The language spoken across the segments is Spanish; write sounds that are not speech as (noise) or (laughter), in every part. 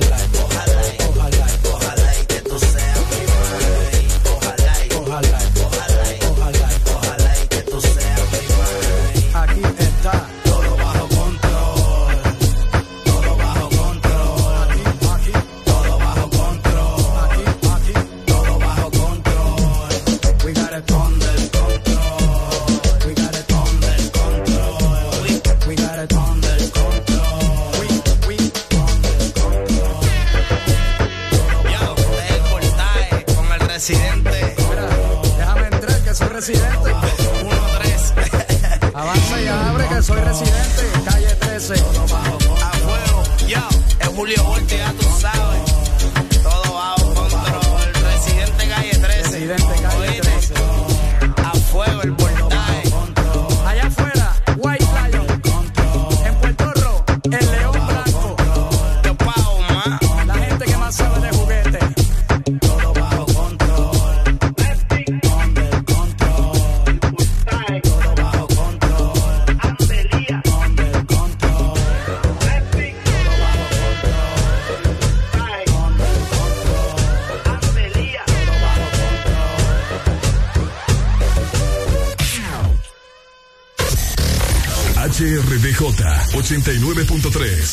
89.3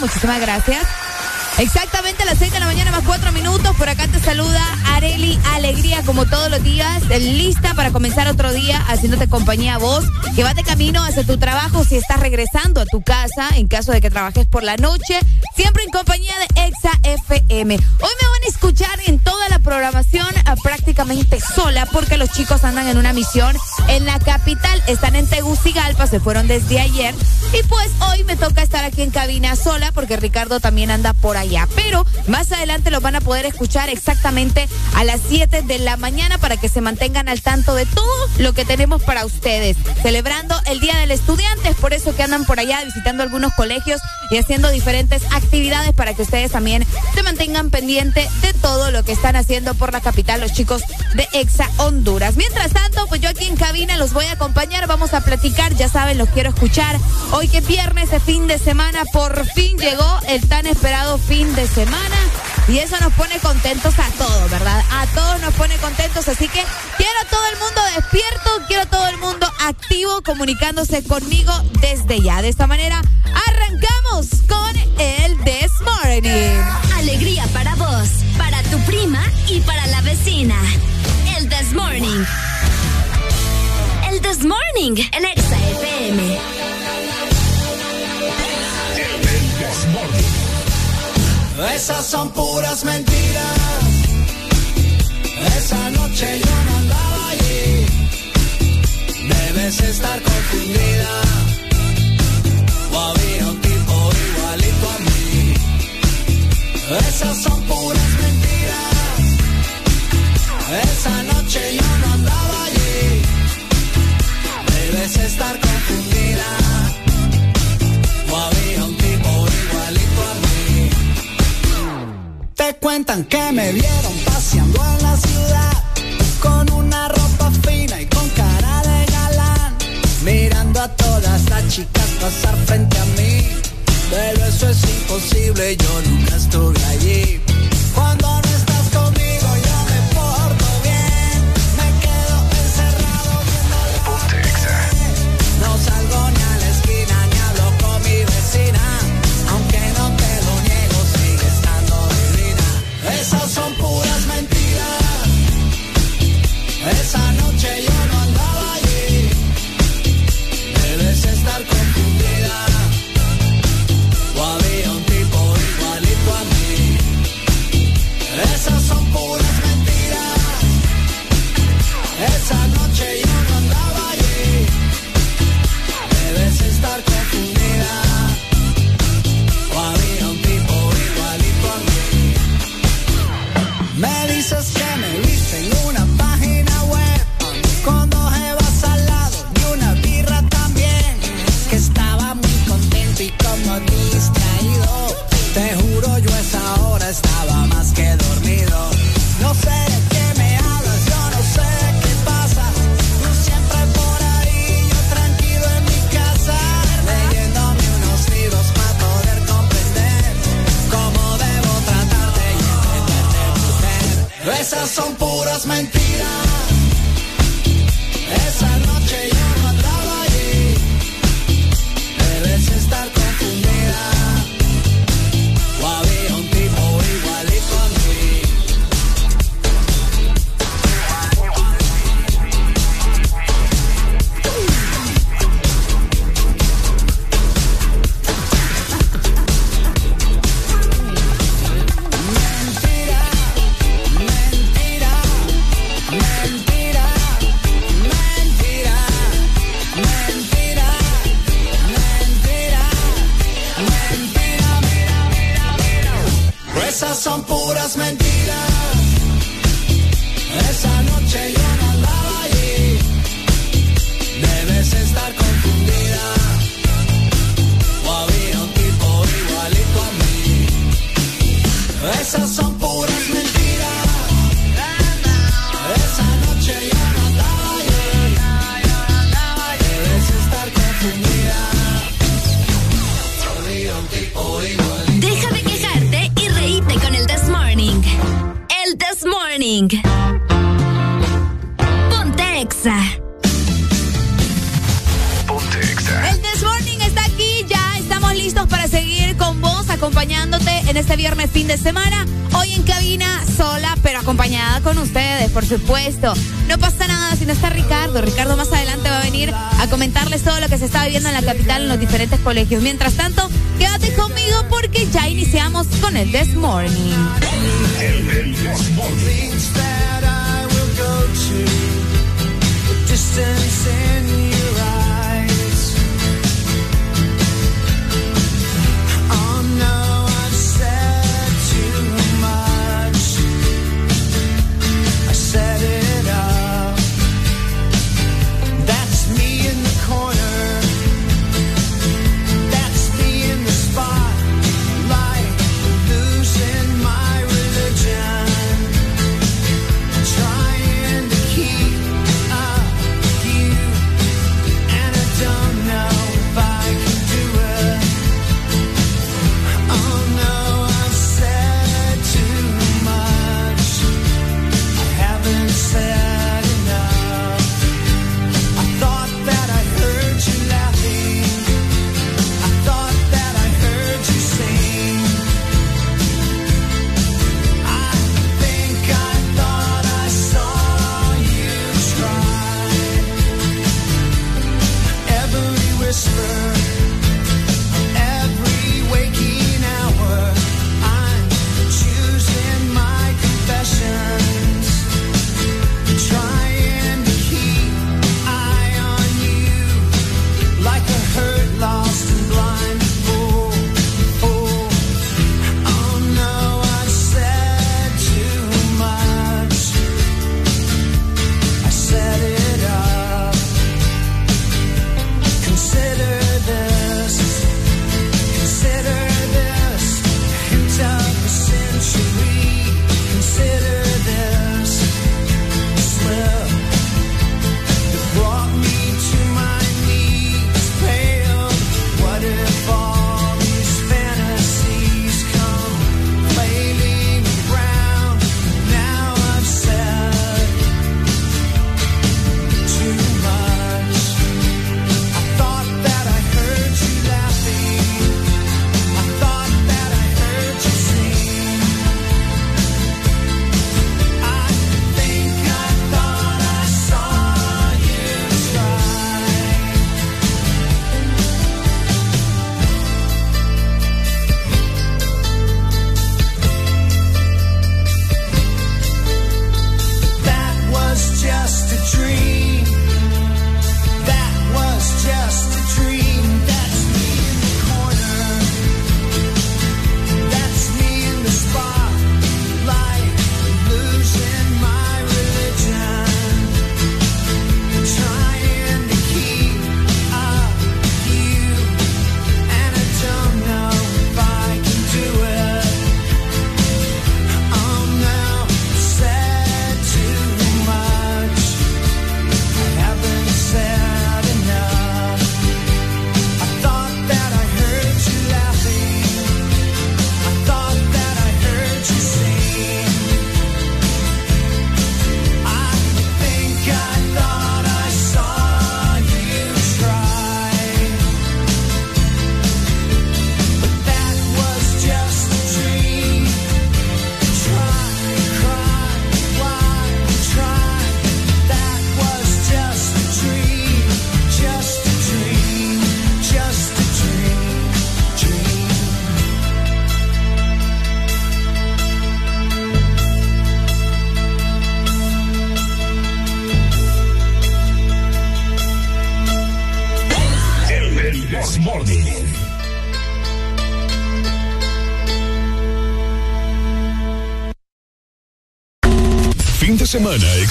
Muchísimas gracias. Exactamente a las 6 de la mañana más 4 minutos. Por acá te saluda Areli Alegría como todos los días. Lista para comenzar otro día haciéndote compañía a vos. Que vas de camino hacia tu trabajo si estás regresando a tu casa en caso de que trabajes por la noche. Siempre en compañía de Exa FM. Hoy me van a programación ah, prácticamente sola porque los chicos andan en una misión en la capital. Están en Tegucigalpa, se fueron desde ayer. Y pues hoy me toca estar aquí en cabina sola porque Ricardo también anda por ahí pero más adelante los van a poder escuchar exactamente a las 7 de la mañana para que se mantengan al tanto de todo lo que tenemos para ustedes. Celebrando el Día del Estudiante, es por eso que andan por allá visitando algunos colegios y haciendo diferentes actividades para que ustedes también se mantengan pendiente de todo lo que están haciendo por la capital los chicos de Exa Honduras. Mientras tanto, pues yo aquí en cabina los voy a acompañar, vamos a platicar, ya saben, los quiero escuchar. Hoy que viernes, fin de semana, por fin llegó el tan esperado fin de semana. Y eso nos pone contentos a todos, ¿verdad? A todos nos pone contentos. Así que quiero todo el mundo despierto, quiero todo el mundo activo comunicándose conmigo desde ya. De esta manera, arrancamos con el This Morning. Alegría para vos, para tu prima y para la vecina. El This Morning. El This Morning en Exa FM. Esas son puras mentiras. Esa noche yo no. Debes estar confundida. O había un tipo igualito a mí. Esas son puras mentiras. Esa noche yo no andaba allí. Debes estar confundida. O había un Te cuentan que me vieron Esas son puras mentiras.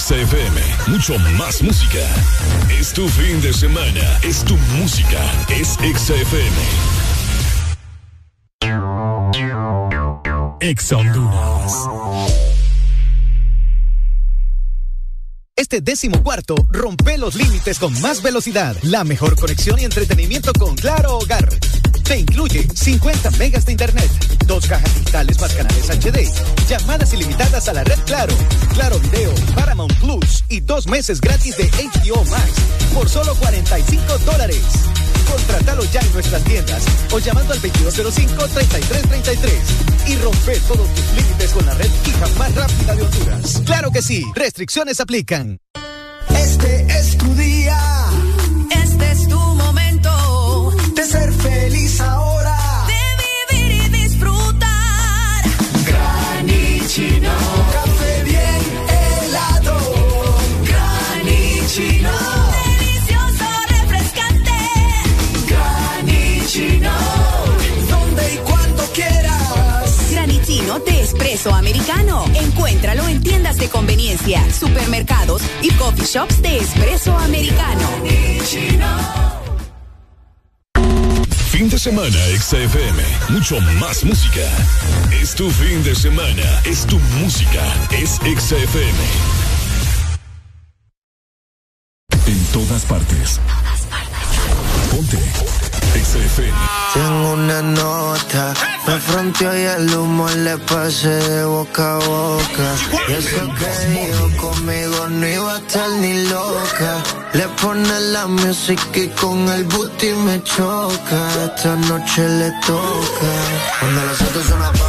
XFM. Mucho más música. Es tu fin de semana. Es tu música. Es XFM. Ex Este décimo cuarto rompe los límites con más velocidad, la mejor conexión y entretenimiento con Claro Hogar. Te incluye 50 megas de internet, cajas digitales más canales HD, llamadas ilimitadas a la red Claro, Claro Video, Paramount Plus y dos meses gratis de HBO Max por solo 45 dólares. Contratalo ya en nuestras tiendas o llamando al 2205-3333 y rompe todos tus límites con la red fija más rápida de Honduras. Claro que sí, restricciones aplican. Este es tu día. Espresso americano. Encuéntralo en tiendas de conveniencia, supermercados y coffee shops de espresso americano. Fin de semana, XFM. Mucho más música. Es tu fin de semana. Es tu música. Es XFM. Pasé de boca a boca. Y eso que dijo conmigo no iba a estar ni loca. Le pone la música y con el booty me choca. Esta noche le toca. Cuando las autos suenan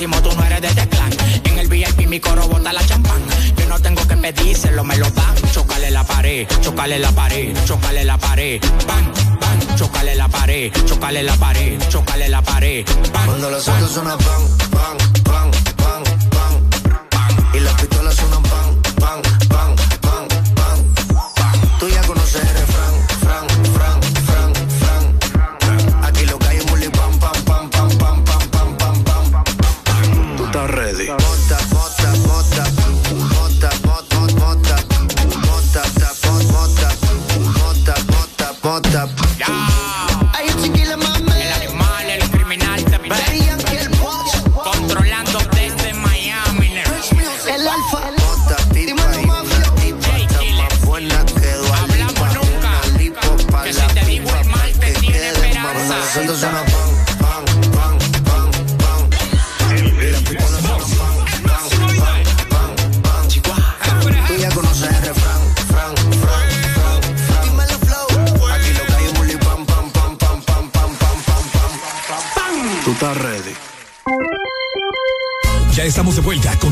Durísimo, tú no eres de este clan. En el VIP mi coro bota la champán. Yo no tengo que pedírselo, me lo dan. Chocale la pared, chocale la pared, chocale la pared. Bam, bam, chocale la pared, chocale la pared, chocale la pared. Bam, Cuando los autos suenan pan, pan,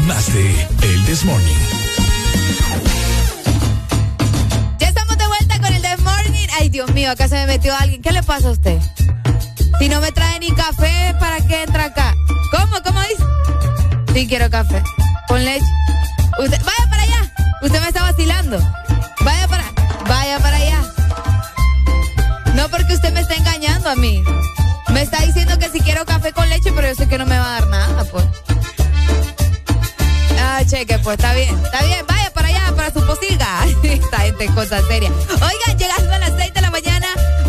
más de El This Morning. Ya estamos de vuelta con el This Morning. Ay, Dios mío, acá se me metió alguien. ¿Qué le pasa a usted? Si no me trae ni café, ¿para qué entra acá? ¿Cómo? ¿Cómo dice? Sí, quiero café. Con leche. Usted, vaya para allá. Usted me está vacilando. Vaya para, vaya para allá. No porque usted me está engañando a mí. Me está diciendo que si quiero café con leche, pero yo sé que no me va a dar nada, pues. Cheque, pues está bien. Está bien, vaya para allá, para su posiga. (laughs) Esta gente es cosa seria. Oigan, llegando a las 6 de la mañana,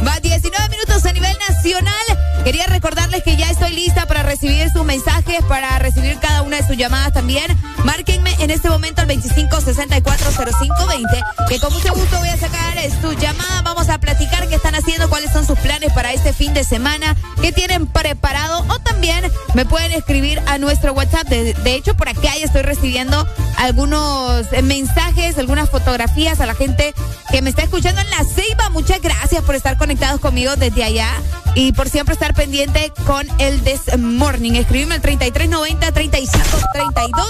va 19 minutos a nivel nacional. Quería recordarles que ya estoy lista para recibir sus mensajes, para recibir cada una de sus llamadas también. Márquenme en este momento al 25640520, que con mucho gusto voy a sacar su llamada. Vamos a platicar qué están haciendo, cuáles son sus planes para este fin de semana, qué tienen preparado o también me pueden escribir a nuestro WhatsApp. De, hecho, por acá ya estoy recibiendo algunos mensajes, algunas fotografías a la gente que me está escuchando en la Ceiba. Muchas gracias por estar conectados conmigo desde allá y por siempre estar pendiente con el This Morning. Escribime al 3390 3532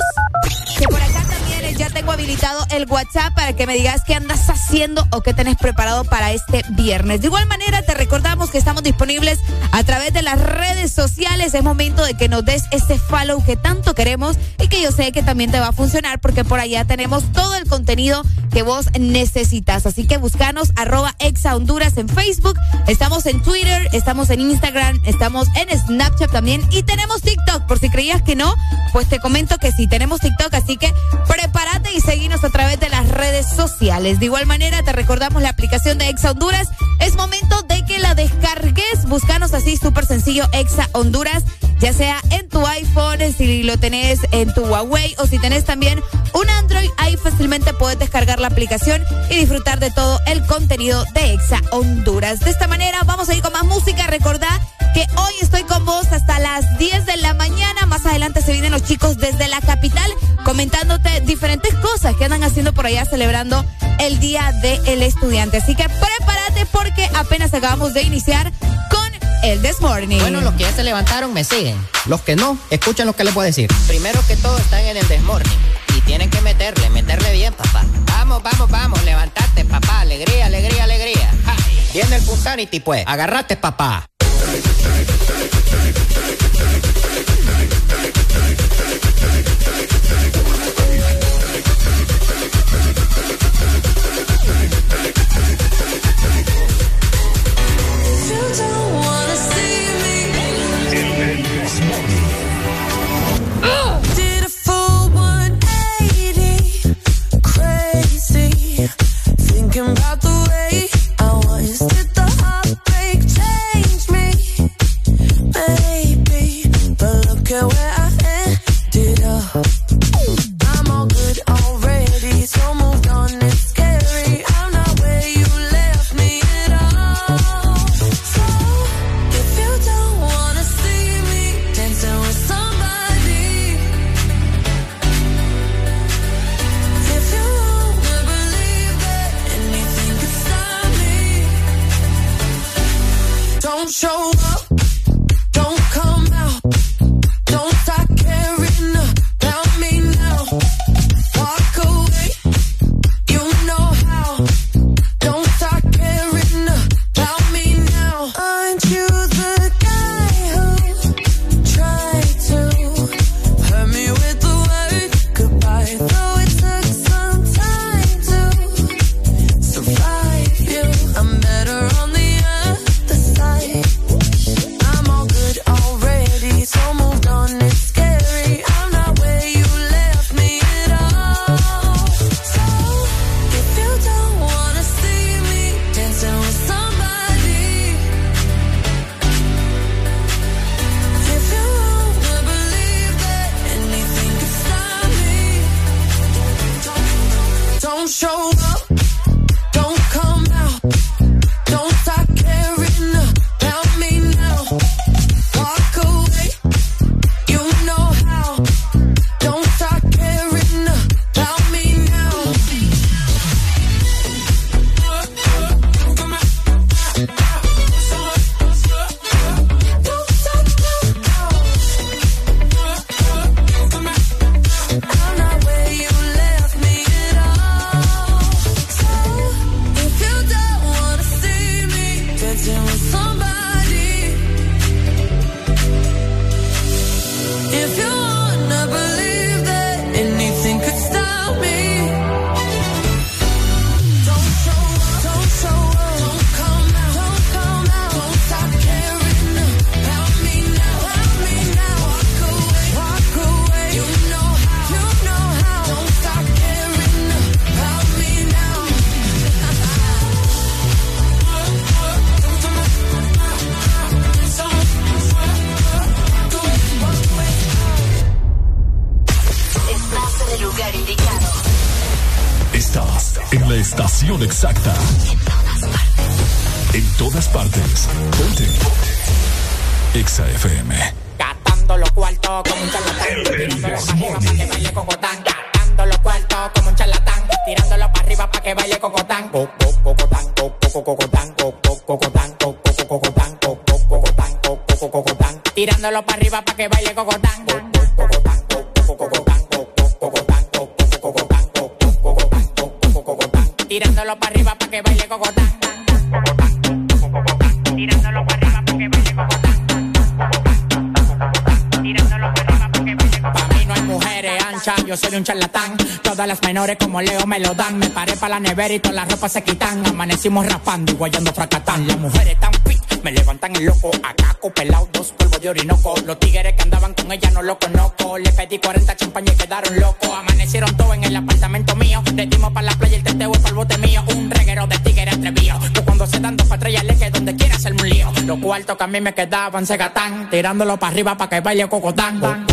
que por acá también ya tengo habilitado el WhatsApp para que me digas qué andas haciendo o qué tenés preparado para este viernes. De igual manera, te recordamos que estamos disponibles a través de las redes sociales. Es momento de que nos des ese follow que tanto queremos y que yo sé que también te va a funcionar porque por allá tenemos todo el contenido que vos necesitas. Así que buscanos arroba exa en Facebook. Estamos en Twitter, estamos en Instagram, estamos en Snapchat también y tenemos TikTok. Por si creías que no, pues te comento que sí, tenemos TikTok. Así que prepárate y seguinos a través de las redes sociales. De igual manera, te recordamos la aplicación de Exa Honduras. Es momento de que la descargues. Búscanos así, súper sencillo, Exa Honduras ya sea en tu iPhone, si lo tenés en tu Huawei o si tenés también un Android, ahí fácilmente puedes descargar la aplicación y disfrutar de todo el contenido de Exa Honduras. De esta manera vamos a ir con más música. Recordá que hoy estoy con vos hasta las 10 de la mañana. Más adelante se vienen los chicos desde la capital comentándote diferentes cosas que andan haciendo por allá celebrando el Día del Estudiante. Así que prepárate porque apenas acabamos de iniciar con el This Morning. Bueno, los que ya se levantaron me siguen. Los que no, escuchen lo que les voy a decir. Primero que todo están en el This Morning. Y tienen que meterle, meterle bien, papá. Vamos, vamos, vamos, levantate, papá. Alegría, alegría, alegría. Viene el Puntanity, pues. Agarrate, papá. Menores como Leo me lo dan. Me paré para la nevera y todas las ropas se quitan. Amanecimos raspando y guayando fracatán. Las mujeres tan fit, me levantan el loco. Acá pelado, dos polvos de orinoco. Los tigres que andaban con ella no lo conozco. Le pedí 40 champañas y quedaron locos. Amanecieron todos en el apartamento mío. Le para la playa el teteo para el bote mío. Un reguero de tigres atrevido. Que cuando se dan dos patrullas le que donde quiera hacerme un lío. Los cuartos que a mí me quedaban se gatán. Tirándolo para arriba para que baile cocotán.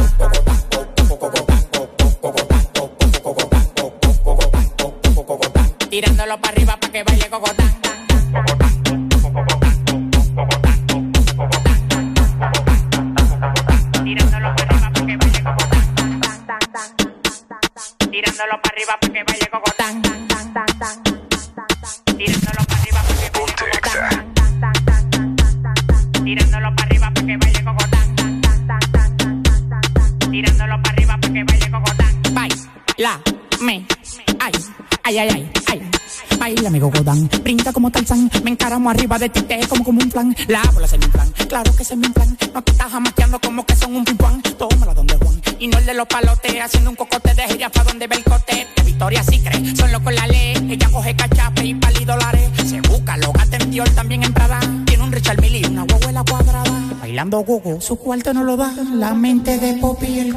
Arriba de ti, te como como un plan. La bola se me plan, claro que se me plan No te estás jamaqueando como que son un pimpán Tómala donde Juan, y no el de los palotes Haciendo un cocote de gira pa' donde ve el cote. De Victoria sí cree, son locos la ley. Ella coge cachape y pali dólares Se busca, lo gata en Dior, también en Prada. Tiene un Richard Mille y una huevuela cuadrada. Bailando gogo, su cuarto no lo da. La mente de Poppy y el...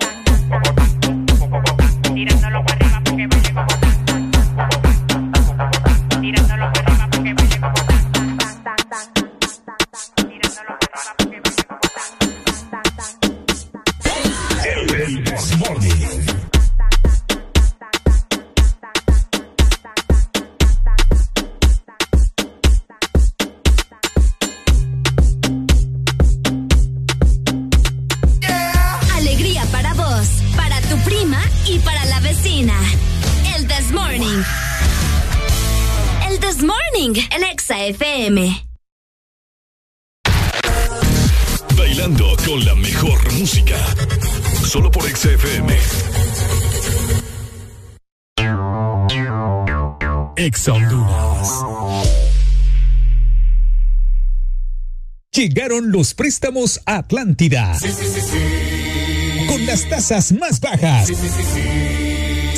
Ex Honduras. Llegaron los préstamos a Atlántida. Con las tasas más bajas.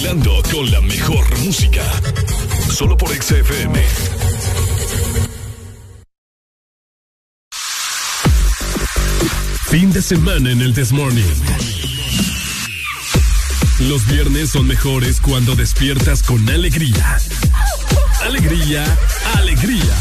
Con la mejor música. Solo por XFM. Fin de semana en el This Morning. Los viernes son mejores cuando despiertas con alegría. Alegría, alegría.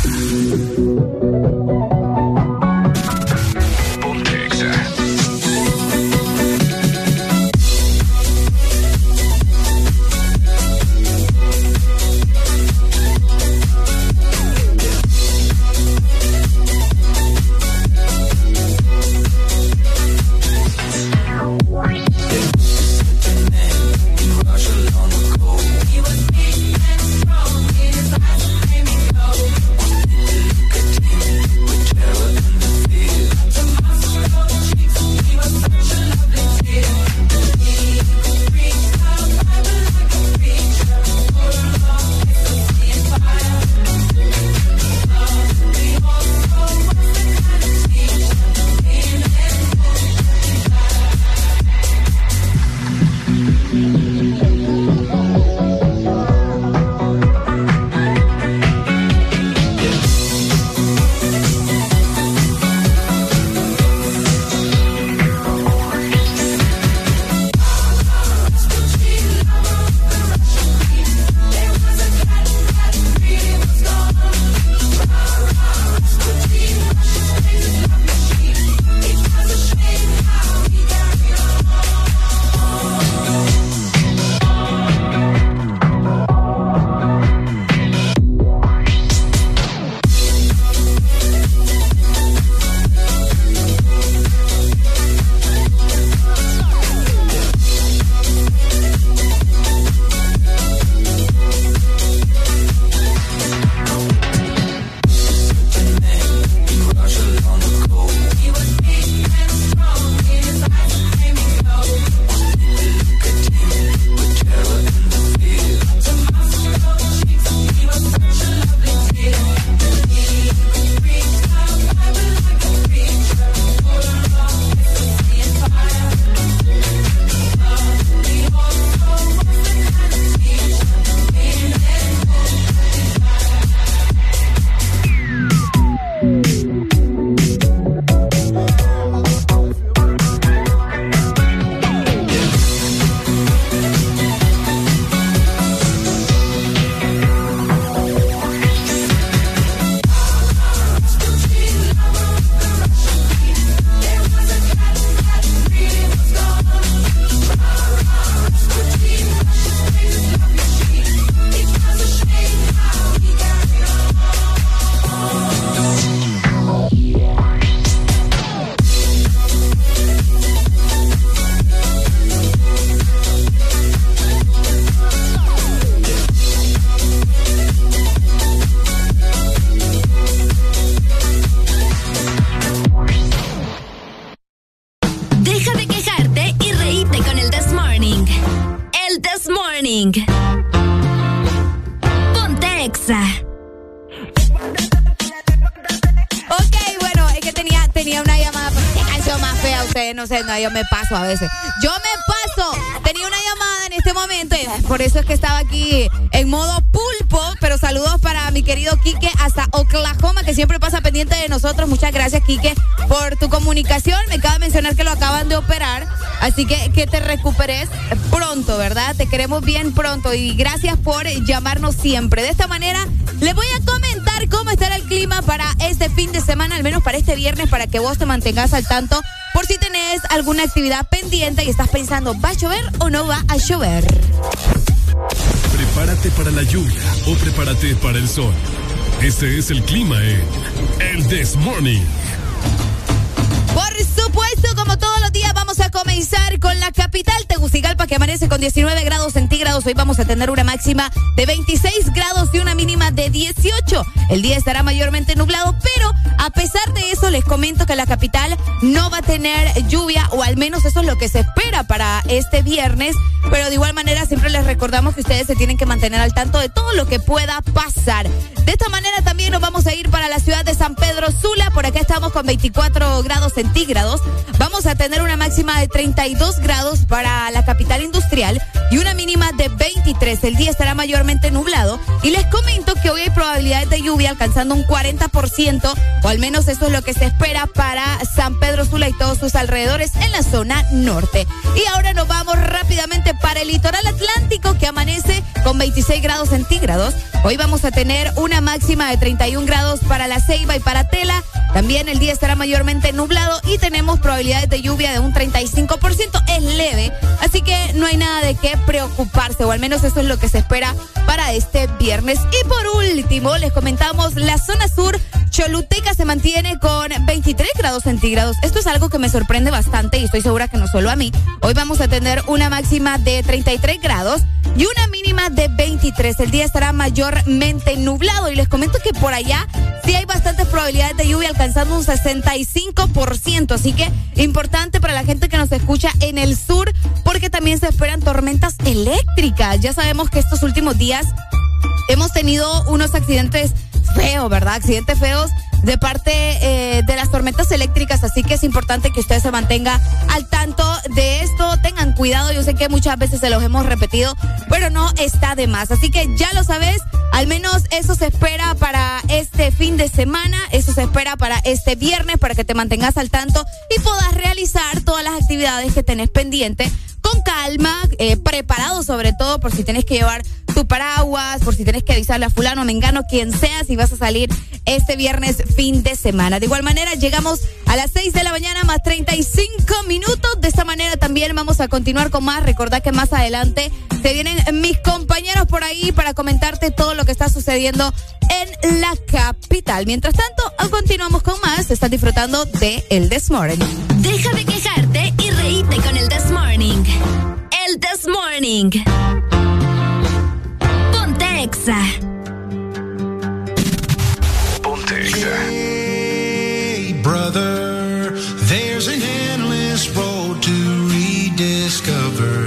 A veces. Yo me paso. Tenía una llamada en este momento y por eso es que estaba aquí en modo pulpo. Pero saludos para mi querido Quique hasta Oklahoma, que siempre pasa pendiente de nosotros. Muchas gracias, Quique, por tu comunicación. Me acaba de mencionar que lo acaban de operar. Así que que te recuperes pronto, ¿verdad? Te queremos bien pronto y gracias por llamarnos siempre. De esta manera, les voy a comentar cómo estará el clima para este fin de semana, al menos para este viernes, para que vos te mantengas al tanto por si tenés alguna actividad pendiente y estás pensando, ¿va a llover o no va a llover? Prepárate para la lluvia o prepárate para el sol. Este es el clima en El This Morning. Por supuesto, como todos los días, vamos a comenzar con la capital Tegucigalpa, que amanece con 19 grados centígrados. Hoy vamos a tener una máxima de 26 grados y una mínima de 18. El día estará mayormente nublado, pero a pesar de eso, les comento que la capital no va a tener lluvia, o al menos eso es lo que se espera para este viernes. Pero de igual manera, siempre les recordamos que ustedes se tienen que mantener al tanto de todo lo que pueda pasar. De esta manera, también nos vamos a ir para la ciudad de San Pedro Sula. Por acá estamos con 24 grados centígrados. Vamos a tener una máxima de 32 grados para la capital industrial y una mínima de 23. El día estará mayormente nublado. Y les comento que hoy hay probabilidades de lluvia alcanzando un 40%, o al menos eso es lo que se espera para San Pedro Sula y todos sus alrededores en la zona norte. Y ahora nos vamos rápidamente para el litoral atlántico que amanece con 26 grados centígrados. Hoy vamos a tener una máxima de 31 grados para la Ceiba y para Tela. También el día estará mayormente nublado y tenemos probabilidades de lluvia de un 35%. Es leve, así que no hay nada de qué preocuparse, o al menos eso es lo que se espera para este viernes. Y por último, les comentamos la zona sur. Choluteca se mantiene con 23 grados centígrados. Esto es algo que me sorprende bastante y estoy segura que no solo a mí. Hoy vamos a tener una máxima de 33 grados y una mínima de 23. El día estará mayormente nublado y les comento que por allá sí hay bastantes probabilidades de lluvia alcanzando un 65%. Así que importante para la gente que nos escucha en el sur porque también se esperan tormentas eléctricas. Ya sabemos que estos últimos días hemos tenido unos accidentes feos, ¿verdad? Accidentes feos de parte eh, de las tormentas eléctricas, así que es importante que usted se mantenga al tanto de esto. Tengan cuidado, yo sé que muchas veces se los hemos repetido, pero no está de más. Así que ya lo sabes, al menos eso se espera para este fin de semana, eso se espera para este viernes, para que te mantengas al tanto y puedas realizar todas las actividades que tenés pendiente con calma, eh, preparado sobre todo por si tenés que llevar tu paraguas, por si tenés que avisarle a fulano, mengano, quien sea, si vas a salir este viernes fin de semana. De igual manera, llegamos a las 6 de la mañana más 35 minutos. De esta manera también vamos a continuar con más. Recordad que más adelante se vienen mis compañeros por ahí para comentarte todo lo que está sucediendo en la capital. Mientras tanto, continuamos con más. Estás disfrutando de El This Morning. Deja de quejarte y reíte con el This Morning. El This Morning. Ponte Exa. Hey, brother, there's an endless road to rediscover.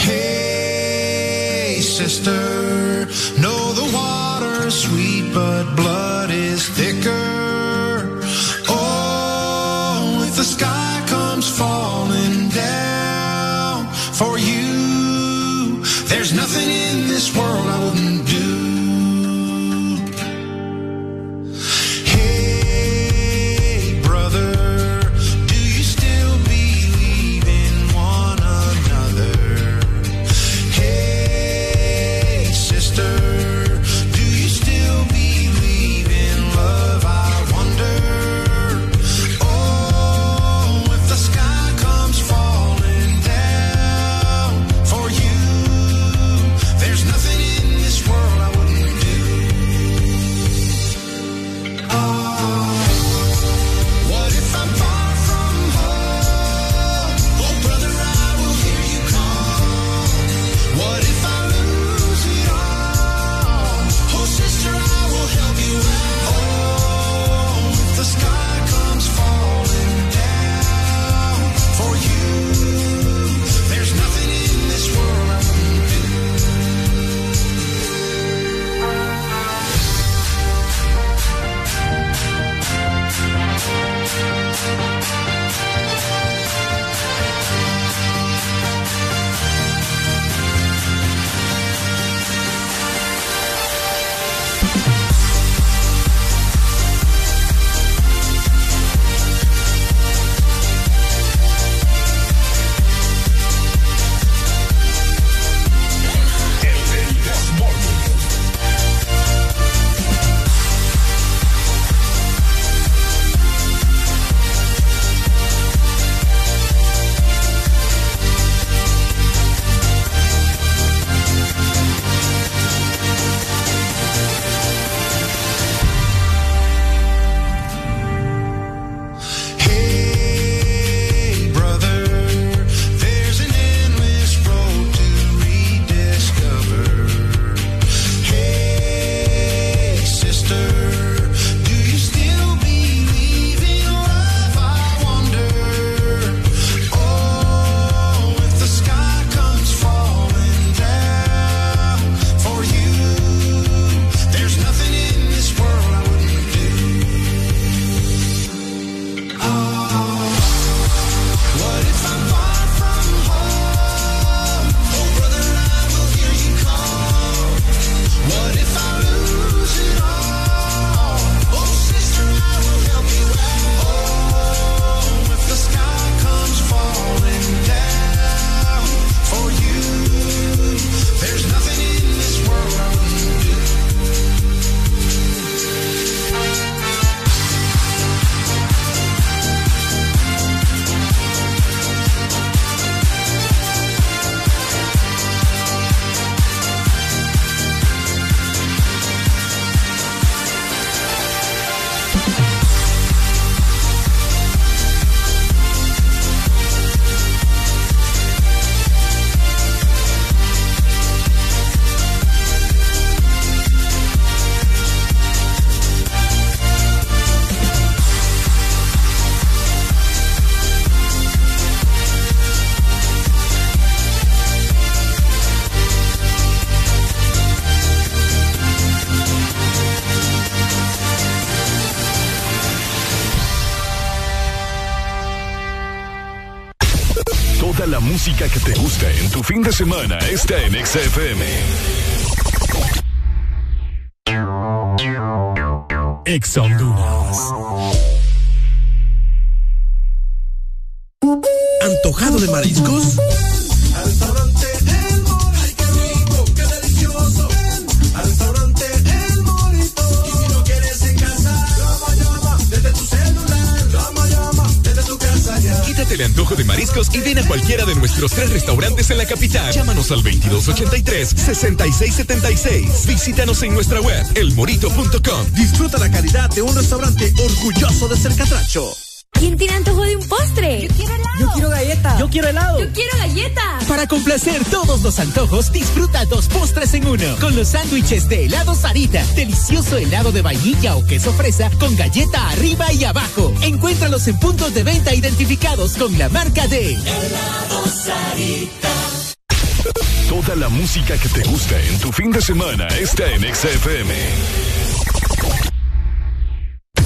Hey, sister, know the water's sweet, but blood is thicker. Sky de semana está en XFM. 6676. Visítanos en nuestra web, elmorito.com. Disfruta la calidad de un restaurante orgulloso de ser catracho. ¿Quién tiene antojo de un postre? Yo quiero helado. Yo quiero galleta. Yo quiero helado. Yo quiero galleta. Para complacer todos los antojos, disfruta dos postres en uno. Con los sándwiches de helado Sarita. Delicioso helado de vainilla o queso fresa con galleta arriba y abajo. Encuéntralos en puntos de venta identificados con la marca de Helado Sarita. Toda la música que te gusta en tu fin de semana está en XFM.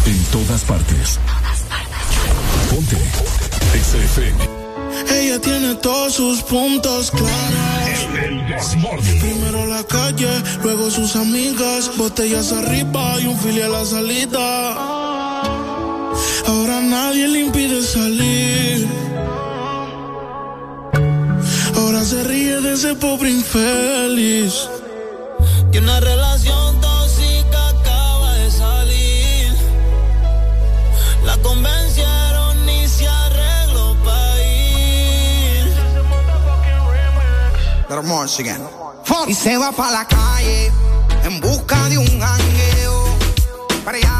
En todas partes. Todas partes. Ponte. XFM. Ella tiene todos sus puntos claros. El, Primero la calle, luego sus amigas, botellas arriba y un filial a la salida. ese pobre infeliz. Que una relación tóxica acaba de salir. La convencieron y se arregló para ir. Y se va para la calle en busca de un jangueo. Para allá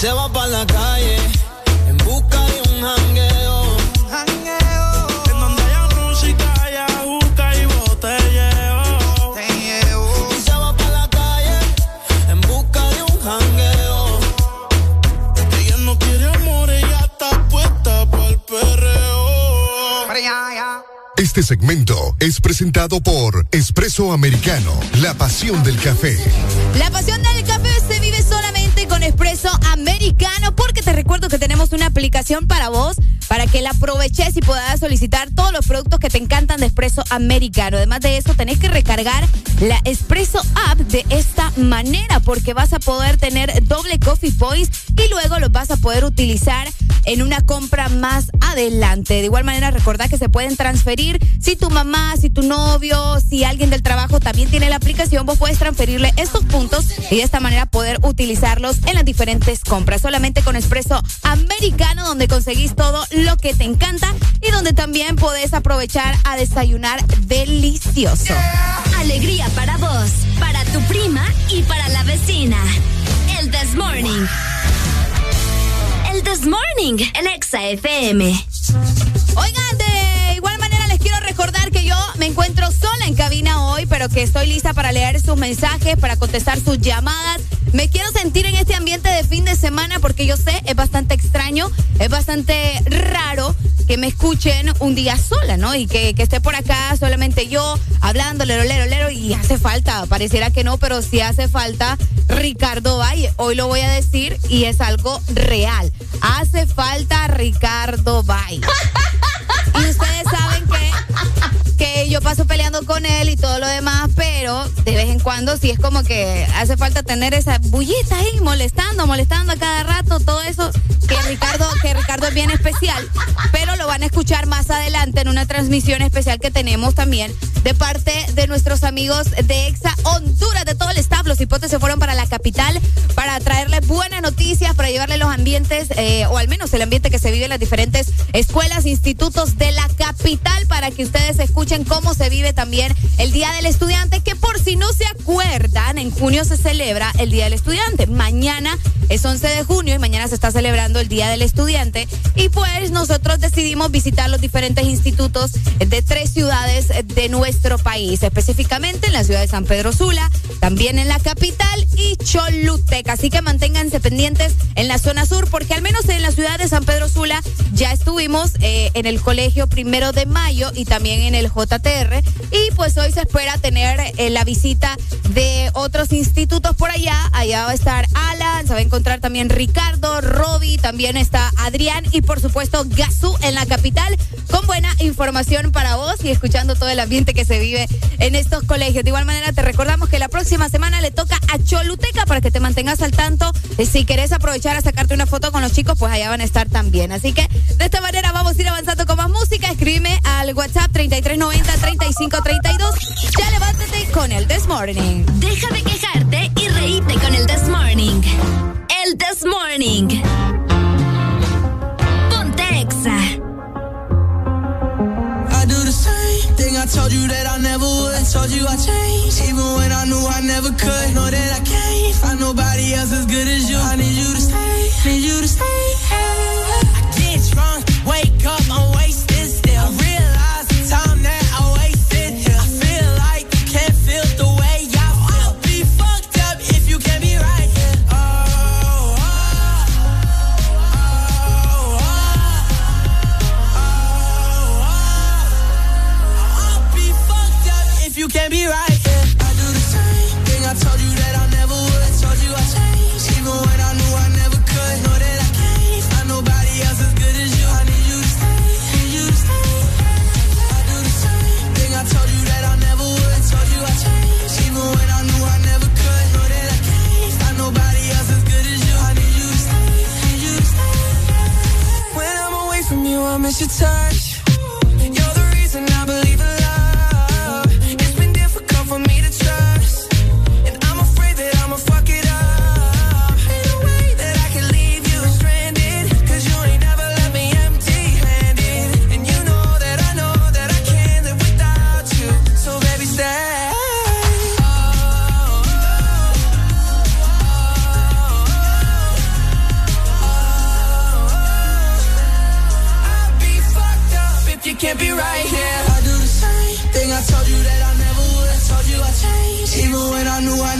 se va para la calle en busca de un jangueo. En donde haya música, haya juca y botelleo. Y se va para la calle en busca de un jangueo. Ella no quiere amor, ella está puesta para el perreo. Este segmento es presentado por Espresso Americano, la pasión del café. La pasión del café Americano porque te recuerdo que tenemos una aplicación para vos para que la aproveches y puedas solicitar todos los productos que te encantan de Espresso Americano. Además de eso, tenés que recargar la Espresso App de esta manera porque vas a poder tener doble coffee points y luego los vas a poder utilizar en una compra más adelante. De igual manera, recordad que se pueden transferir si tu mamá, si tu novio, si alguien del trabajo también tiene la aplicación, vos puedes transferirle estos puntos y de esta manera poder utilizarlos en las diferentes compras. Solamente con Espresso Americano, donde conseguís todo lo que te encanta y donde también podés aprovechar a desayunar delicioso. Alegría para vos, para tu prima y para la vecina. El This Morning. El This Morning en Exa FM. Oigan, de me encuentro sola en cabina hoy, pero que estoy lista para leer sus mensajes, para contestar sus llamadas. Me quiero sentir en este ambiente de fin de semana porque yo sé, es bastante extraño, es bastante raro que me escuchen un día sola, ¿no? Y que, que esté por acá solamente yo hablando, lero, lero, lero, y hace falta, pareciera que no, pero sí hace falta Ricardo Valle. Hoy lo voy a decir y es algo real. Hace falta Ricardo Valle. (laughs) Y ustedes saben que, que yo paso peleando con él y todo lo demás, pero de vez en cuando sí es como que hace falta tener esa bullita ahí molestando, molestando a cada rato, todo eso que Ricardo, que Ricardo es bien especial, pero lo van a escuchar más adelante en una transmisión especial que tenemos también de parte de nuestros amigos de Exa Honduras, de todo el staff. Los hipotes se fueron para la capital para traerles buenas noticias, para llevarle los ambientes, eh, o al menos el ambiente que se vive en las diferentes escuelas, institutos de la capital, para que ustedes escuchen cómo se vive también el Día del Estudiante, que por si no se acuerdan, en junio se celebra el Día del Estudiante. Mañana es 11 de junio y mañana se está celebrando el Día del Estudiante. Y pues nosotros decidimos visitar los diferentes institutos de tres ciudades de nuestro país, específicamente en la ciudad de San Pedro Sula, también en la capital y Choluteca. Así que manténganse pendientes en la zona sur, porque al menos en la ciudad de San Pedro Sula ya estuvimos eh, en el colegio primero de mayo y también en el Y pues hoy se espera tener eh, la visita de otros institutos por allá. Allá va a estar Alan, se va a encontrar también Ricardo, Roby, también está Adrián y por supuesto Gazú en la capital con buena información para vos y escuchando todo el ambiente que se vive en estos colegios. De igual manera te recordamos que la próxima semana le toca a Choluteca para que te mantengas al tanto. Si querés aprovechar a sacarte una foto con los chicos, pues allá van a estar también. Así que de esta manera vamos a ir avanzando con más música. Escríbeme al WhatsApp 3390-3532. Ya levántate con el This Morning. Deja de quejarte y reíte con el This Morning. El This Morning. Ponte Exa. I do the same thing I told you that I never would. I told you I changed, even when I knew I never could. Know that I can't find nobody else as good as you. I need you to stay, need you to stay. I get drunk, wake up, I'm wasted still. I realize the time that miss your touch can't be right here. I do the same thing I told you that I never would. I told you I changed, even when I knew I.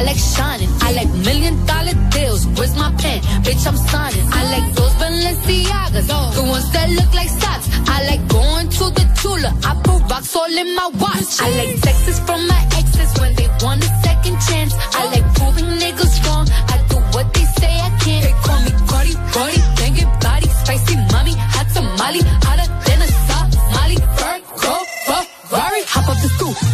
I like shining, I like million dollar deals. Where's my pen? Bitch, I'm signing. I like those Balenciagas, the ones that look like socks. I like going to the Tula. I put rocks all in my watch. I like texts from my exes when they want a second chance. I like proving niggas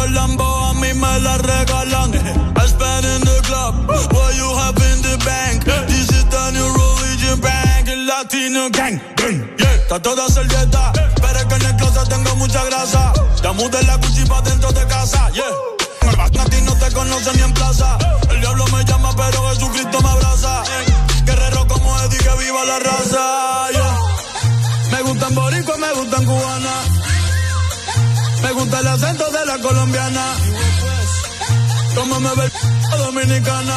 Jolambo, a mí me las regalan. I spend in the club, what you have in the bank. This is the new religion bank, el latino gang. Yeah, está toda servieta, pero es que en el closet tengo mucha grasa. Ya mudé la Gucci pa' dentro de casa, yeah. A ti no te conocen ni en plaza. El diablo me llama, pero Jesucristo me abraza. Guerrero como Eddie, que viva la raza, yeah. Me gustan boricua, me gustan cubana. Me gusta el acento de la colombiana. Como me ve el dominicana.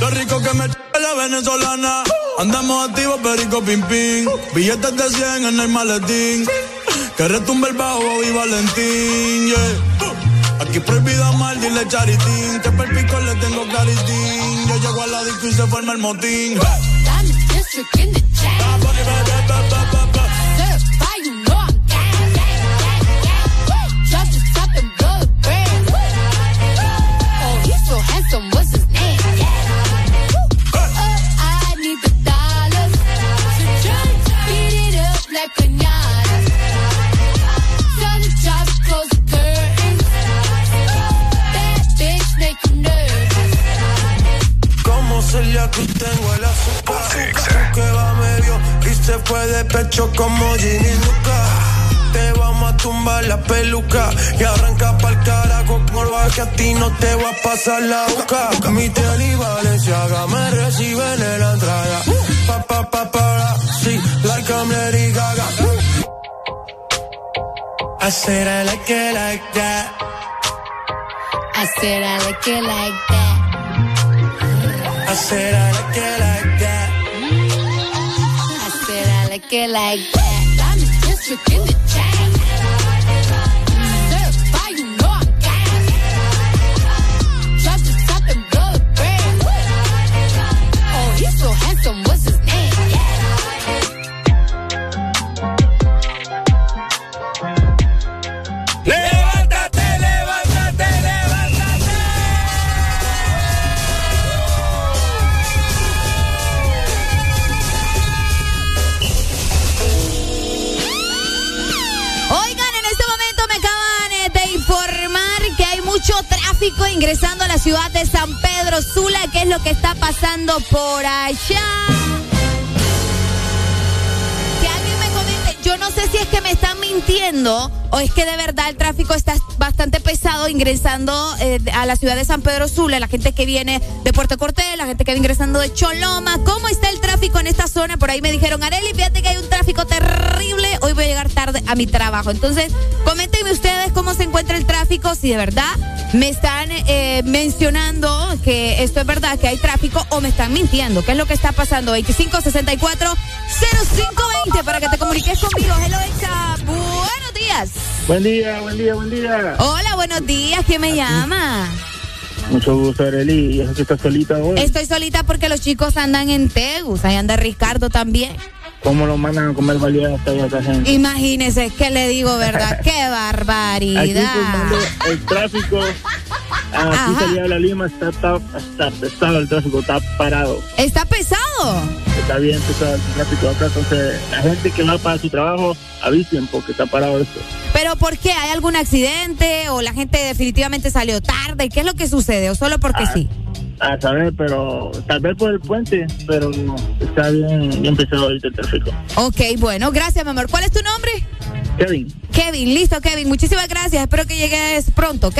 Lo rico que me la venezolana. Andamos activos, perico pim pim. Billetes de 100 en el maletín. Que retumbe el bajo y Valentín, yeah. Aquí prohibido mal, dile charitín. Que per pico le tengo claritín. Yo llego al la disco y se forma el motín. Diamond Celia Cruz tengo el azúcar. Que va medio y se fue de pecho como Ginny Luca. Te vamos a tumbar la peluca y arranca pa'l carajo con que a ti no te va a pasar la boca. Mi tenis Valenciaga me reciben en la entrada pa pa pa para sí like I'm Lady Gaga. I said I like it like that. I said I like it like that. I said I like it like that I said I like it like that. Diamond district in ingresando a la ciudad de San Pedro Sula. ¿Qué es lo que está pasando por allá? Que alguien me comente. Yo no sé si es que me están mintiendo o es que de verdad el tráfico está bastante pesado ingresando eh, a la ciudad de San Pedro Sula, la gente que viene de Puerto Cortés, la gente que viene ingresando de Choloma. ¿Cómo está el tráfico en esta zona? Por ahí me dijeron, Areli, fíjate que hay un tráfico terrible, hoy voy a llegar tarde a mi trabajo. Entonces, coméntenme ustedes cómo se encuentra el tráfico, si de verdad me están eh, mencionando que esto es verdad, que hay tráfico, o me están mintiendo. ¿Qué es lo que está pasando? 2564 0520 para que te comuniques conmigo. Hello, Exa. Buenos días. Buen día, buen día, buen día. Hola, buenos días. ¿Quién me llama? Mucho gusto, Arely. ¿Y eso que estás solita hoy? Estoy solita porque los chicos andan en Tegus. Ahí anda Ricardo también. ¿Cómo lo mandan a comer hasta allá esa gente? Imagínese, ¿qué le digo, verdad? (laughs) ¡Qué barbaridad! Aquí el tráfico. Aquí salida de la Lima está, está, está pesado el tráfico, está parado. ¿Está pesado? Está bien pesado el tráfico acá. Entonces, la gente que va para su trabajo, avisen porque está parado esto. ¿Pero por qué? ¿Hay algún accidente o la gente definitivamente salió tarde? ¿Qué es lo que sucede? ¿O solo porque sí? A saber, pero tal vez por el puente, pero está bien, bien pesado ahorita el tráfico. Ok, bueno, gracias, mi amor. ¿Cuál es tu nombre? Kevin, Kevin, listo, Kevin. Muchísimas gracias. Espero que llegues pronto, ¿ok?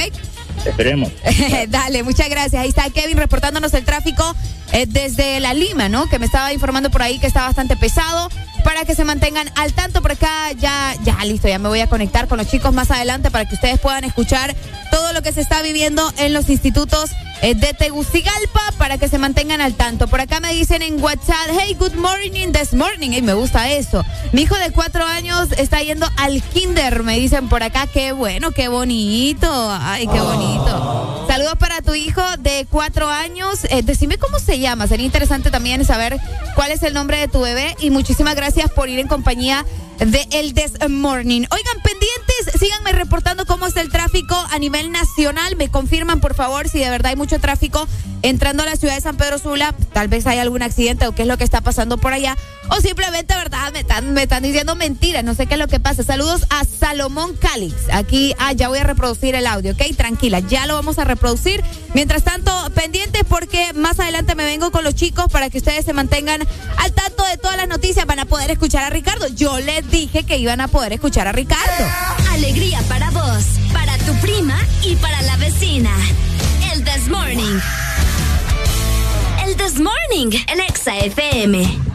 esperemos. (laughs) Dale, muchas gracias. Ahí está Kevin reportándonos el tráfico eh, desde La Lima, ¿no? Que me estaba informando por ahí que está bastante pesado. Para que se mantengan al tanto por acá, ya, ya listo, ya me voy a conectar con los chicos más adelante para que ustedes puedan escuchar todo lo que se está viviendo en los institutos eh, de Tegucigalpa para que se mantengan al tanto. Por acá me dicen en WhatsApp, hey, good morning this morning. Y me gusta eso. Mi hijo de cuatro años está yendo al kinder, me dicen por acá. Qué bueno, qué bonito. Ay, qué bonito. Saludos para tu hijo de cuatro años. Eh, decime cómo se llama. Sería interesante también saber cuál es el nombre de tu bebé. Y muchísimas gracias por ir en compañía de El This Morning. Oigan, pendientes, síganme reportando cómo está el tráfico a nivel nacional. Me confirman, por favor, si de verdad hay mucho tráfico entrando a la ciudad de San Pedro Sula. Tal vez hay algún accidente o qué es lo que está pasando por allá. O simplemente, ¿verdad? Me están, diciendo mentiras. No sé qué es lo que pasa. Saludos a Salomón Calix. Aquí, ah, ya voy a reproducir el audio, ¿ok? Tranquila, ya lo vamos a reproducir. Mientras tanto, pendientes porque más adelante me vengo con los chicos para que ustedes se mantengan al tanto de todas las noticias. Van a poder escuchar a Ricardo. Yo les dije que iban a poder escuchar a Ricardo. Alegría para vos, para tu prima y para la vecina. El This Morning. El This Morning, el Exa FM.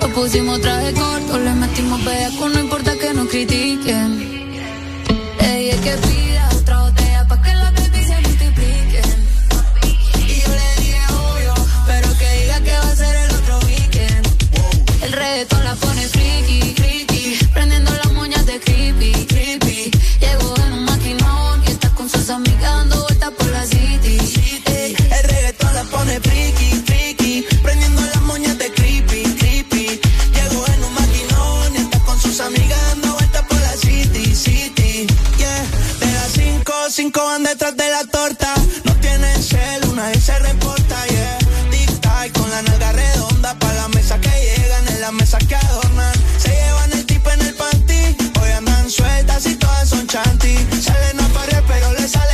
Lo pusimos traje corto, le metimos bellaco, no importa que nos critiquen. Ella es que pida otra botella pa' que la baby se multiplique. Y yo le dije obvio, pero que diga que va a ser el otro weekend. El reggaetón la pone cinco, van detrás de la torta. No tienen cel, una vez se reporta, yeah. Tic tac con la nalga redonda pa' la mesa que llegan, en la mesa que adornan. Se llevan el tipo en el panty, hoy andan sueltas y todas son chanty. Salen a pared pero le sale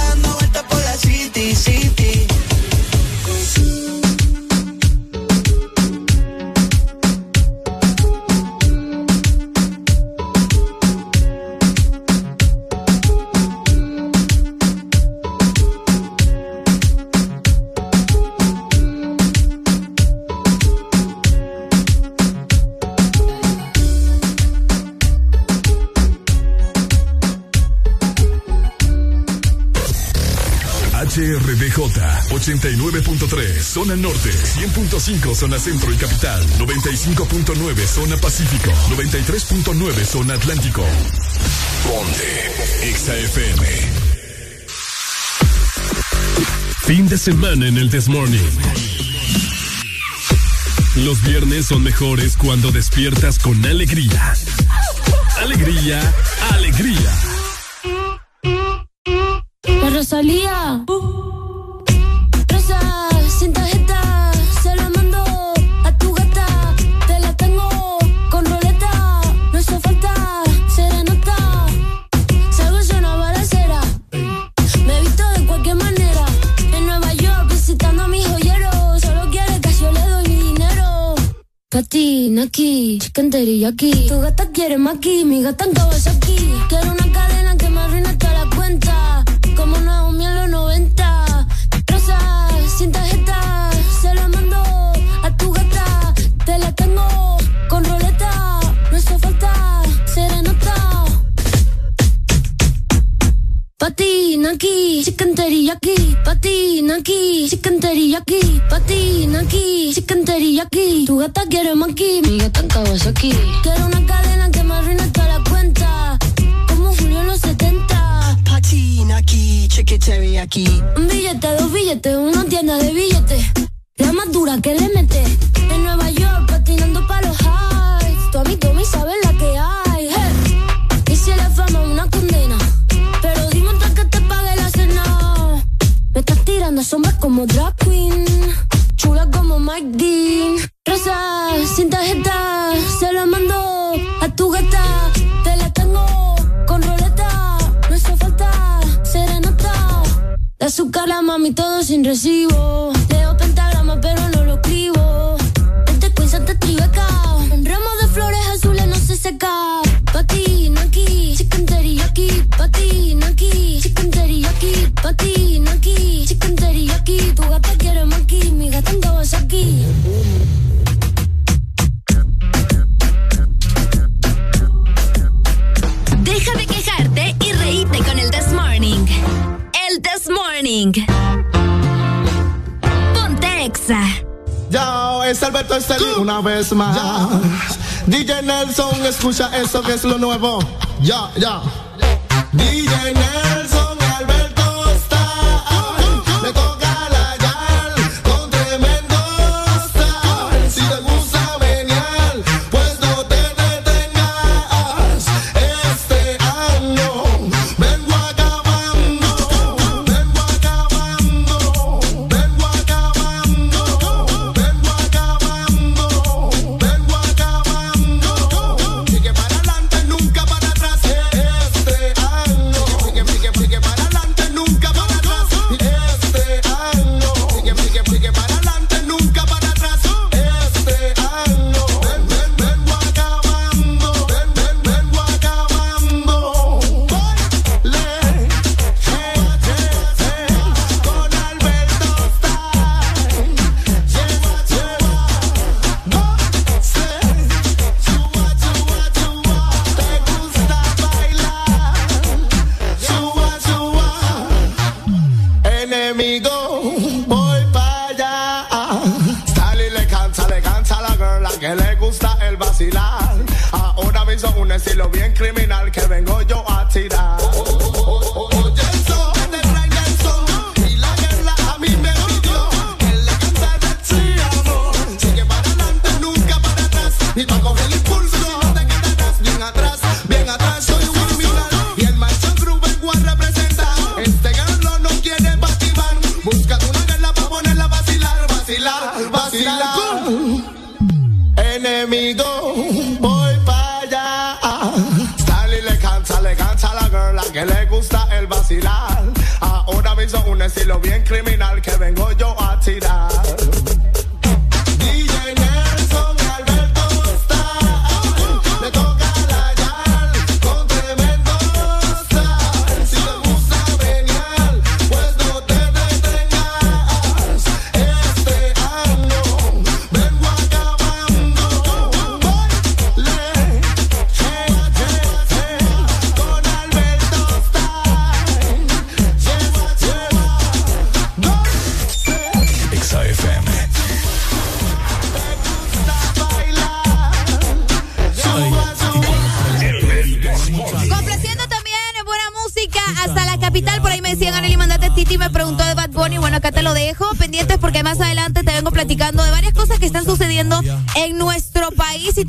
HRDJ 89.3 zona norte, 100.5 zona centro y capital, 95.9 zona pacífico, 93.9 zona atlántico. Ponte XAFM. Fin de semana en el Desmorning. Los viernes son mejores cuando despiertas con alegría. Alegría, alegría. La Rosalía. Rosa, Patina aquí, chicken aquí. Tu gata quiere maqui, mi gata en aquí. Quiero una cadena que me arruine toda la cuenta. Patina aquí, chicken aquí. Patina aquí, chicken aquí. Patina aquí, chicken aquí. Tu gata quiere maqui, mi gata en aquí. Quiero una cadena que me arruine toda la cuenta. Como Julio en los 70. Patina aquí, chiquiteri aquí. Un billete, dos billetes, una tienda de billetes. La más dura que le mete. En Nueva York, patinando pa' los highs. Tu amigo Tommy sabe la que hay. Tirando sombras como drag queen. Chula como Mike Dean. Rosa, sin tarjeta, se la mando a tu gata. Te la tengo con roleta. No hizo falta serenata. De azúcar la mami todo sin recibo. Leo pentagrama pero no lo escribo. Este quiz te tribeca. Un ramo de flores azules no se seca. Patina aquí, chicken aquí. Patina aquí, chicken aquí. Patina aquí, chicken aquí. Con el This Morning. El This Morning. Ponte Exa. Yo, es Alberto Estelí una vez más. DJ Nelson, escucha eso que es lo nuevo. Ya, ya. DJ Nelson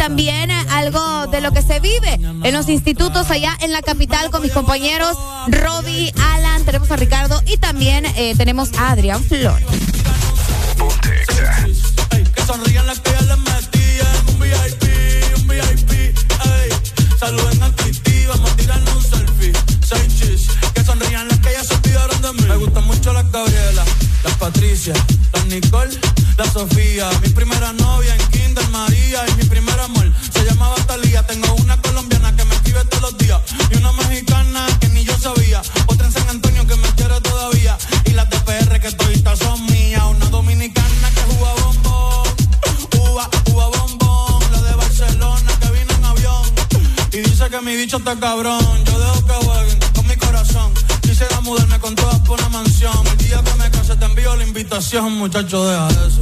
también algo de lo que se vive en los institutos allá en la capital con mis compañeros Robbie, Alan, tenemos a Ricardo y también eh, tenemos a Adrián Flores. Bicho cabrón. Yo dejo que jueguen con mi corazón. Quisiera mudarme con todas por una mansión. El día que me case te envío la invitación, muchacho, deja eso.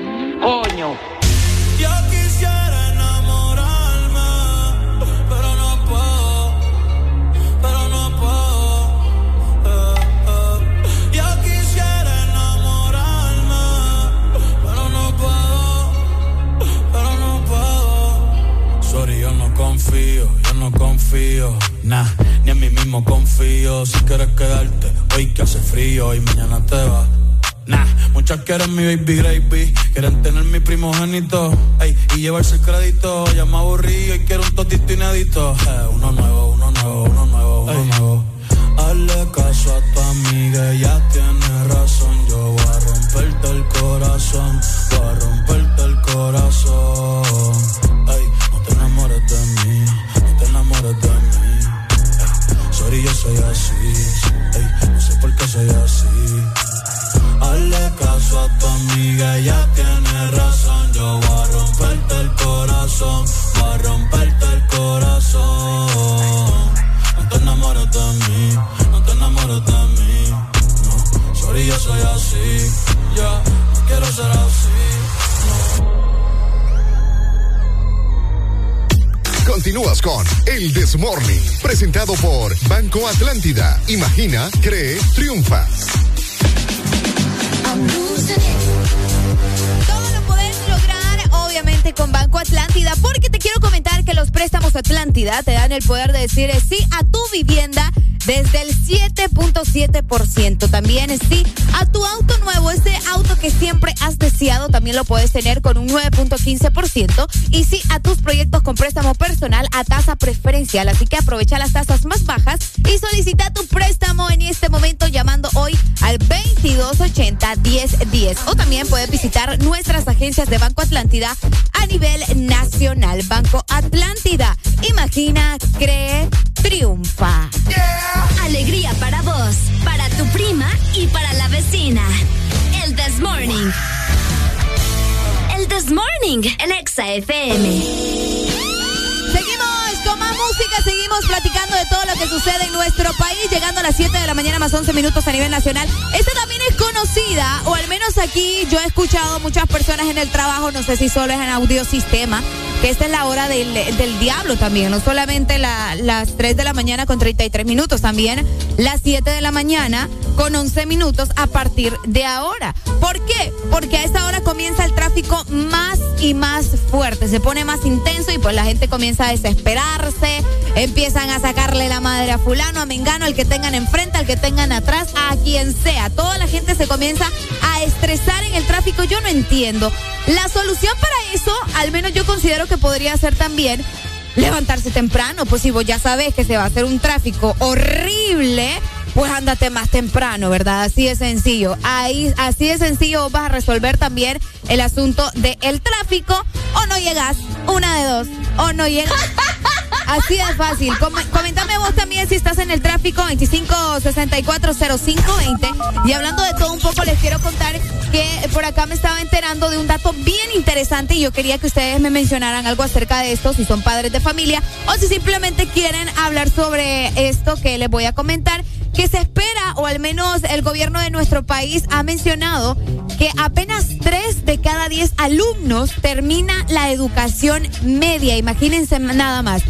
vergonham quieren mi baby gravy, quieren tener mi primogénito, ey, y llevarse el crédito. Ya me aburrí y quiero un totito inédito. Eh, uno nuevo, uno nuevo, uno nuevo, uno nuevo. Hazle Banco Atlántida. Imagina, cree, triunfa. Todo lo puedes lograr, obviamente, con Banco Atlántida, porque te quiero comentar que los préstamos Atlántida te dan el poder de decir sí a tu vivienda desde el 7.7%. También sí a tu auto nuevo, ese auto que siempre has deseado, también lo puedes tener con un 9.15%. Y sí a tus proyectos con préstamo personal a tasa preferencial. Así que aprovecha las tasas más bajas solicita tu préstamo en este momento llamando hoy al 2280-1010. O también puedes visitar nuestras agencias de Banco Atlántida a nivel nacional. Banco Atlántida. Imagina, cree, triunfa. Alegría para vos, para tu prima y para la vecina. El This Morning. El This Morning, el Exa FM. Platicando de todo lo que sucede en nuestro país, llegando a las 7 de la mañana más 11 minutos a nivel nacional. Esta también es conocida, o al menos aquí yo he escuchado muchas personas en el trabajo, no sé si solo es en audiosistema, que esta es la hora del, del diablo también, no solamente las 3 de la mañana con 33 minutos, también las 7 de la mañana con 11 minutos a partir de ahora. ¿Por qué? Porque a esta hora comienza el tráfico más y más fuerte, se pone más intenso y pues la gente comienza a desesperarse, empiezan a sacarle la madre a fulano, a mengano, al que tengan enfrente, al que tengan atrás, a quien sea. Toda la gente se comienza a estresar en el tráfico. Yo no entiendo. La solución para eso, al menos yo considero que podría ser también levantarse temprano. Pues si vos ya sabes que se va a hacer un tráfico horrible, pues ándate más temprano, ¿verdad? Así de sencillo. Ahí, así de sencillo vas a resolver también el asunto del tráfico o no llegas, una de dos, o no llegas. (laughs) Así de fácil. comentame vos también si estás en el tráfico 25640520. Y hablando de todo un poco, les quiero contar que por acá me estaba enterando de un dato bien interesante y yo quería que ustedes me mencionaran algo acerca de esto, si son padres de familia o si simplemente quieren hablar sobre esto que les voy a comentar que se espera, o al menos el gobierno de nuestro país ha mencionado, que apenas tres de cada diez alumnos termina la educación media. Imagínense nada más.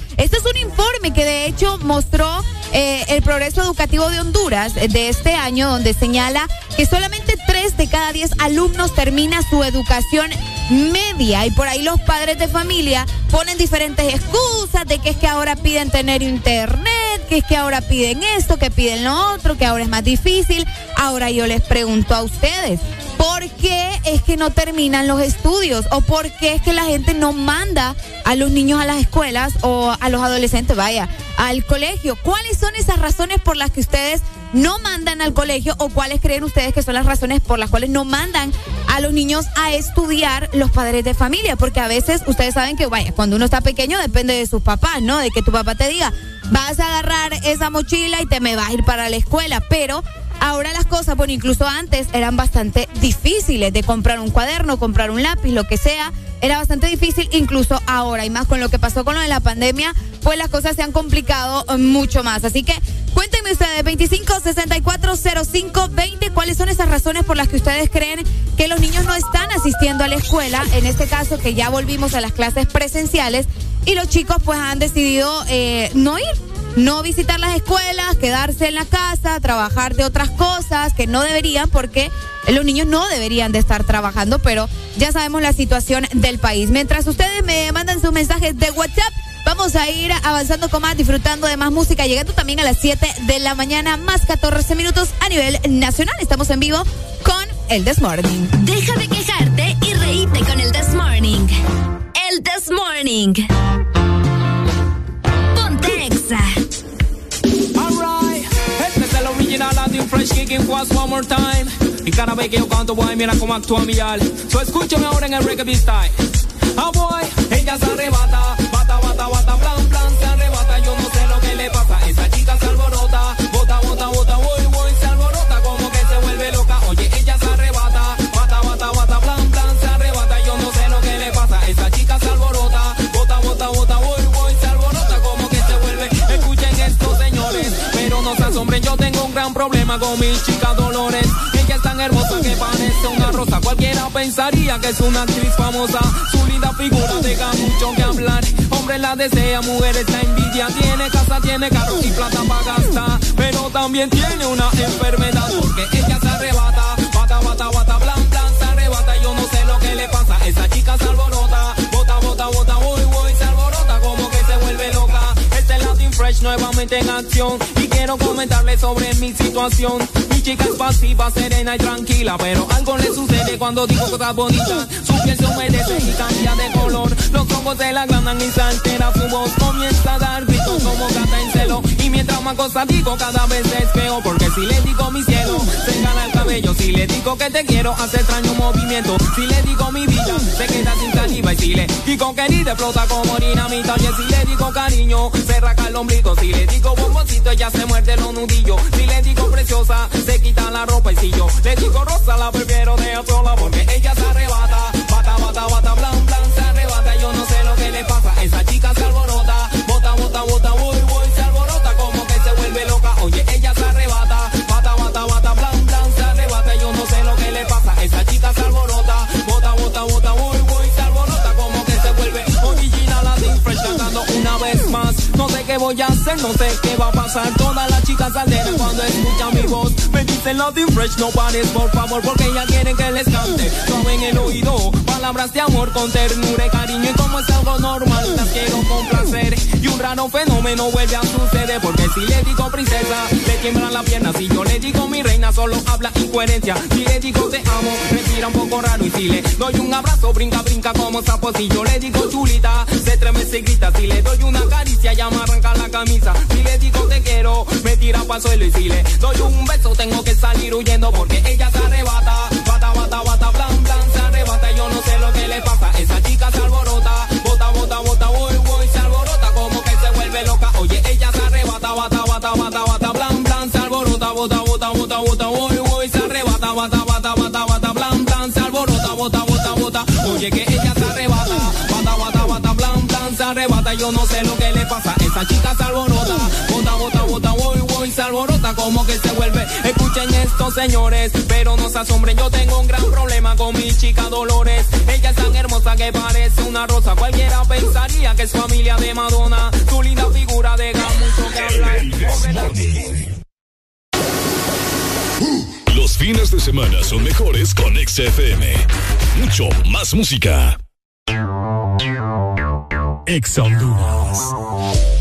Que de hecho mostró eh, el progreso educativo de Honduras de este año, donde señala que solamente tres de cada diez alumnos termina su educación media y por ahí los padres de familia ponen diferentes excusas de que es que ahora piden tener internet, que es que ahora piden esto, que piden lo otro, que ahora es más difícil. Ahora yo les pregunto a ustedes, ¿por qué es que no terminan los estudios? ¿O por qué es que la gente no manda a los niños a las escuelas o a los adolescentes, vaya, al colegio? ¿Cuáles son esas razones por las que ustedes no mandan al colegio o cuáles creen ustedes que son las razones por las cuales no mandan a los niños a estudiar los padres de familia? Porque a veces ustedes saben que, vaya, cuando uno está pequeño depende de sus papás, ¿no? De que tu papá te diga, vas a agarrar esa mochila y te me vas a ir para la escuela, pero ahora las cosas, bueno, incluso antes eran bastante difíciles de comprar un cuaderno, comprar un lápiz, lo que sea era bastante difícil, incluso ahora, y más con lo que pasó con lo de la pandemia, pues las cosas se han complicado eh, mucho más. Así que cuéntenme ustedes, 25 64 05 20, ¿cuáles son esas razones por las que ustedes creen que los niños no están asistiendo a la escuela? En este caso, que ya volvimos a las clases presenciales y los chicos pues han decidido eh, no ir no visitar las escuelas, quedarse en la casa, trabajar de otras cosas que no deberían porque los niños no deberían de estar trabajando, pero ya sabemos la situación del país. Mientras ustedes me mandan sus mensajes de WhatsApp, vamos a ir avanzando con más, disfrutando de más música, llegando también a las 7 de la mañana, más 14 minutos a nivel nacional. Estamos en vivo con el This Morning. Deja de quejarte y reíte con el This Morning. El This Morning. Ponte Exa. Alright, este es el original Andy Fresh Kicking was one more time. Y cada vez que yo canto, boy, mira cómo actúa mi al. So escúchame ahora en el reggae style. Ah, boy, ella se arrebata, bata, bata, bata, plan, plan, se arrebata. Yo no sé lo que le pasa, esa chica se alborota, bota, bota, bota, voy, voy, se alborota como que se vuelve loca. Oye, ella se arrebata, bata, bata, bata, plan, plan, se arrebata. Yo no sé lo que le pasa, esa chica se alborota, bota, bota, bota, voy, voy, se alborota como que se vuelve. Escuchen esto, señores, pero no se asombren, yo tengo un gran problema con mis chicas Dolores. Es tan hermosa que parece una rosa. Cualquiera pensaría que es una actriz famosa. Su linda figura deja mucho que hablar. Hombre la desea, mujeres la envidia. Tiene casa, tiene carro y plata para gastar. Pero también tiene una enfermedad porque ella se arrebata. Bata, bata, bata, blan, blan, se arrebata. Yo no sé lo que le pasa. Esa chica se alborota. Bota, bota, bota, nuevamente en acción. Y quiero comentarle sobre mi situación. Mi chica es pasiva, serena y tranquila, pero algo le sucede cuando digo cosas bonitas. Su piel se humedece y cambia de color. Los ojos se la agrandan y se altera su. Comienza a dar gritos como gata en celo. Y mientras más cosas digo, cada vez es peor. Porque si le digo mi cielo, se gana el cabello. Si le digo que te quiero, hace extraño movimiento. Si le digo mi vida, se queda sin saliva. Y si le digo querida, explota como dinamita. Y si le digo cariño, se raca el ombligo. Si le digo bomboncito, ella se muerde los nudillos. Si le digo preciosa, se quita la ropa. Y si yo le digo rosa, la prefiero de sola porque ella se arrebata. Bata, bata, bata, blan, blan, se arrebata. Yo no sé lo que le pasa. Esa chica se alborota. Bota, bota, bota, qué voy a hacer, no sé qué va a pasar. Todas las chicas salderas cuando escuchan mi voz me dicen Latin Fresh, no pares por favor, porque ellas quieren que les cante. Suave en el oído, palabras de amor con ternura y cariño y como es algo normal, las quiero complacer. Y un raro fenómeno vuelve a suceder, porque si le digo princesa, le tiemblan las piernas. Si yo le digo mi reina, solo habla incoherencia. Si le digo te amo, respira un poco raro. Y si le doy un abrazo, brinca, brinca como sapo. Si yo le digo chulita, se tremece y grita. Si le doy una caricia, ya me arranca la camisa. Si le digo te quiero, me tira para suelo. Y si le doy un beso, tengo que salir huyendo porque ella se arrebata. Bata, bata, bata, blan, blan, se arrebata. Yo no sé lo que le pasa. Esa chica se alborota. Bota, bota, bota, voy, voy, se alborota. Como que se vuelve loca. Oye, ella se arrebata, bata, bata, bata, bata, blan, blan, se alborota. Bota, bota, bota, bota, voy, voy, se arrebata, bata, bata, bata, bata, blan, blan, se alborota. Bota, bota, bota. Oye, que ella arrebata. Yo no sé lo que le pasa. Esa chica se alborota. Bota, bota, bota, voy, voy, se. Como que se vuelve. Escuchen esto, señores. Pero no se asombren, yo tengo un gran problema con mi chica Dolores. Ella es tan hermosa que parece una rosa. Cualquiera pensaría que es familia de Madonna. Su linda figura deja mucho que hablar. Los fines de semana son mejores con XFM. Mucho más música. Ex Honduras.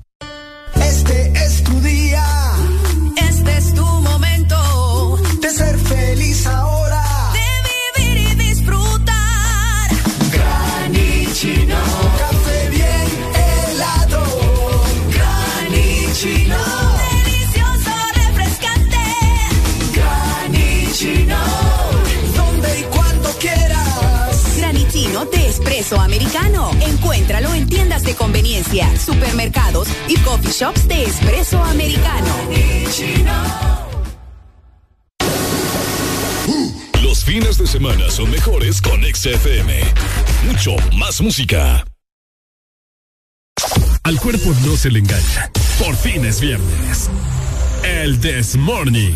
Este espresso americano. Encuéntralo en tiendas de conveniencia, supermercados y coffee shops de espresso americano. Los fines de semana son mejores con XFM. Mucho más música. Al cuerpo no se le engaña. Por fin es viernes. El This Morning.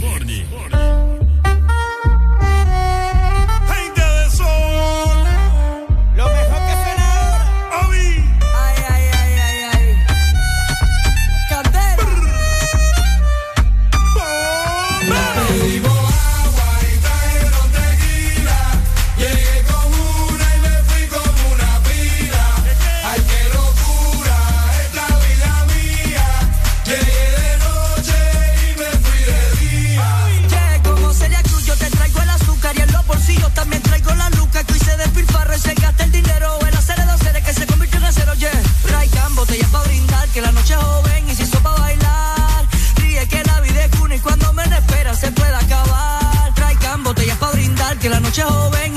traigan botellas para brindar, que la noche es joven y se hizo para bailar. Ríe que la vida es una y cuando me espera se puede acabar. Traigan botellas para brindar, que la noche es joven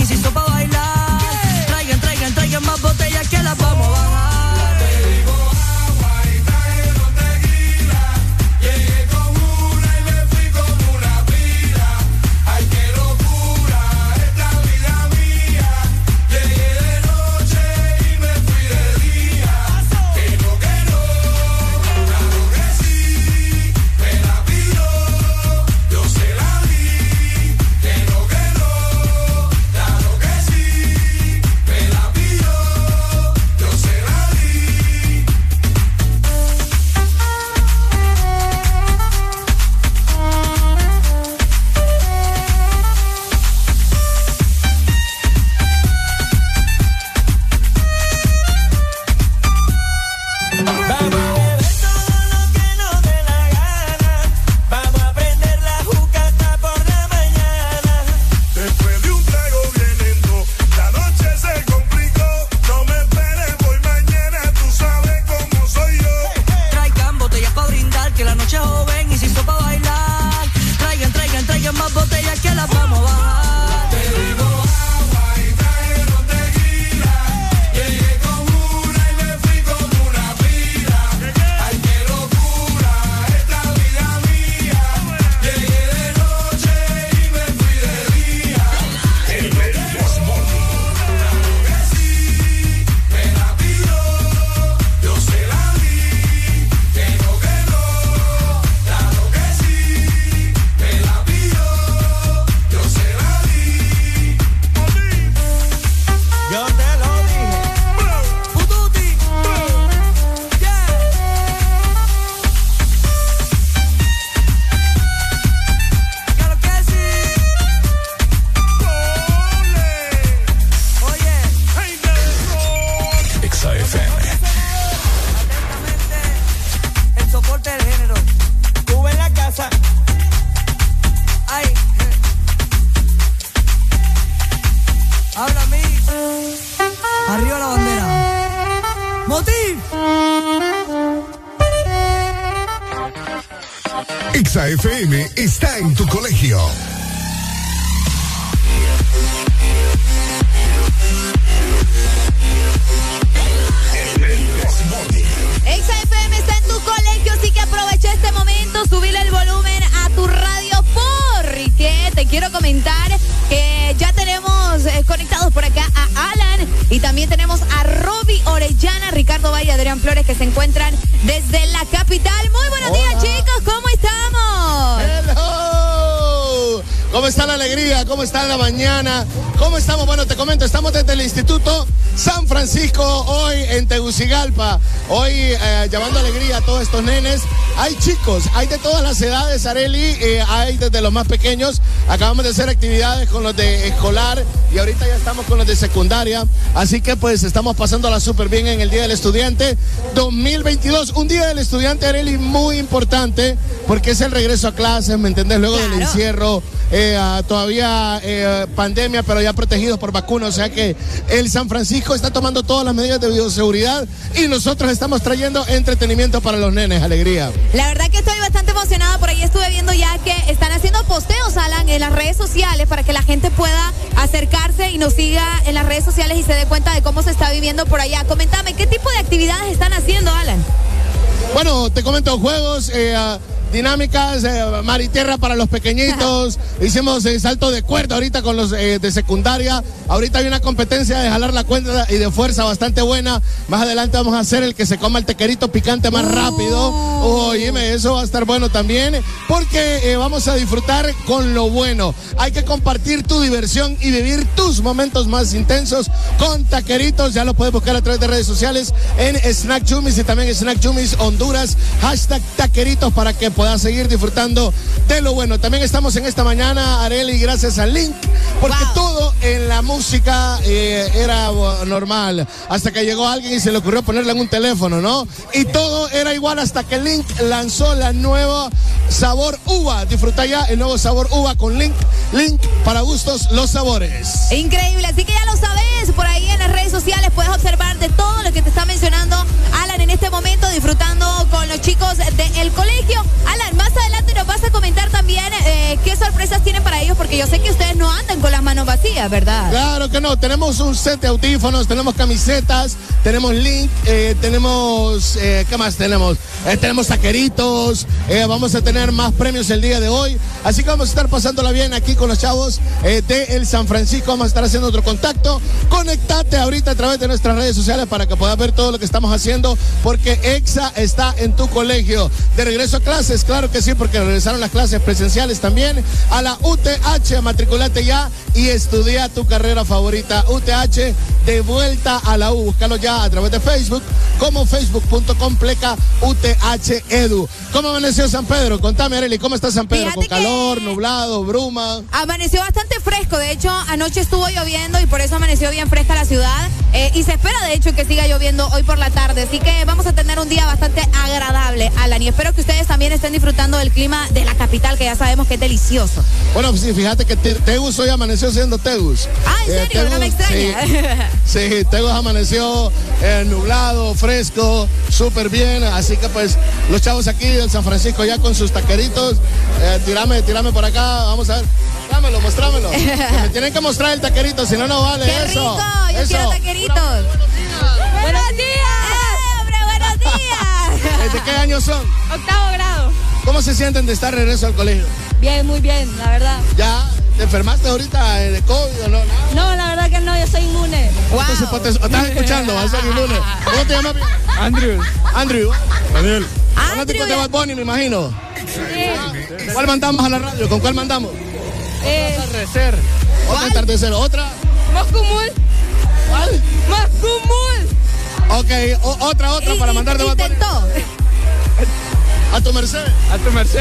chicos, hay de todas las edades, Areli, eh, hay desde los más pequeños. Acabamos de hacer actividades con los de escolar y ahorita ya estamos con los de secundaria. Así que pues estamos pasándola súper bien en el Día del Estudiante 2022. Un Día del Estudiante, Areli, muy importante porque es el regreso a clases, ¿me entendés? Luego del encierro, eh, ah, todavía eh, pandemia, pero ya protegidos por vacuna. O sea que el San Francisco está tomando todas las medidas de bioseguridad y nosotros estamos trayendo entretenimiento para los nenes, alegría. La verdad ya que están haciendo posteos, Alan, en las redes sociales para que la gente pueda acercarse y nos siga en las redes sociales y se dé cuenta de cómo se está viviendo por allá. Comentame, ¿qué tipo de actividades están haciendo, Alan? Bueno, te comento juegos. eh, Dinámicas, eh, mar y tierra para los pequeñitos. (laughs) Hicimos eh, salto de cuerda ahorita con los eh, de secundaria. Ahorita hay una competencia de jalar la cuerda y de fuerza bastante buena. Más adelante vamos a hacer el que se coma el tequerito picante más rápido. Oíme, eso va a estar bueno también. Porque eh, vamos a disfrutar con lo bueno. Hay que compartir tu diversión y vivir tus momentos más intensos con taqueritos. Ya lo puedes buscar a través de redes sociales en Snack Chumis y también Snack Chumis Honduras. Hashtag taqueritos para que puedas seguir disfrutando de lo bueno. También estamos en esta mañana, Areli, gracias al Link, porque todo en la música eh, era normal. Hasta que llegó alguien y se le ocurrió ponerle en un teléfono, ¿no? Y todo era igual hasta que Link lanzó la nueva sabor uva. Disfruta ya el nuevo sabor uva con Link. Link para gustos los sabores. Increíble, así que ya lo sabes, por ahí en las redes sociales puedes observar de todo lo que te está mencionando Alan este momento, disfrutando con los chicos del colegio. Alan, más adelante nos vas a comentar también eh, qué sorpresas tienen para ellos, porque yo sé que ustedes no andan con las manos vacías, ¿verdad? Claro que no, tenemos un set de audífonos, tenemos camisetas, tenemos link, eh, tenemos, eh, ¿qué más tenemos? Eh, tenemos taqueritos, vamos a tener más premios el día de hoy, así que vamos a estar pasándola bien aquí con los chavos eh, de El San Francisco, vamos a estar haciendo otro contacto, conectate ahorita a través de nuestras redes sociales para que puedas ver todo lo que estamos haciendo, porque EXA está en tu colegio. De regreso a clases, claro que sí, porque regresaron las clases presenciales también a la UTH, matriculate ya y estudia tu carrera favorita. UTH de vuelta a la U. Búscalo ya a través de Facebook como facebook.com pleca UTH Edu. ¿Cómo amaneció San Pedro? Contame, Areli, ¿cómo está San Pedro? ¿Con calor, nublado, bruma? Amaneció bastante fresco, de hecho anoche estuvo lloviendo y por eso amaneció bien fresca la ciudad eh, y se espera de hecho que siga lloviendo hoy por la tarde, así que vamos a tener un día bastante agradable, Alan, y espero que ustedes también estén disfrutando del clima de la capital que ya sabemos que es delicioso. Bueno, pues sí, fíjate que Te- Tegus hoy amaneció siendo Tegus. Ah, ¿en Eh, serio? no me extraña. Sí, sí, Tegus amaneció eh, nublado, fresco, súper bien. Así que pues los chavos aquí en San Francisco ya con sus taqueritos. Eh, tirame, tirame por acá, vamos a ver. Mostrámelo, mostrámelo. Que me tienen que mostrar el taquerito, si no, no vale ¡Qué eso. rico! Yo eso. quiero taqueritos. ¡Buenos días! ¡Eh, hombre, buenos días! ¿Desde qué años son? Octavo grado. ¿Cómo se sienten de estar regreso al colegio? Bien, muy bien, la verdad. ¿Ya? ¿Te enfermaste ahorita de COVID o no? Nada. No, la verdad que no, yo soy inmune. Entonces, pues, te- ¿Estás escuchando? Vas a ser inmune. ¿Cómo te llamas? Andrew. Andrew. Daniel. Fanático de Bad Bunny, me imagino. ¿Cuál mandamos a la radio? ¿Con cuál mandamos? Eh, Atardecer. Otra atardecer. ¿Otra? Moscumul. ¿Cuál? Moscumul. Ok, o- otra, otra para mandar de Bad Bunny. A tu merced. A tu merced.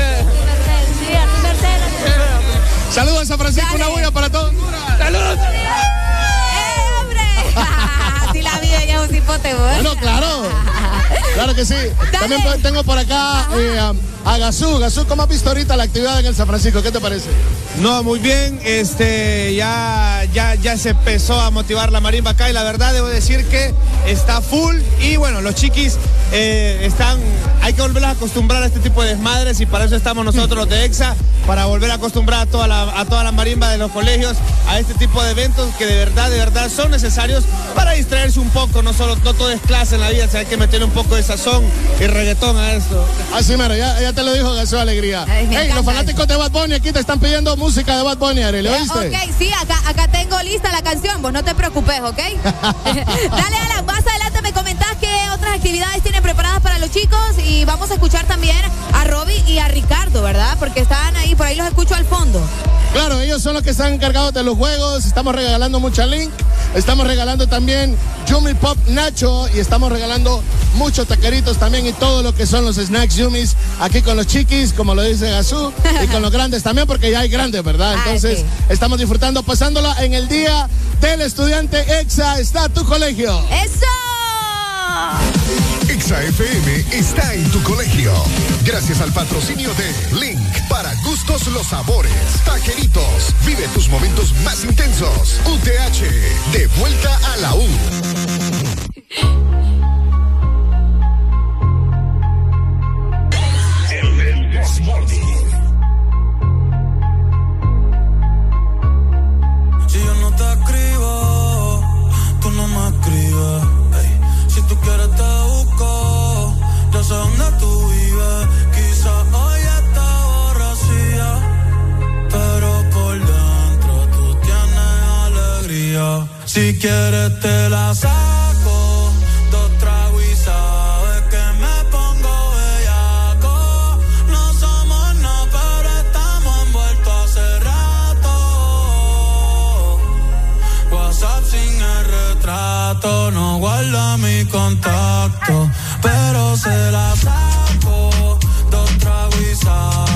Sí, a tu merced. Saludos a San Francisco, una bulla para todos. Saludos. ¡Eh, hombre! (laughs) si la vida ya es un cipote, vos. Bueno, claro. Claro, que sí. También tengo por acá eh, a, a Gazú. Gazú, ¿cómo has visto ahorita la actividad en el San Francisco? ¿Qué te parece? No, muy bien, este, ya, ya, ya se empezó a motivar la marimba acá y la verdad debo decir que está full y bueno, los chiquis eh, están, hay que volverlos a acostumbrar a este tipo de desmadres y para eso estamos nosotros los de EXA, para volver a acostumbrar a toda la, a toda la marimba de los colegios a este tipo de eventos que de verdad, de verdad son necesarios para distraerse un poco, no solo, no todo es clase en la vida, hay que meterle un poco de sazón y reggaetón a esto. Así, mero, ya, ya te lo dijo Gazú Alegría. Ay, me Hey, los fanáticos de Bad Bunny aquí te están pidiendo música de Bad Bunny, Arely, ¿oíste? Ok, sí, acá, acá tengo lista la canción, vos no te preocupes, ¿ok? (laughs) Dale, Alan, más adelante me comentás qué otras actividades tienen preparadas para los chicos y vamos a escuchar también a Robbie y a Ricardo, ¿verdad? Porque están ahí, por ahí los escucho al fondo. Claro, ellos son los que están encargados de los juegos. Estamos regalando mucha link. Estamos regalando también Yumi Pop Nacho y estamos regalando muchos taqueritos también y todo lo que son los snacks Yumis aquí con los chiquis, como lo dice Gazú, y con los (laughs) grandes también, porque ya hay grandes, ¿verdad? Ah, Entonces, sí. estamos disfrutando, pasándola en el día del estudiante EXA. Está tu colegio. ¡Eso! Exa FM está en tu colegio. Gracias al patrocinio de Link. Para gustos los sabores. Taqueritos. Vive tus momentos más intensos. UTH. De vuelta a la U. Si tú quieres te busco, yo sé dónde tú vives. Quizás hoy está borracía, pero por dentro tú tienes alegría. Si quieres te la saco, no guarda mi contacto, pero se la saco. Dos tragos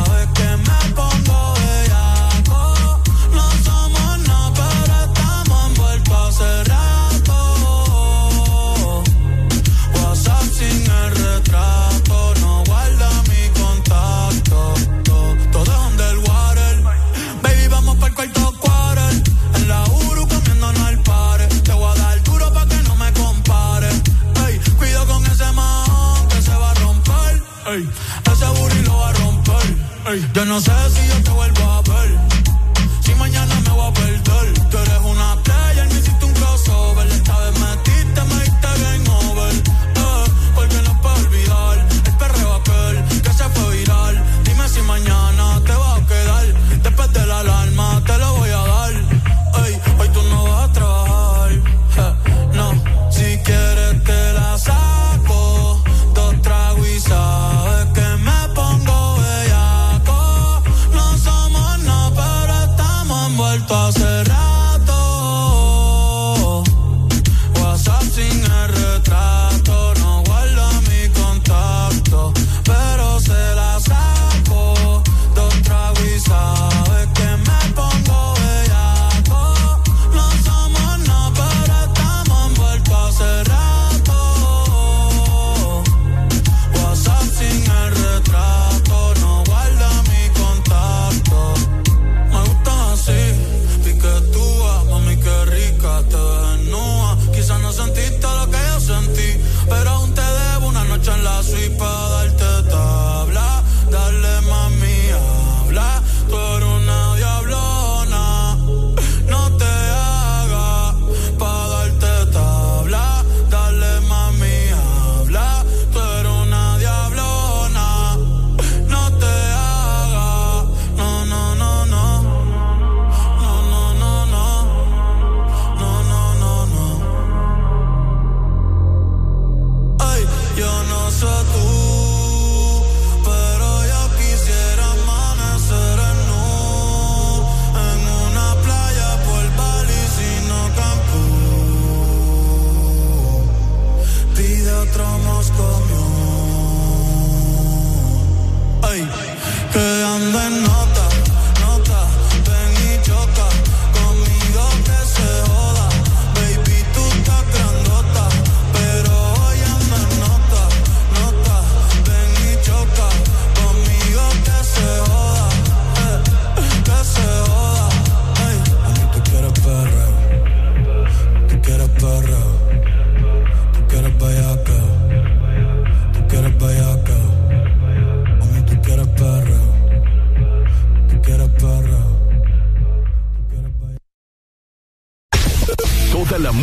Yo no sé si yo te vuelvo a ver. Si mañana me voy a perder. Tú eres una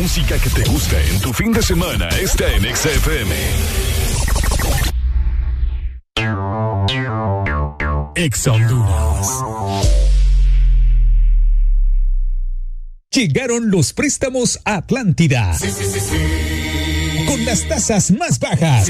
música que te gusta en tu fin de semana está en XFM. Ex Honduras. Llegaron los préstamos a Atlántida. Con las tasas más bajas.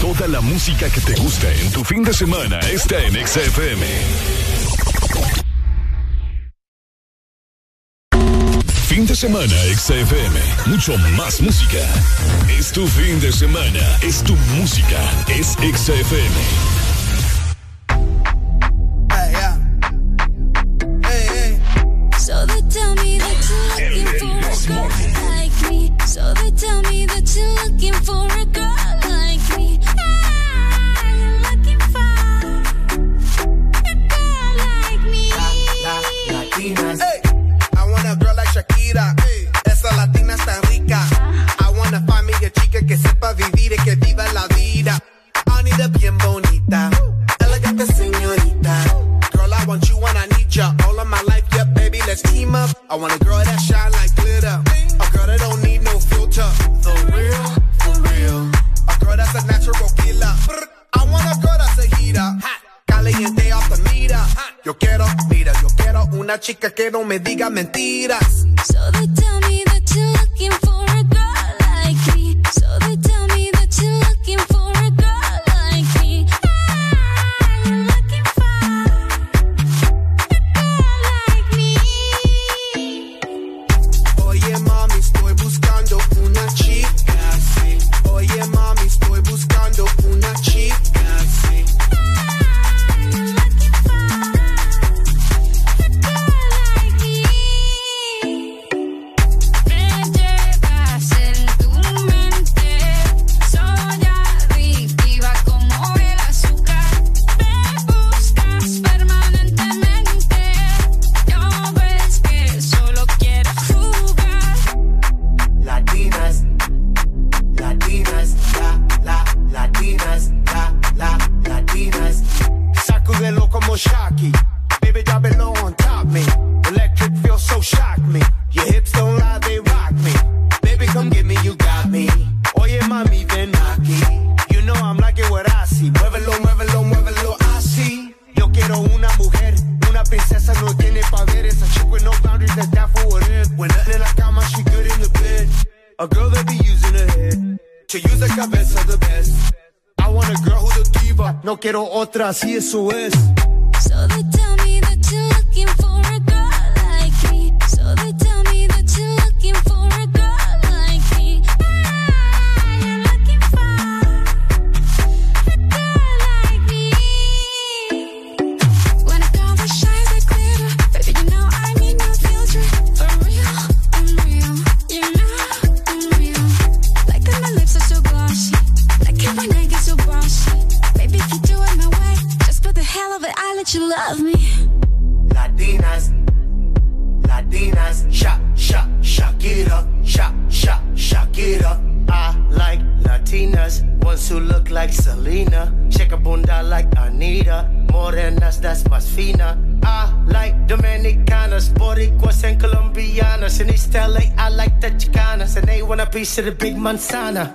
Toda la música que te gusta en tu fin de semana está en XFM. Fin de semana XFM. Mucho más música. Es tu fin de semana. Es tu música. Es XFM. So they tell me that you're looking for a girl chica que sepa vivir y que viva la vida. I need bien bonita. Elegante señorita. Girl, I want you when I need ya. All of my life, yeah, baby, let's team up. I want a girl that shine like glitter. A girl that don't need no filter. The real, for real. A girl that's a natural killer. I want a girl that's a heater. Caliente off the meter. Yo quiero, mira, yo quiero una chica que no me diga mentiras. So they tell me that you're looking for así eso es. Of the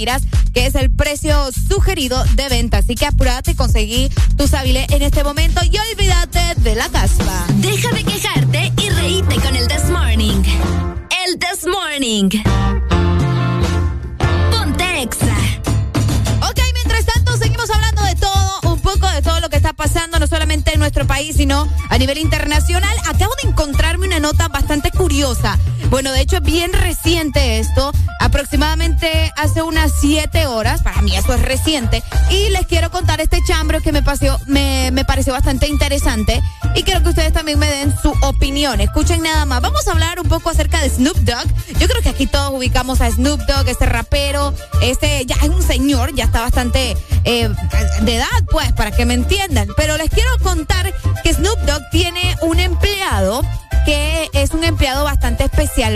lempiras, que es el precio sugerido de venta. Así que apúrate y conseguí tu sábile en este momento y olvídate de la caspa. Deja de quejarte y reíte con el This Morning. El This Morning. Ponte Exa. Ok, mientras tanto seguimos hablando de todo, un poco de todo lo que está pasando, no solamente en nuestro país, sino a nivel internacional. Acabo de encontrarme una nota bastante curiosa. Bueno, de hecho es bien reciente esto, aproximadamente hace unas siete horas, para mí eso es reciente, y les quiero contar este chambro que me, me pareció bastante interesante y quiero que ustedes también me den su opinión. Escuchen nada más. Vamos a hablar un poco acerca de Snoop Dogg. Yo creo que aquí todos ubicamos a Snoop Dogg, este rapero, este ya es un señor, ya está bastante eh, de edad, pues, para que me entiendan. Pero les quiero contar que Snoop Dogg tiene un empleado que es un empleado bastante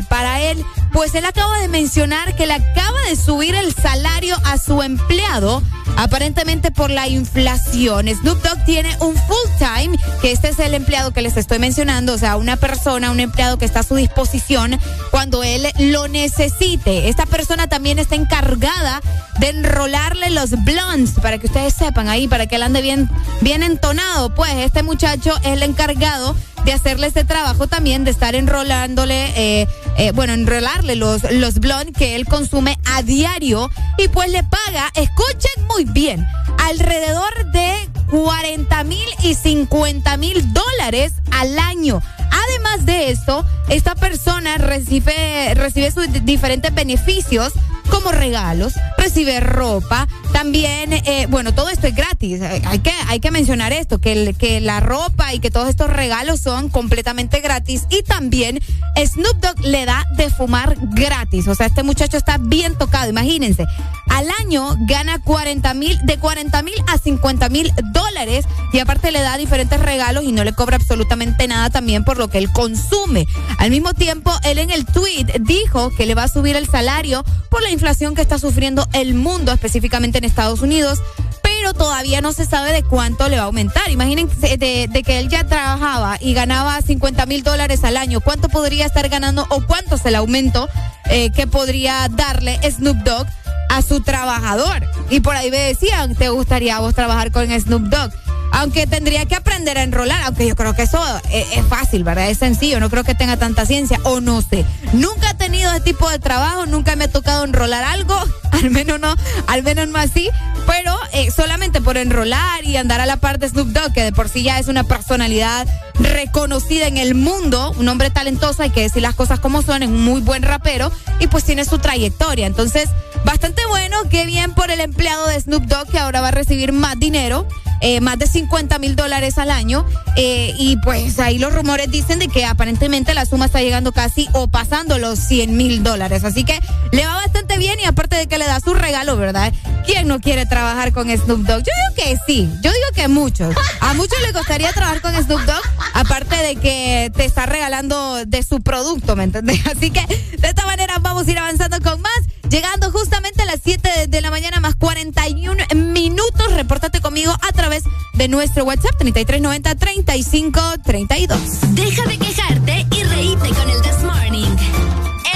para él, pues él acaba de mencionar que le acaba de subir el salario a su empleado, aparentemente por la inflación. Snoop Dogg tiene un full time, que este es el empleado que les estoy mencionando, o sea, una persona, un empleado que está a su disposición cuando él lo necesite. Esta persona también está encargada de enrolarle los blondes, para que ustedes sepan ahí, para que él ande bien, bien entonado. Pues este muchacho es el encargado de hacerle este trabajo también, de estar enrolándole, eh, eh, bueno, enrolarle los, los blondes que él consume a diario y pues le paga, escuchen muy bien, alrededor de 40 mil y 50 mil dólares al año. Además de esto, esta persona recibe, recibe sus di- diferentes beneficios como regalos, recibe ropa, también, eh, bueno, todo esto es gratis. Hay que, hay que mencionar esto, que, que la ropa y que todos estos regalos son completamente gratis. Y también Snoop Dogg le da de fumar gratis. O sea, este muchacho está bien tocado, imagínense. Al año gana 40 mil, de 40 mil a 50 mil dólares y aparte le da diferentes regalos y no le cobra absolutamente nada también por lo que él consume. Al mismo tiempo, él en el tweet dijo que le va a subir el salario por la inflación que está sufriendo el mundo, específicamente en Estados Unidos, pero todavía no se sabe de cuánto le va a aumentar. Imagínense de, de que él ya trabajaba y ganaba 50 mil dólares al año, ¿cuánto podría estar ganando o cuánto es el aumento eh, que podría darle Snoop Dogg a su trabajador? Y por ahí me decían, ¿te gustaría vos trabajar con Snoop Dogg? Aunque tendría que aprender a enrolar, aunque yo creo que eso es, es fácil, ¿verdad? Es sencillo, no creo que tenga tanta ciencia, o no sé. Nunca he tenido ese tipo de trabajo, nunca me ha tocado enrolar algo, (laughs) al menos no, al menos no así, pero eh, solamente por enrolar y andar a la par de Snoop Dogg, que de por sí ya es una personalidad reconocida en el mundo, un hombre talentoso, hay que decir las cosas como son, es un muy buen rapero y pues tiene su trayectoria. Entonces, bastante bueno, qué bien por el empleado de Snoop Dogg que ahora va a recibir más dinero. eh, más de 50 mil dólares al año eh, y pues ahí los rumores dicen de que aparentemente la suma está llegando casi o pasando los 100 mil dólares así que le va bastante bien y aparte de que le da su regalo verdad ¿quién no quiere trabajar con Snoop Dogg? yo digo que sí yo digo que muchos a muchos les gustaría trabajar con Snoop Dogg aparte de que te está regalando de su producto ¿me entendés? (laughs) así que de esta manera vamos a ir avanzando con más llegando justamente a las 7 de, de la mañana más 41 minutos repórtate conmigo a través de nuestro WhatsApp 3390 3532 Deja de quejarte y reíte con el This Morning.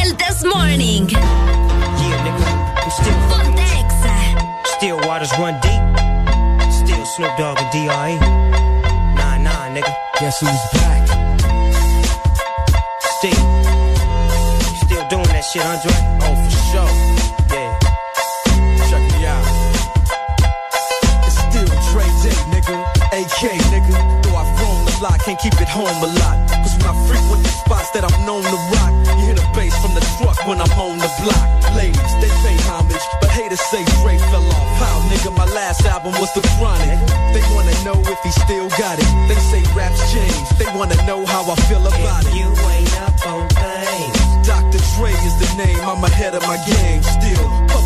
El This Morning. Still waters run deep. Still Snoop Dogg and D.R.E. Nah, nah, nigga. Guess who's back? Still. Still doing that shit, Andre? Oh, for sure. Yeah. Check me out. It's still Dre Day, nigga. AK, nigga. Though I've grown a lot, can't keep it home a lot. Cause when I frequent the spots that I'm known to rock, when I'm on the block. Ladies, they pay homage, but haters say Dre fell off. How, nigga, my last album was The Chronic. They wanna know if he still got it. They say raps change, they wanna know how I feel about it. You ain't up on things. Dr. Dre is the name, I'm ahead of my game. Still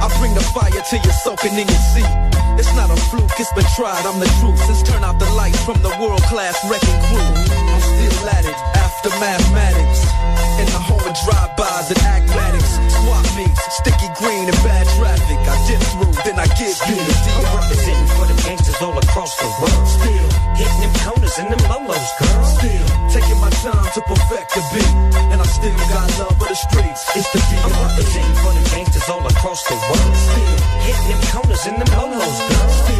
I bring the fire till you're soaking in your seat. It's not a fluke, it's been tried, I'm the truth. Since turn out the lights from the world class wrecking crew. I'm still at it, after mathematics. In the home of drive-bys and acmatics. Swap meets, sticky green and bad traffic. I dip through, then I get through the I'm representing for the gangsters all across the world. Still hitting them corners and them lolos, girl. Still time to perfect the beat. And I still got love for the streets. It's the beat. I'm representing for the gangsters all across the world. Still hitting them corners and them lolos, girl.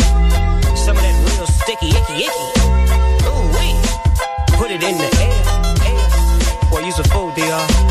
Sticky, icky, icky. Ooh, wee. Put it in the air, air. Boy, use a fool, DR.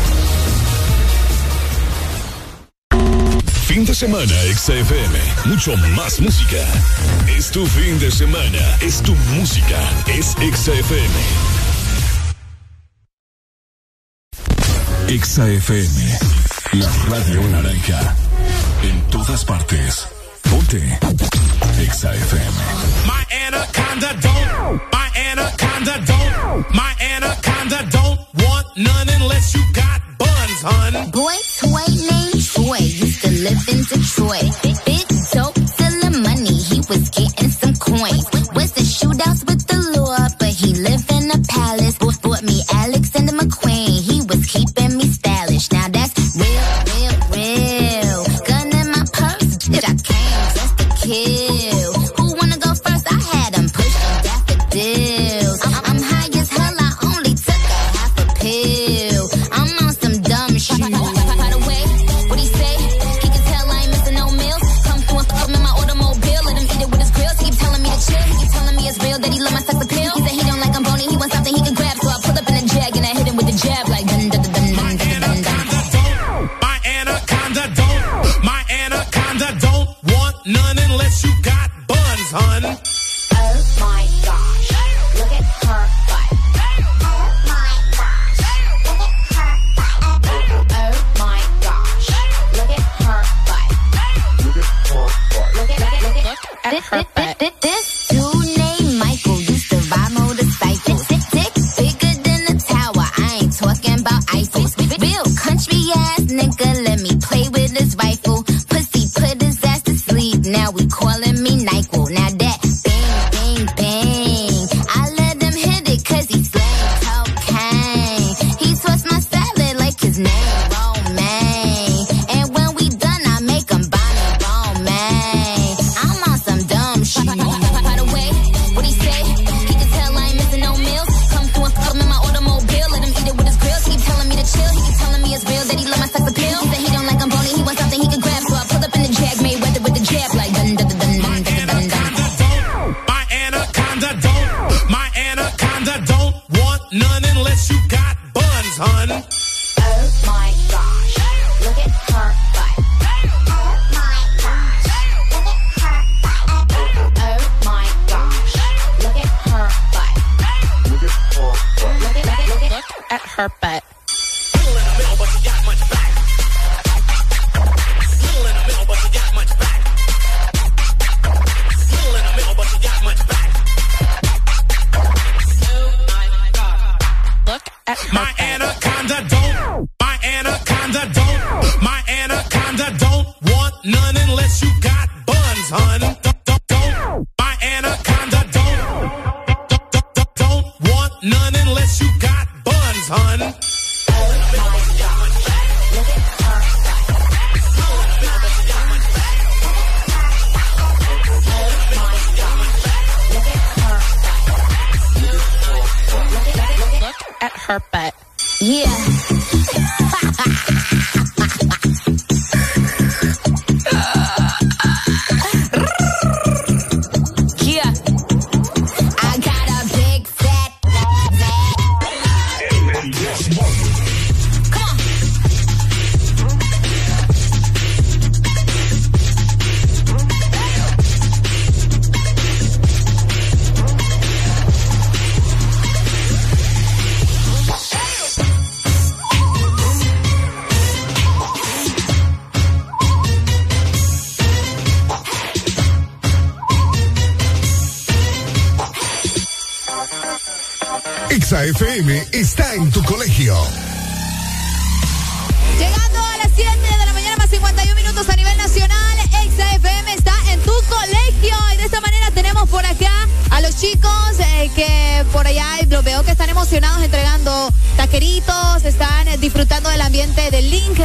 Fin de semana, XFM. Mucho más música. Es tu fin de semana. Es tu música. Es XFM. Exa FM, la radio naranja. En todas partes. Ponte. Exa FM. My anaconda don't, my anaconda don't, my anaconda don't want none unless you got buns, hun. Boy, toy to live in Detroit. Big dope, selling money, he was getting some coins. Was the shootouts with the law, but he lived in a palace. Bought, bought me Alex Alexander McQueen, he was keeping me stylish. Now that's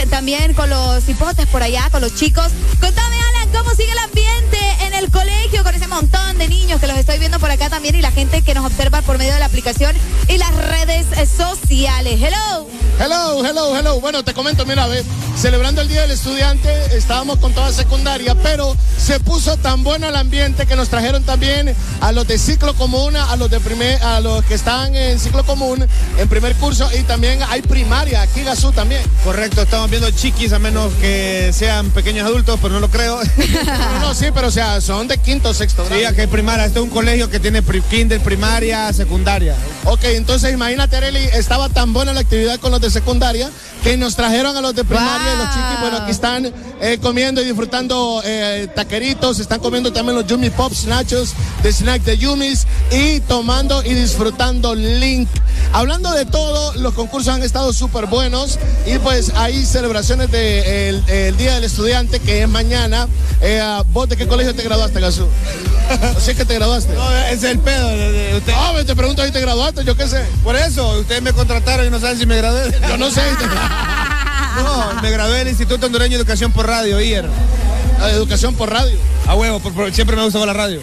también con los hipotes por allá, con los chicos. Contame Alan, ¿cómo sigue el ambiente en el colegio con ese montón de niños que los estoy viendo por acá también y la gente que nos observa por medio de la aplicación y las redes sociales? Hello. Hello, hello, hello. Bueno, te comento, mira, ve, celebrando el Día del Estudiante, estábamos con toda secundaria, pero se puso tan bueno el ambiente que nos trajeron también a los de ciclo común, a los de primer, a los que están en ciclo común, en primer curso, y también hay primaria, aquí Gazú también. Correcto, estamos viendo chiquis, a menos que sean pequeños adultos, pero no lo creo. (laughs) No, no, sí, pero o sea, son de quinto, sexto grado. Sí, aquí hay primaria. Este es un colegio que tiene kinder, primaria, secundaria. Ok, entonces imagínate, Arely, estaba tan buena la actividad con los de secundaria que nos trajeron a los de primaria y los chiquis, bueno, aquí están eh, comiendo y disfrutando eh, taqueritos, están comiendo también los Yumi Pops, nachos de snack de Yumis y tomando y disfrutando Link. Hablando de todo, los concursos han estado súper buenos y pues hay celebraciones del de el Día del Estudiante que es mañana. Eh, ¿Vos de qué colegio te graduaste, Gazú? ¿O sí que te graduaste? No, es el pedo. usted. No, te pregunto si te graduaste, yo qué sé. Por eso, ustedes me contrataron y no saben si me gradué. Yo no sé. (laughs) No, me gradué del Instituto Hondureño de Educación por Radio, IER. Educación por radio. A huevo, por- por- siempre me gustaba la radio.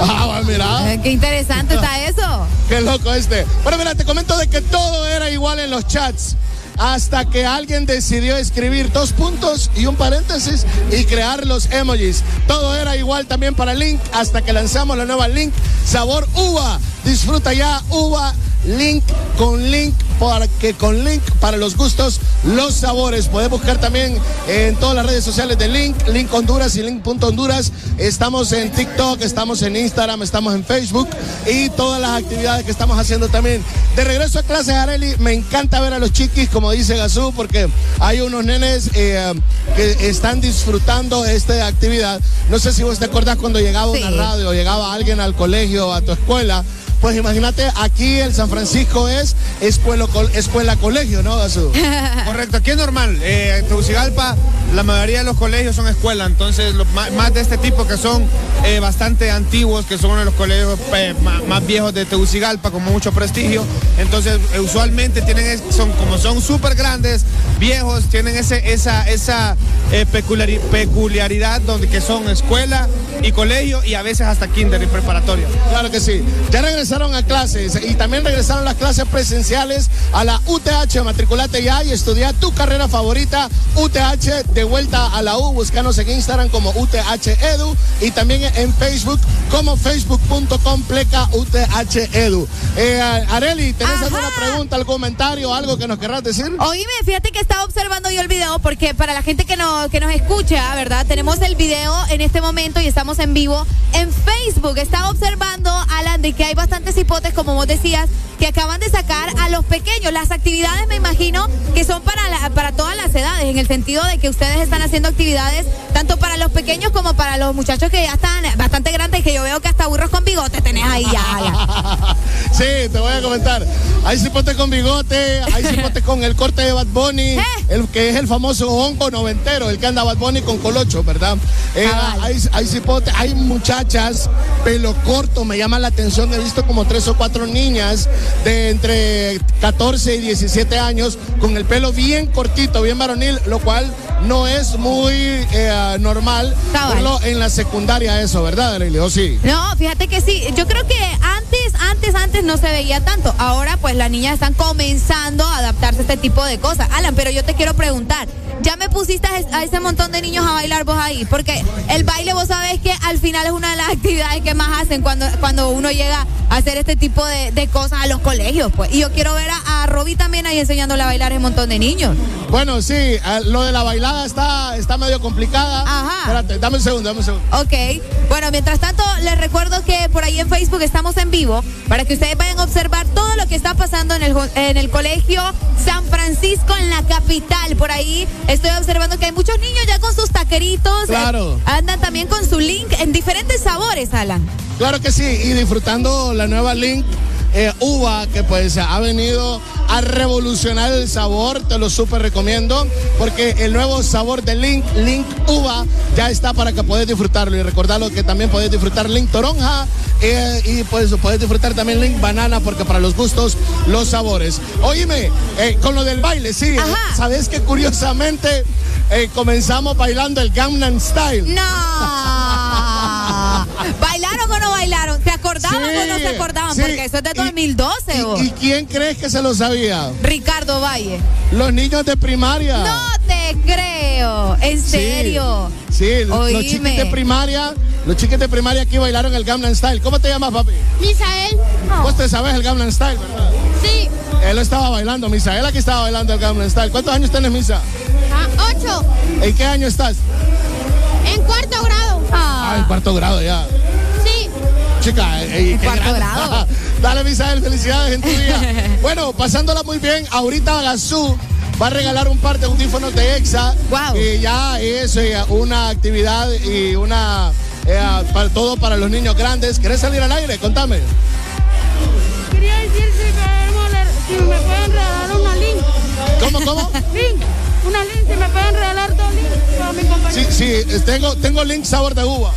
Ah, mira. Eh, Qué interesante está eso. (laughs) Qué loco este. Bueno, mira, te comento de que todo era igual en los chats. Hasta que alguien decidió escribir dos puntos y un paréntesis y crear los emojis. Todo era igual también para Link hasta que lanzamos la nueva Link sabor uva. Disfruta ya uva Link con Link porque con Link para los gustos, los sabores. Puedes buscar también en todas las redes sociales de Link, Link Honduras y Link.honduras. Estamos en TikTok, estamos en Instagram, estamos en Facebook y todas las actividades que estamos haciendo también. De regreso a clases, Areli, me encanta ver a los chiquis, como dice Gazú, porque hay unos nenes eh, que están disfrutando esta actividad. No sé si vos te acordás cuando llegaba una radio, llegaba alguien al colegio, a tu escuela. Pues imagínate, aquí en San Francisco es escuela, escuela colegio, ¿no? (laughs) Correcto, aquí es normal. Eh, en Tegucigalpa, la mayoría de los colegios son escuela, entonces lo- más, más de este tipo que son eh, bastante antiguos, que son uno de los colegios eh, más, viejos de Tegucigalpa, con mucho prestigio. Entonces, eh, usualmente tienen, son como son súper grandes, viejos, tienen ese, esa, esa eh, peculiari- peculiaridad donde que son escuela y colegio y a veces hasta kinder y preparatoria. Claro que sí. Ya regresaron a clases y también regresaron las clases presenciales a la UTH. Matriculate ya y estudia tu carrera favorita. UTH de vuelta a la U. Búscanos en Instagram como UTH Edu y también en Facebook como facebook.com pleca UTH Edu. Eh, Areli, ¿tenés alguna pregunta, algún comentario, algo que nos querrás decir? Oíme, fíjate que estaba observando yo el video porque para la gente que, no, que nos escucha, ¿verdad? Tenemos el video en este momento y estamos en vivo en Facebook. Estaba observando, Alan, de que hay bastantes hipotes, como vos decías, que acaban de sacar a los pequeños. Las actividades, me imagino, que son para, la- para todas las edades, en el sentido de que ustedes están haciendo actividades tanto para los pequeños como para los muchachos que ya están bastante grandes, que yo veo que hasta burros con bigote tenés ahí ya. (laughs) Sí, te voy a comentar. Hay cipote con bigote, hay cipote con el corte de Bad Bunny, (laughs) el que es el famoso hongo noventero, el que anda Bad Bunny con colocho, ¿verdad? Eh, hay, hay hay muchachas, pelo corto, me llama la atención. He visto como tres o cuatro niñas de entre 14 y 17 años con el pelo bien cortito, bien varonil, lo cual no es muy eh, normal verlo en la secundaria eso, ¿verdad, Arely? ¿O sí? No, fíjate que sí. Yo creo que antes, antes, antes no se veía tanto. Ahora, pues las niñas están comenzando a adaptarse a este tipo de cosas. Alan, pero yo te quiero preguntar. ¿Ya me pusiste a es- a ese montón de niños a bailar vos ahí? Porque el baile, vos sabés que al final es una de las actividades que más hacen cuando, cuando uno llega a hacer este tipo de, de cosas a los colegios, pues. Y yo quiero ver a, a Roby también ahí enseñándole a bailar a un montón de niños. Bueno, sí, eh, lo de la bailada está, está medio complicada. Ajá. Espérate, dame un segundo, dame un segundo. Ok. Bueno, mientras tanto, les recuerdo que por ahí en Facebook estamos en vivo para que ustedes vayan a observar todo lo que está pasando en el, en el colegio San Francisco, en la capital. Por ahí estoy observando que hay muchos niños ya con sus taqueritos. eh, Claro. andan también con su link en diferentes sabores, Alan. Claro que sí, y disfrutando la nueva Link eh, uva que pues ha venido a revolucionar el sabor, te lo súper recomiendo, porque el nuevo sabor de Link, Link uva, ya está para que puedas disfrutarlo y recordarlo que también puedes disfrutar Link toronja eh, y pues puedes disfrutar también Link banana, porque para los gustos, los sabores. Oíme, eh, con lo del baile, sí, sabes que curiosamente comenzamos bailando el Gangnam Style. No. ¿Bailaron o no bailaron? ¿Se acordaban o no se acordaban? sí. Porque eso es de 2012. ¿o? ¿Y, y quién crees que se lo sabía? Ricardo Valle. Los niños de primaria. No te creo. ¿En serio? Sí, los chiquis de primaria, los chiquis de primaria aquí bailaron el Gangnam Style. ¿Cómo te llamas, papi? Misael. Vos te sabes el Gangnam Style, ¿verdad? Sí. Él lo estaba bailando, Misael aquí estaba bailando el Gangnam Style. ¿Cuántos años tienes, Misa? Ah, ocho. ¿En qué año estás? En cuarto grado. Ah, en cuarto grado ya. Sí. Chica, eh, eh, qué cuarto grande. grado. (laughs) Dale, Misael, felicidades en tu día. (laughs) bueno, pasándola muy bien, ahorita Gazú va a regalar un par de audífonos de EXA. Wow. Y ya es eh, una actividad y una eh, para todo para los niños grandes. ¿Querés salir al aire? Contame. Quería decir si, podemos leer- si me pueden regalar una link. ¿Cómo, cómo? Link. Una link, si me pueden regalar dos links para mi compañero. Sí, sí, eh, tengo, tengo link sabor de uva.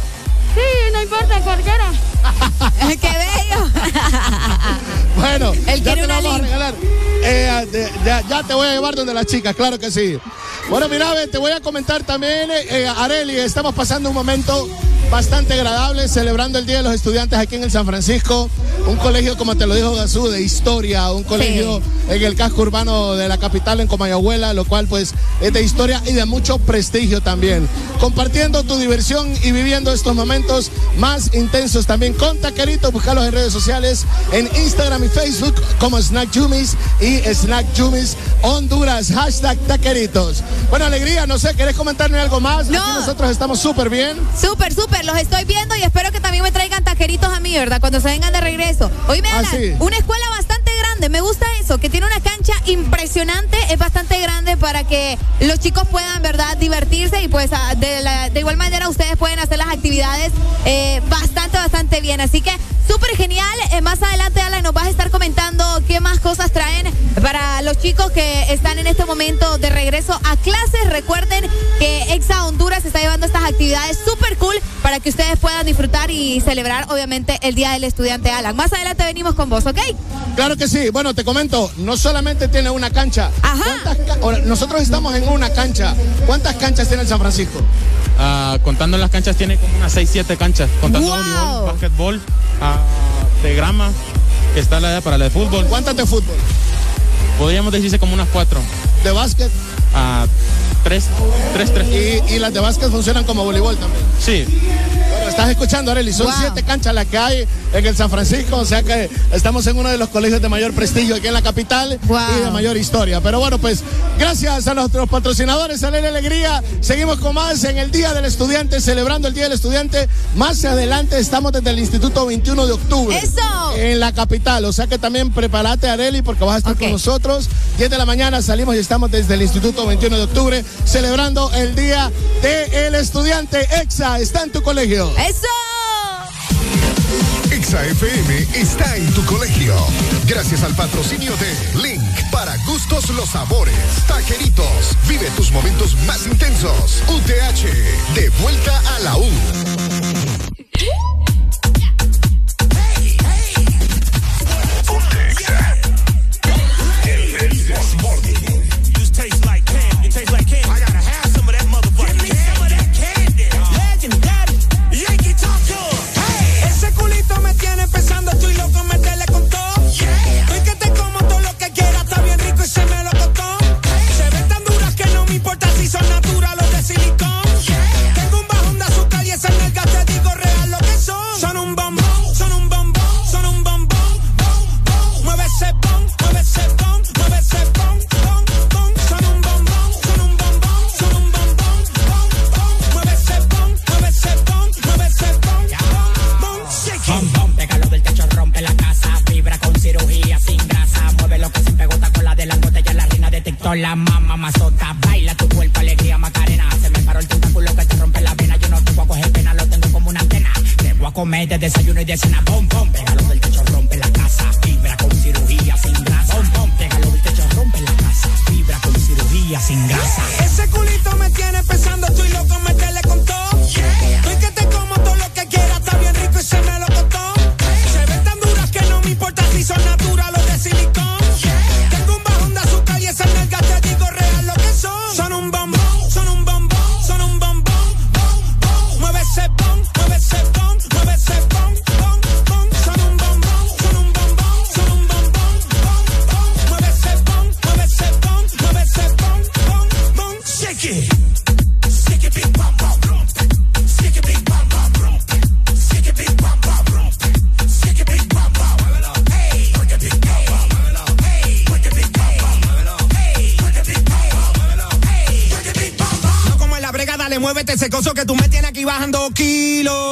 Sí, no importa, cualquiera. (laughs) ¡Qué bello! (laughs) Bueno, Él ya te lo una vamos a regalar. Eh, de- ya, ya te voy a llevar donde las chicas, claro que sí. Bueno, mira, ve, te voy a comentar también, eh, Areli, estamos pasando un momento bastante agradable celebrando el Día de los Estudiantes aquí en el San Francisco. Un colegio, como te lo dijo Gazú, de historia, un colegio en el casco urbano de la capital, en Comayagüela, lo cual pues es de historia y de mucho prestigio también. Compartiendo tu diversión y viviendo estos momentos más intensos también con Taqueritos, buscarlos en redes sociales, en Instagram y Facebook como Snack Jumis y Snack Jumis Honduras, hashtag Taqueritos. Bueno, Alegría, no sé, ¿querés comentarme algo más? Aquí nosotros estamos súper bien. Súper, súper, los estoy viendo y espero que también me traigan taqueritos a mí, ¿verdad? Cuando se vengan de regreso. Hoy me Ah, sí. una escuela bastante grande, me gusta eso, que tiene una cancha impresionante, es bastante grande para que los chicos puedan, ¿verdad?, divertirse y pues ah, de, la- de igual manera ustedes pueden hacer las actividades eh, bastante, bastante bien. Así que súper genial. Eh, más adelante, Alan, nos vas a estar comentando qué más cosas traen para los chicos que están en este momento de regreso a clases. Recuerden que Exa Honduras está llevando estas actividades súper cool para que ustedes puedan disfrutar y celebrar, obviamente, el Día del Estudiante Alan. Más adelante venimos con vos, ¿ok? Claro que sí. Bueno, te comento, no solamente tiene una cancha. ¿Cuántas ca- ahora, nosotros estamos en una cancha. ¿Cuántas canchas tiene el San Francisco? Ah, contando las canchas, tiene como unas 6, 7 canchas. Contando Wow. voleibol, básquetbol, ah, de grama, que está la de para la de fútbol. ¿Cuántas de fútbol? Podríamos decirse como unas 4. ¿De básquet? Ah, 3, 3, 3. Y, y las de básquet funcionan como voleibol también. Sí. Bueno, estás escuchando, Arely. Son siete canchas las que hay en el San Francisco. O sea que estamos en uno de los colegios de mayor prestigio aquí en la capital y de mayor historia. Pero bueno, pues gracias a nuestros patrocinadores, a la Alegría. Seguimos con más en el Día del Estudiante, celebrando el Día del Estudiante. Más adelante estamos desde el Instituto 21 de octubre. ¡Eso! En la capital. O sea que también prepárate, Areli, porque vas a estar con nosotros. 10 de la mañana salimos y estamos desde el Instituto 21 de octubre celebrando el Día del Estudiante. EXA está en tu colegio. ¡Eso! Exa FM está en tu colegio. Gracias al patrocinio de Link. Para gustos los sabores. Taqueritos. Vive tus momentos más intensos. UTH. De vuelta a la U. (laughs) la mamá mazota. Baila tu cuerpo, alegría, macarena. Se me paró el tentáculo que te rompe la vena. Yo no te voy a coger pena, lo tengo como una antena. Te voy a comer de desayuno y de cena. Bom, bom, pégalo del techo, rompe la casa. Fibra con cirugía sin grasa. Bom, bom, pégalo del techo, rompe la casa. Fibra con cirugía sin grasa. Ese culito me tiene pensando, estoy loco, métele con todo. Estoy que te como todo lo que quiera, está bien rico y se me lo costó. Se ven tan duras que no me importa si son naturales o de silicón. Kilos.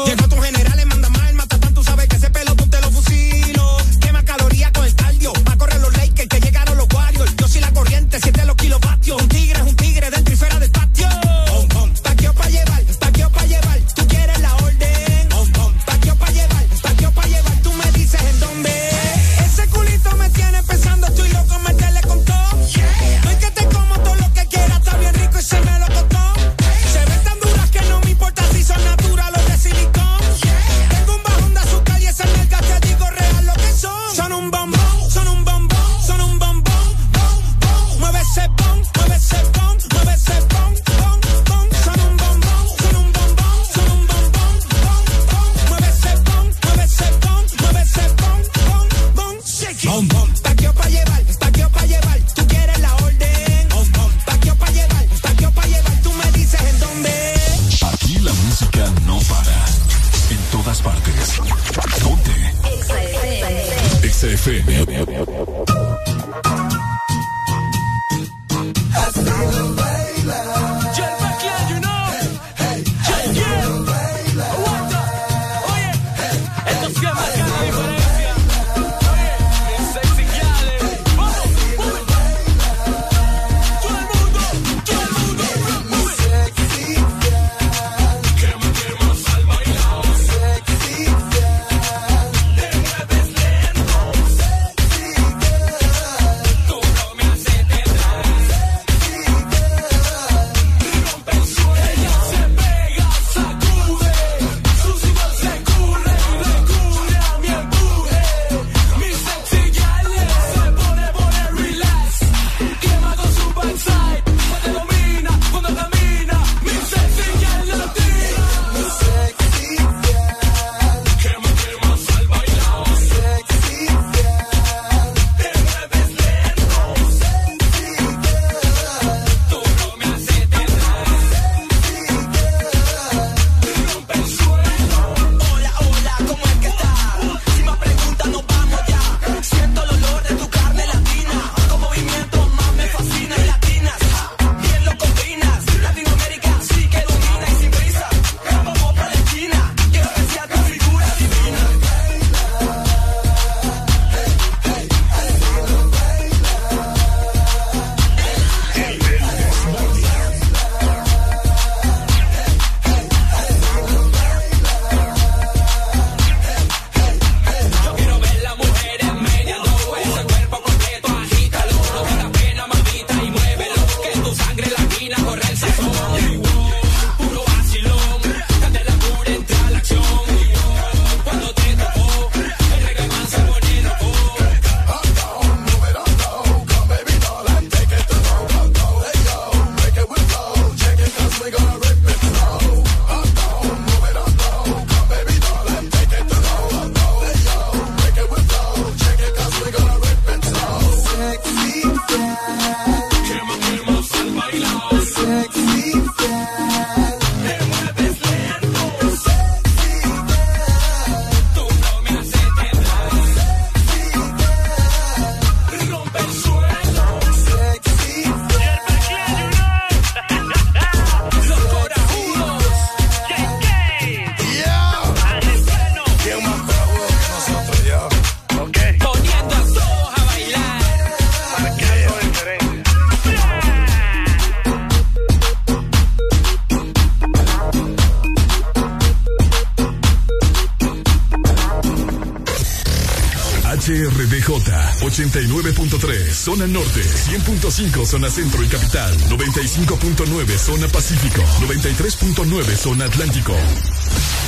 zona norte, 100.5 zona centro y capital, 95.9 zona pacífico, 93.9 zona atlántico.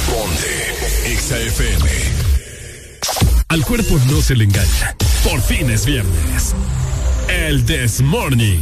Ponte XAFM. Al cuerpo no se le engaña. Por fin es viernes. El This Morning.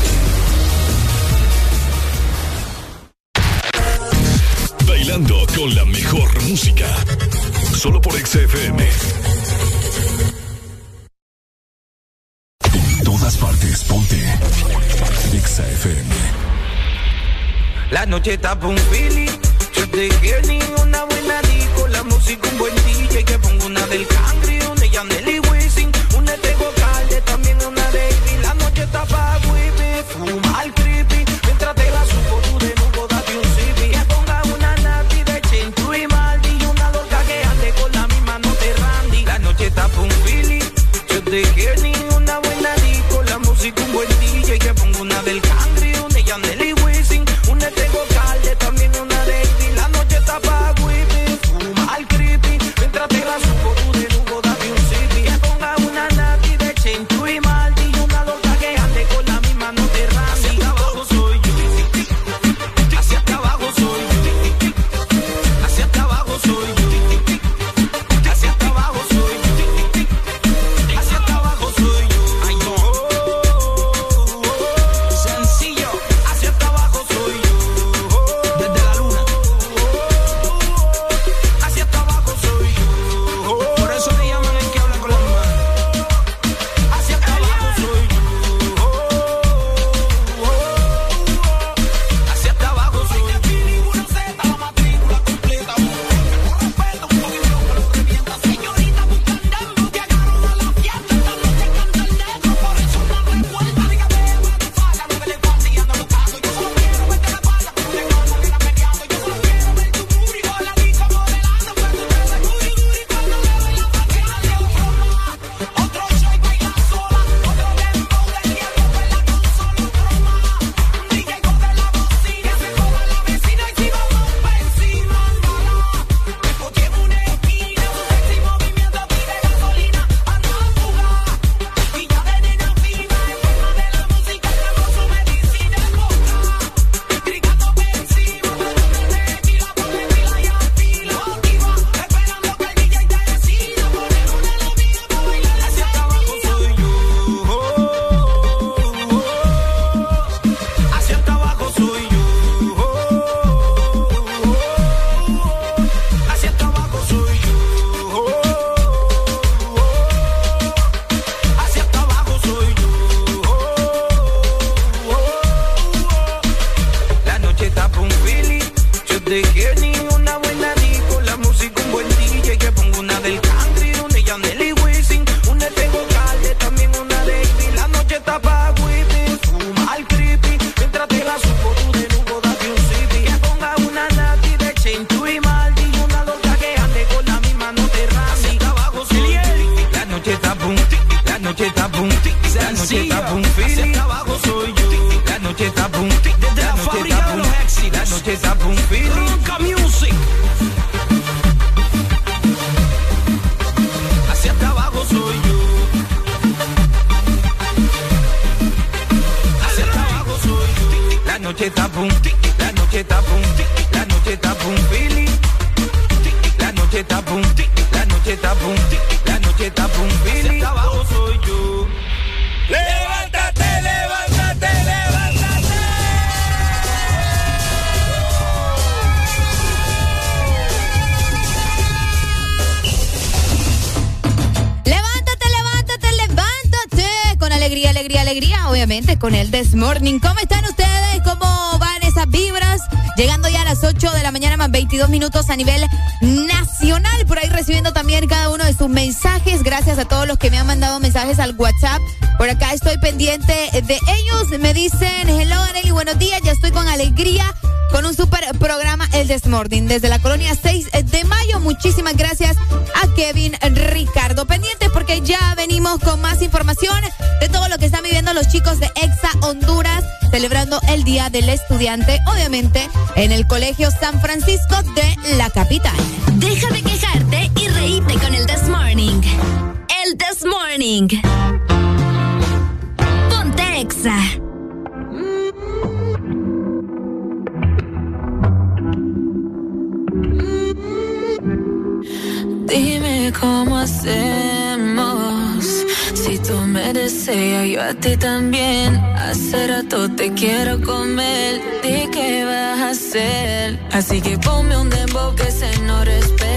con la mejor música. Solo por XFM. En todas partes, ponte. XFM. La noche está un pili. Yo te quiero una buena disco. La música, un buen DJ. Que pongo una del cangre, una de Yaneli This este Morning desde la colonia 6 de mayo. Muchísimas gracias a Kevin Ricardo. Pendientes porque ya venimos con más información de todo lo que están viviendo los chicos de Exa Honduras celebrando el Día del Estudiante, obviamente en el Colegio San Francisco de la capital. Deja de quejarte y reíte con el This Morning. El This Morning. yo a ti también. Hace rato te quiero comer. ¿De qué vas a hacer? Así que ponme un dembow que se no respeta.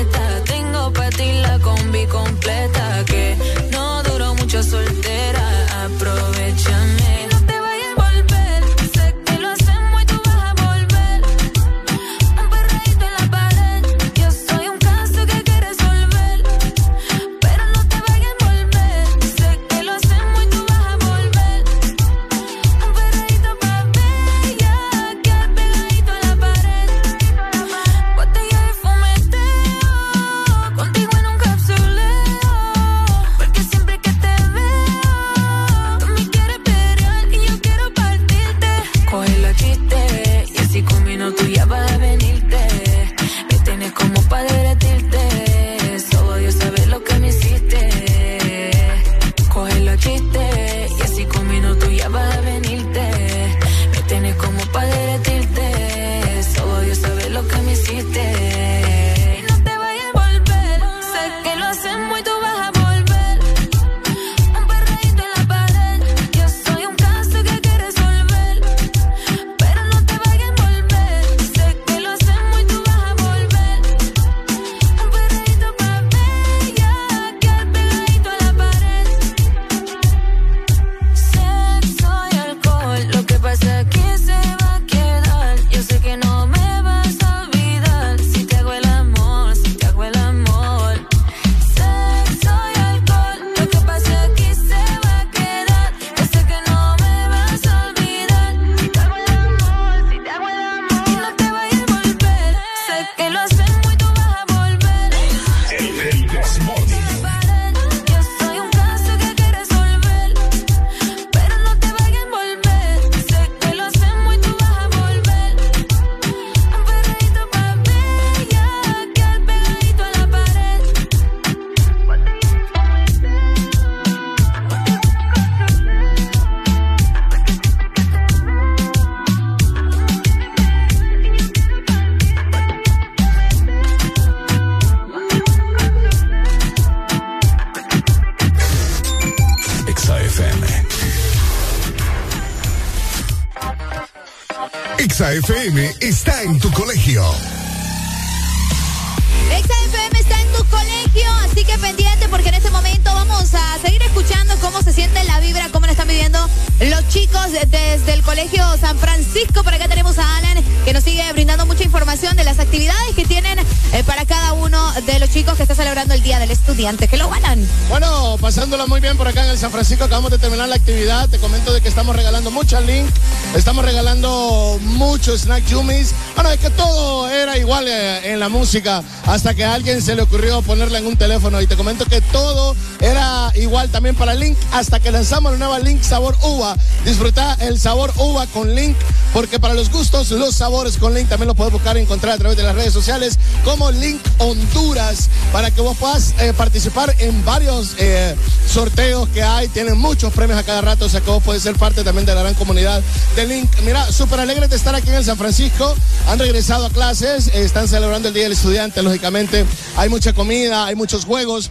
estudiantes que lo ganan. Bueno, pasándola muy bien por acá en el San Francisco, acabamos de terminar la actividad. Te comento de que estamos regalando mucha link, estamos regalando muchos snack yumis. Bueno, es que todo era igual eh, en la música hasta que a alguien se le ocurrió ponerla en un teléfono. Y te comento que todo era igual también para Link hasta que lanzamos la nueva Link Sabor Uva. Disfruta el sabor uva con Link, porque para los gustos, los sabores con Link también lo puedes buscar y encontrar a través de las redes sociales como Link Honduras para que vos puedas eh, participar en varios eh, sorteos que hay. Tienen muchos premios a cada rato, o sea que vos puedes ser parte también de la gran comunidad de Link. Mira, súper alegre de estar aquí en el San Francisco. Han regresado a clases, eh, están celebrando el Día del Estudiante, lógicamente. Hay mucha comida, hay muchos juegos,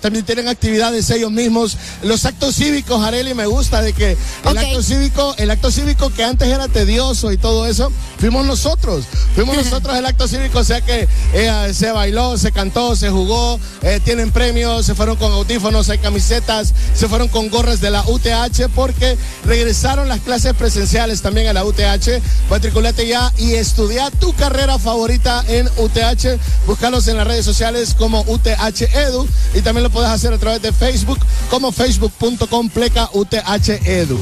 también tienen actividades ellos mismos. Los actos cívicos, Areli, me gusta de que el acto cívico, el acto cívico que antes era tedioso y todo eso, fuimos nosotros. Fuimos (laughs) nosotros el acto cívico, o sea que eh, se bailó, se cantó, se jugó, eh, tienen premios, se fueron con audífonos, hay camisetas, se fueron con gorras de la UTH porque regresaron las clases presenciales también a la UTH. Matriculate ya y estudia tu carrera favorita en UTH. Búscalos en las redes sociales como UTH Edu y también lo puedes hacer a través de Facebook como facebook.com pleca UTH Edu.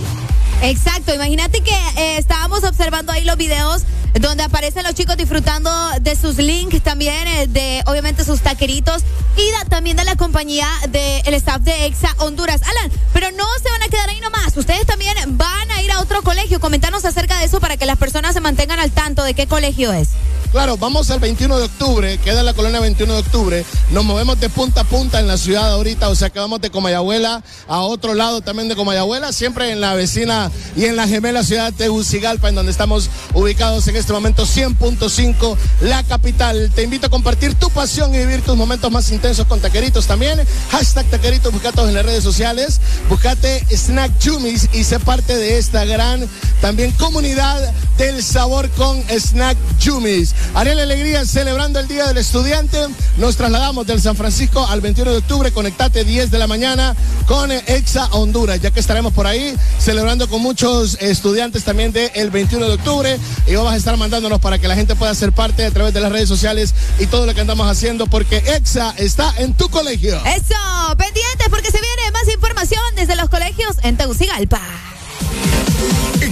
Exacto, imagínate que eh, estábamos observando ahí los videos donde aparecen los chicos disfrutando de sus links también, eh, de obviamente sus taqueritos y también de la compañía del staff de Exa Honduras. Alan, pero no se van a quedar ahí nomás, ustedes también van a ir a otro colegio. Comentanos acerca de eso para que las personas se mantengan al tanto de qué colegio es. Claro, vamos al 21 de octubre, queda en la colonia 21 de octubre. Nos movemos de punta a punta en la ciudad ahorita, o sea que vamos de Comayagüela a otro lado también de Comayagüela, siempre en la vecina y en la gemela ciudad de Tegucigalpa, en donde estamos ubicados en este momento 100.5, la capital. Te invito a compartir tu pasión y vivir tus momentos más intensos con taqueritos también. Hashtag taqueritos, buscatos en las redes sociales. Buscate Snack Jumis y sé parte de esta gran también comunidad del sabor con Snack Jumis. Ariel Alegría celebrando el Día del Estudiante. Nos trasladamos del San Francisco al 21 de octubre. Conectate 10 de la mañana con Exa Honduras, ya que estaremos por ahí celebrando con muchos estudiantes también del 21 de octubre. Y vamos a estar mandándonos para que la gente pueda ser parte a través de las redes sociales y todo lo que andamos haciendo, porque Exa está en tu colegio. Eso, pendientes porque se viene más información desde los colegios en Tegucigalpa.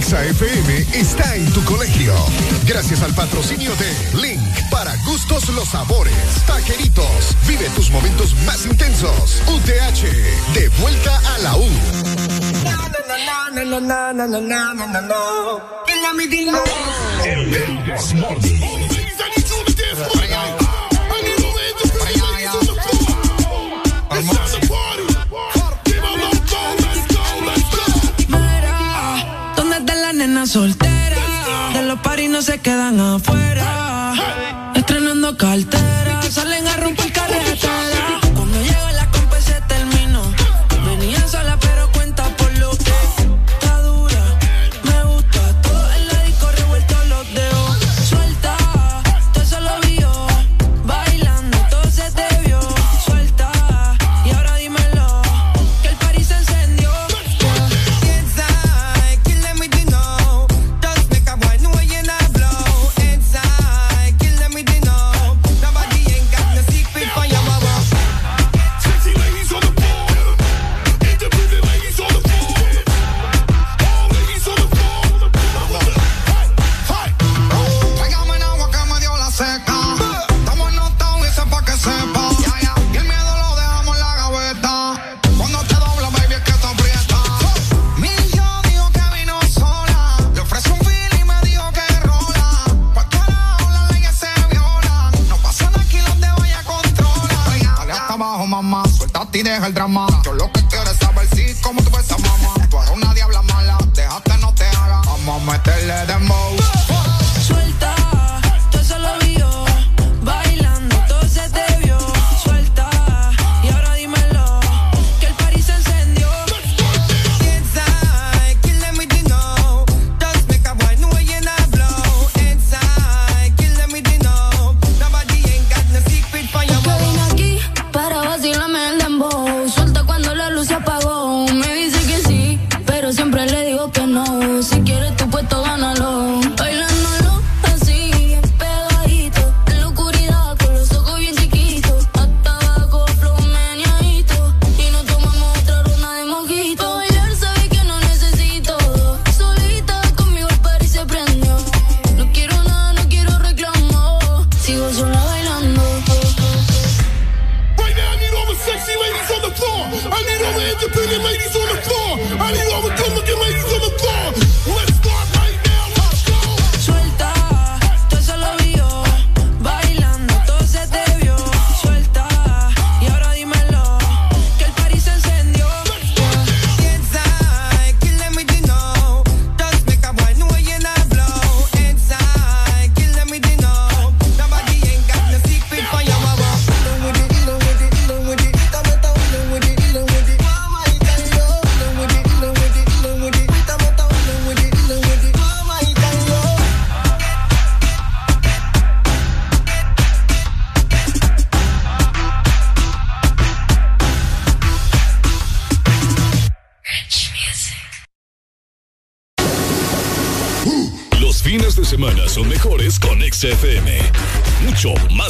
Exa FM está en tu colegio. Gracias al patrocinio de Link para gustos los sabores. Taqueritos, vive tus momentos más intensos. UTH, de vuelta a la U. se quedan afuera. Estrenando cartera,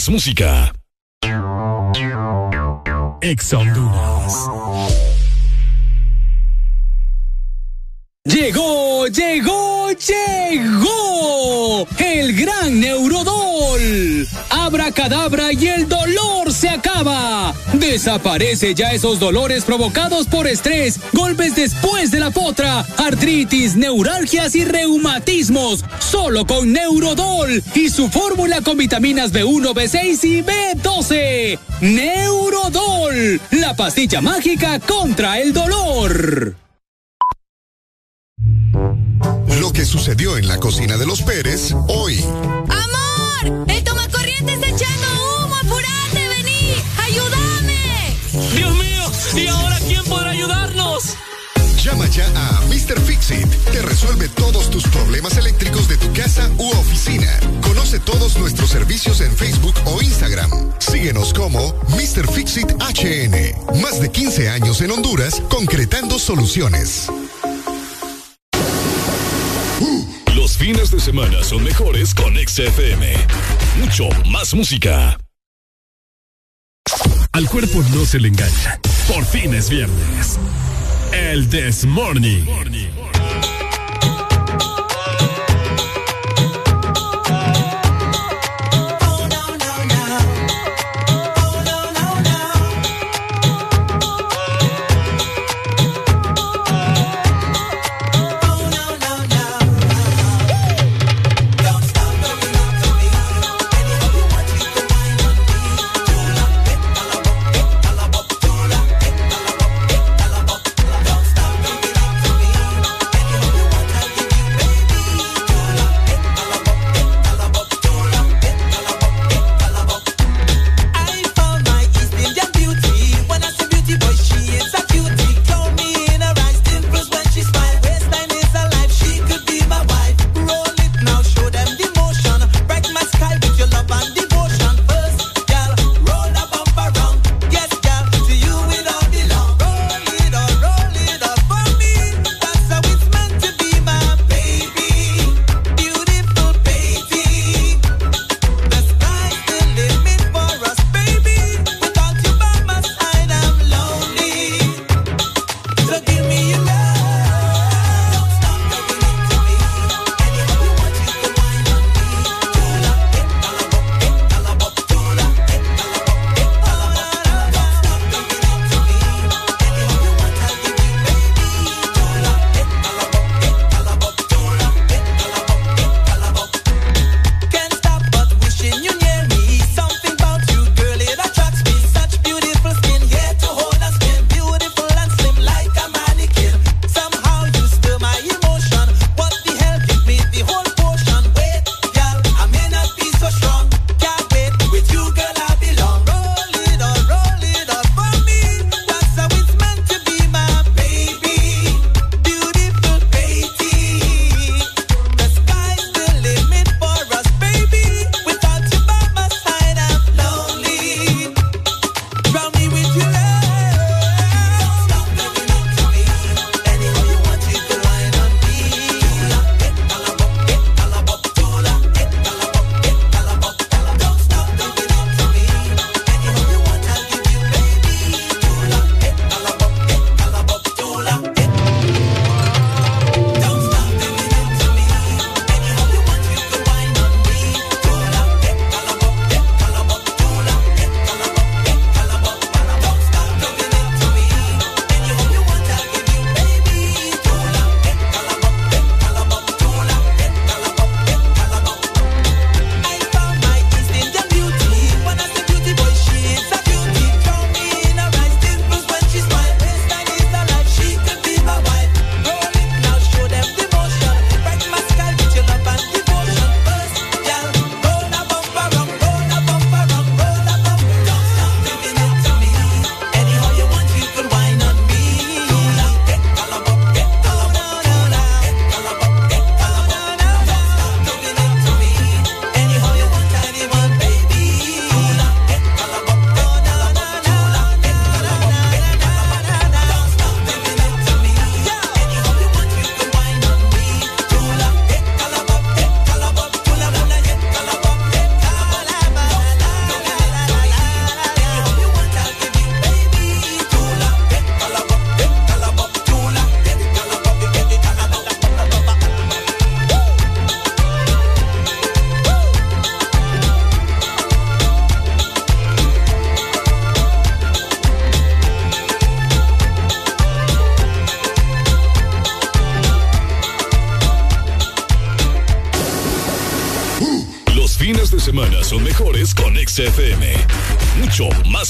música. Ya esos dolores provocados por estrés, golpes después de la potra, artritis, neuralgias y reumatismos. Solo con Neurodol y su fórmula con vitaminas B1, B6 y B12. Neurodol, la pastilla mágica contra el dolor. Los fines de semana son mejores con XFM. Mucho más música. Al cuerpo no se le engaña. Por fin es viernes. El This Morning.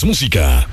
Música.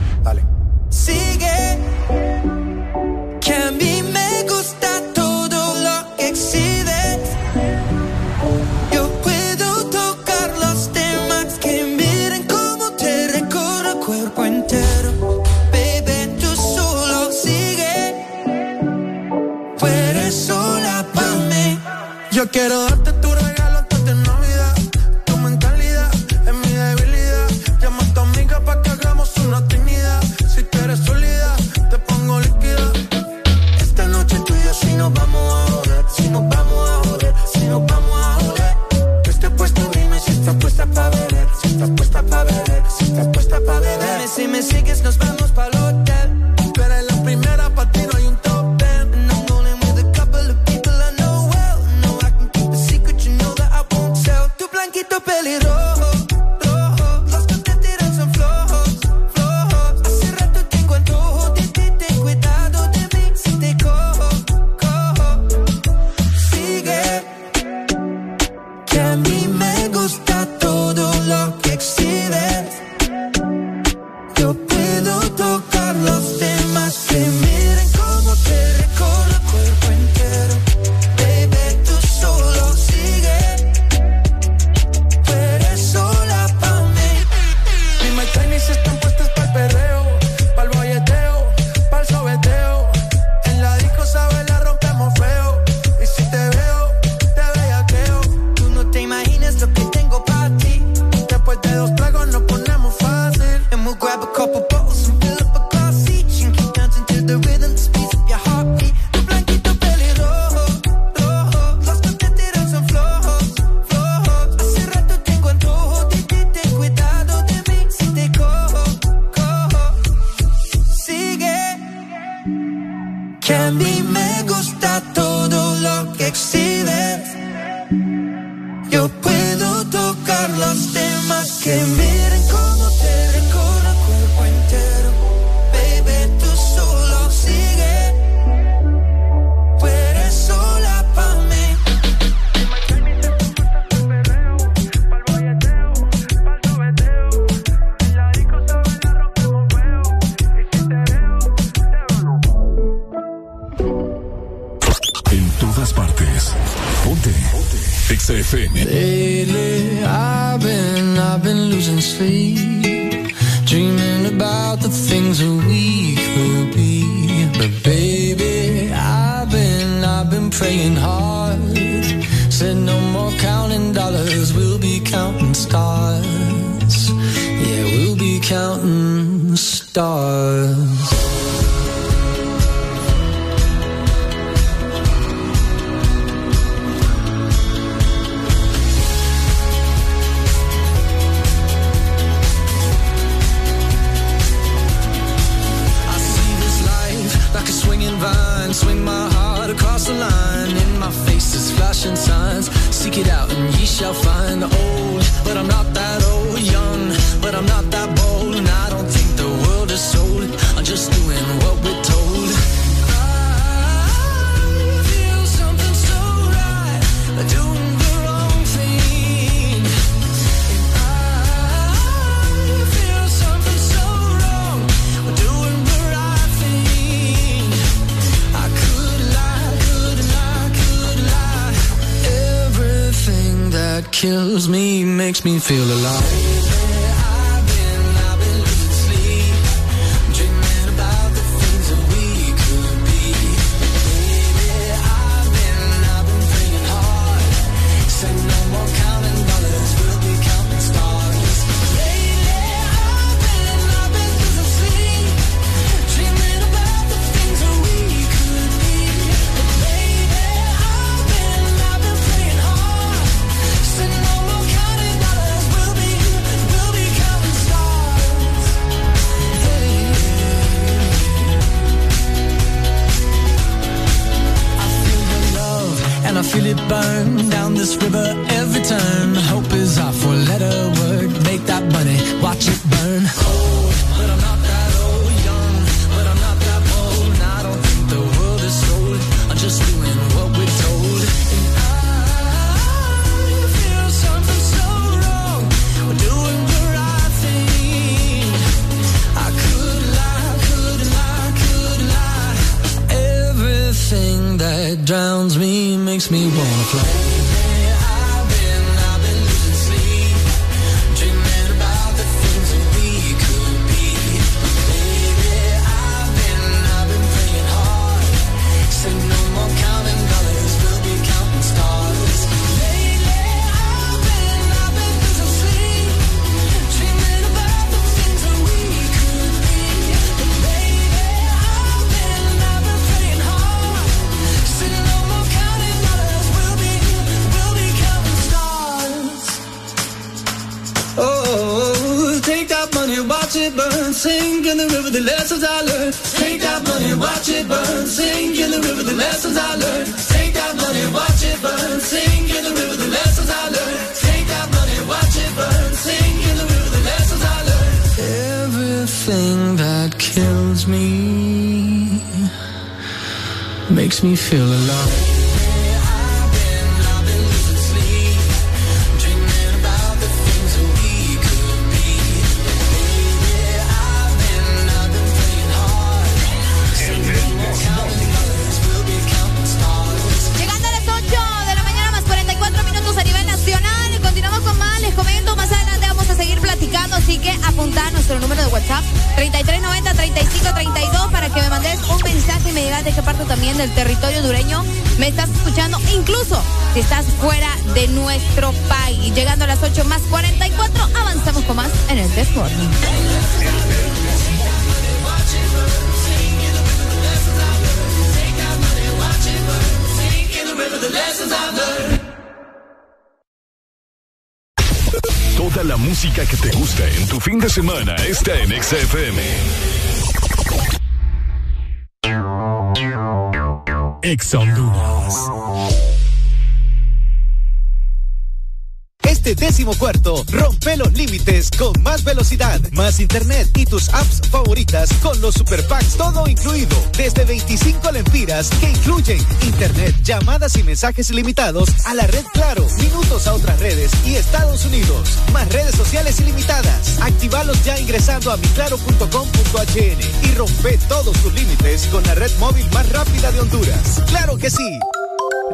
que incluyen internet, llamadas y mensajes ilimitados a la red Claro, minutos a otras redes y Estados Unidos, más redes sociales ilimitadas. Activalos ya ingresando a miclaro.com.hn y rompe todos tus límites con la red móvil más rápida de Honduras. ¡Claro que sí!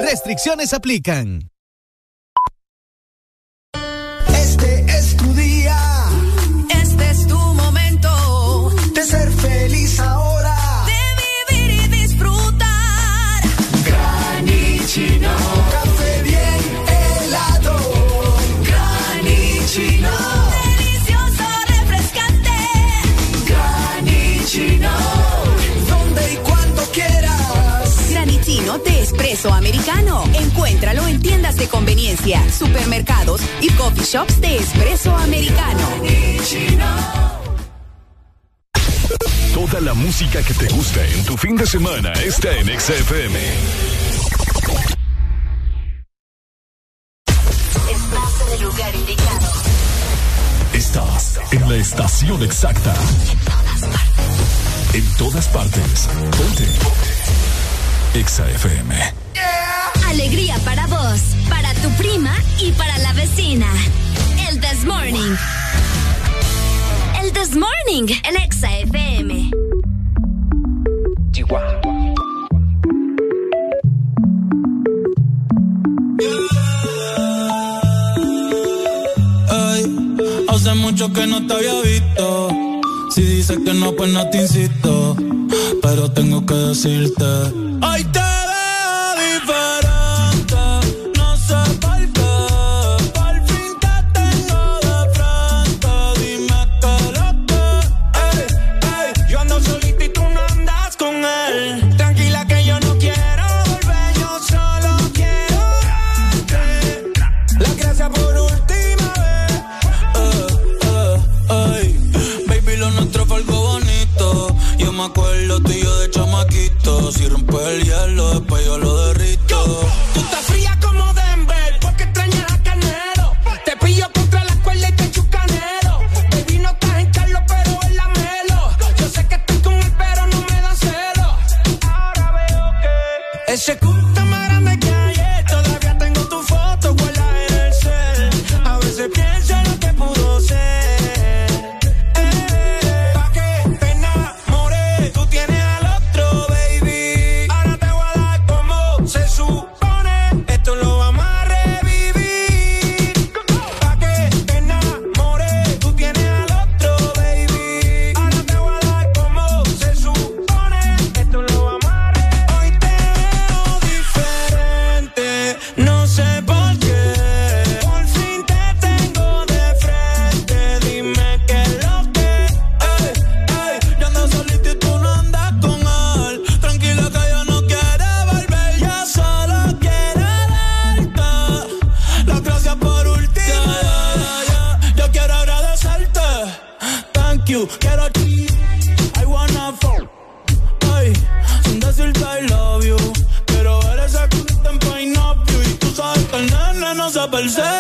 Restricciones aplican. shops de espresso americano. Toda la música que te gusta en tu fin de semana está en XFM. Estás en lugar indicado. Estás en la estación exacta. En todas partes. En todas partes. Ponte. XFM. Yeah. Alegría para vos, para tu prima y para la vecina. This Morning. El This Morning en Exa FM. Hey, hace mucho que no te había visto. Si dices que no, pues no te insisto. Pero tengo que decirte se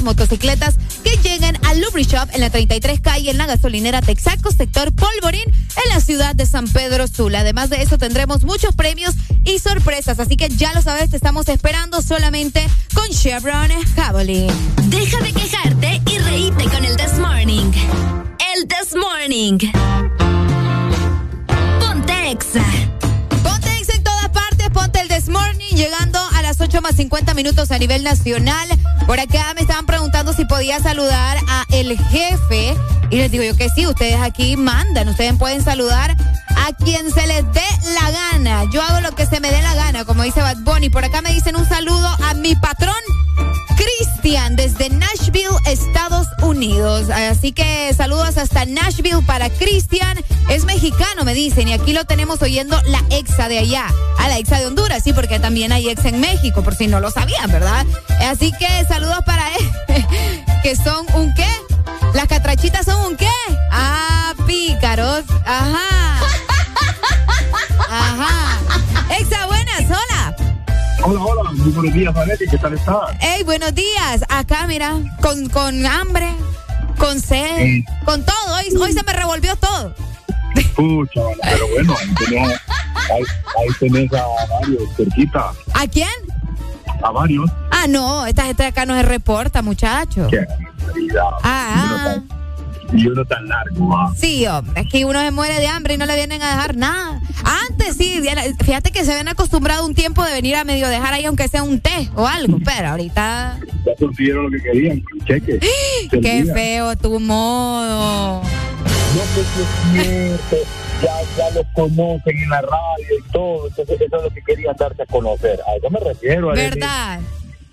primeras 200 motocicletas que lleguen al Lubri Shop en la 33 calle en la gasolinera Texaco, sector Polvorín, en la ciudad de San Pedro Sula. Además de eso tendremos muchos premios y sorpresas. Así que ya lo sabes, te estamos esperando solamente con Chevron Javelin. Deja de quejarte y reíte con el This Morning. El This Morning. Ponte Exa. Ponte Exa en todas partes, ponte el This Morning, llegando a las 8 más 50 minutos a nivel nacional. Por acá me estaban preguntando si podía saludar a el jefe. Y les digo yo que sí, ustedes aquí mandan, ustedes pueden saludar a quien se les dé la gana. Yo hago lo que se me dé la gana, como dice Bad Bunny. Por acá me dicen un saludo a mi patrón. Cristian desde Nashville, Estados Unidos. Así que saludos hasta Nashville para Cristian. Es mexicano, me dicen, y aquí lo tenemos oyendo la exa de allá. A la exa de Honduras, sí, porque también hay exa en México, por si no lo sabían, ¿verdad? Así que saludos para él, (laughs) que son un qué. Las catrachitas son un qué. Ah, pícaros. Ajá. Ajá. Exa, buenas, hola. Hola, hola, muy buenos días, Vanetti, ¿qué tal estás? Hey, buenos días. Acá, mira, con, con hambre, con sed, con todo. Hoy, hoy se me revolvió todo. Pucha, vale, pero bueno, ahí tenés, ahí, ahí tenés a varios cerquita, ¿A quién? a varios. Ah, no, esta gente de acá no se reporta, muchacho. Qué barbaridad. Ah, Y uno tan largo, va. sí, hombre, es que uno se muere de hambre y no le vienen a dejar nada. Antes sí, fíjate que se habían acostumbrado un tiempo de venir a medio dejar ahí aunque sea un té o algo, pero ahorita... Ya consiguieron lo que querían, cheque. Se Qué feo tu modo. No sé si es cierto, ya, ya los conocen en la radio y todo, entonces eso es lo que querían darse a conocer. A eso me refiero. ¿Verdad?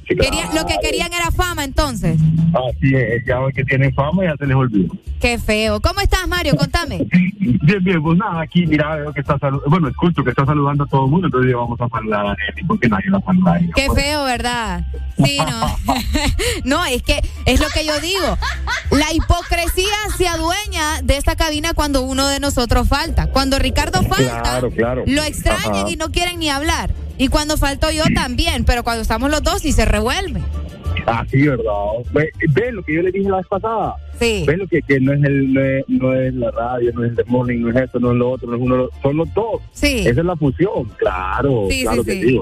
Sí, lo que querían era fama entonces. Así es, ya que tienen fama ya se les olvidó. Qué feo. ¿Cómo estás, Mario? Contame. Bien, bien, pues nada, aquí mira, veo que está saludando, bueno, escucho que está saludando a todo el mundo, entonces ya vamos a saludar a Nelly, porque nadie la saluda a ella. Qué pues. feo, ¿verdad? Sí, no. (laughs) no, es que es lo que yo digo. La hipocresía se adueña de esta cabina cuando uno de nosotros falta. Cuando Ricardo falta, Claro, claro. lo extrañan Ajá. y no quieren ni hablar. Y cuando falto yo también, pero cuando estamos los dos sí se revuelve. Ah, sí, ¿verdad? Ve, ve lo que yo le dije la vez pasada. Sí. Ve lo que, que no, es el, no, es, no es la radio, no es el The Morning, no es esto, no es lo otro, no es uno, son los dos. Sí. Esa es la fusión, claro, Sí, claro sí, que sí. sí.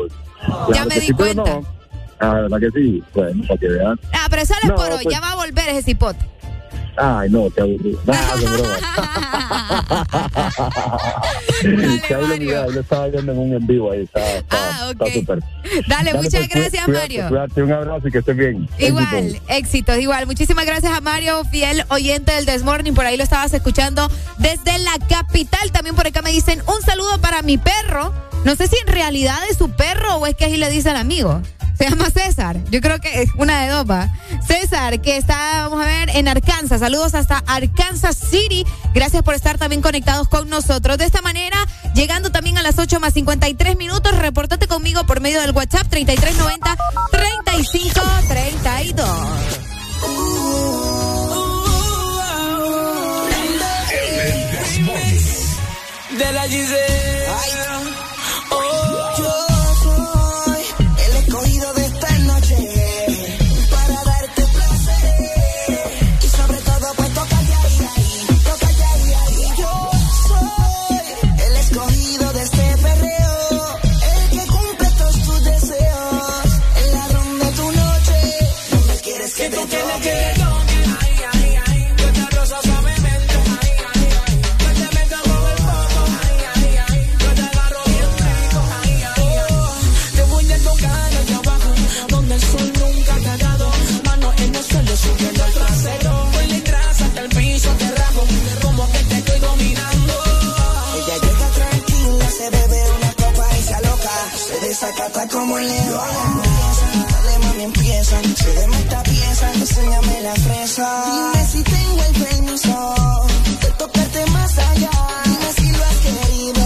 Ya Claro me di sí, pero cuenta. no. Ah, ¿verdad que sí? Bueno, para que vean. Ah, pero eso no es No, por hoy, pues- ya va a volver ese cipote. Ay, no, qué aburrido. Nada, de broma. (laughs) Miré, ahí lo estaba viendo en un en vivo ahí. Está, está, Ah, está súper. Dale, muchas pues, gracias, cuídate, Mario. Cuídate, un abrazo y que estés bien. Igual, Éxitos. éxitos, igual. Muchísimas gracias a Mario, fiel oyente del Desmorning. Por ahí lo estabas escuchando desde la capital. También por acá me dicen un saludo para mi perro. No sé si en realidad es su perro o es que así le dice al amigo. Se llama César. Yo creo que es una de dos, ¿va? César, que está, vamos a ver, en Arkansas. Saludos hasta Arkansas City. Gracias por estar también conectados con nosotros. De esta manera, llegando también a las 8 más 53 minutos, reportate conmigo por medio del WhatsApp 3390 3532. De la Giselle. Ay. como un león. Empiezan, dale mami, empieza. Se de pieza, enséñame la fresa. Dime si tengo el permiso de tocarte más allá. Dime si lo has querido,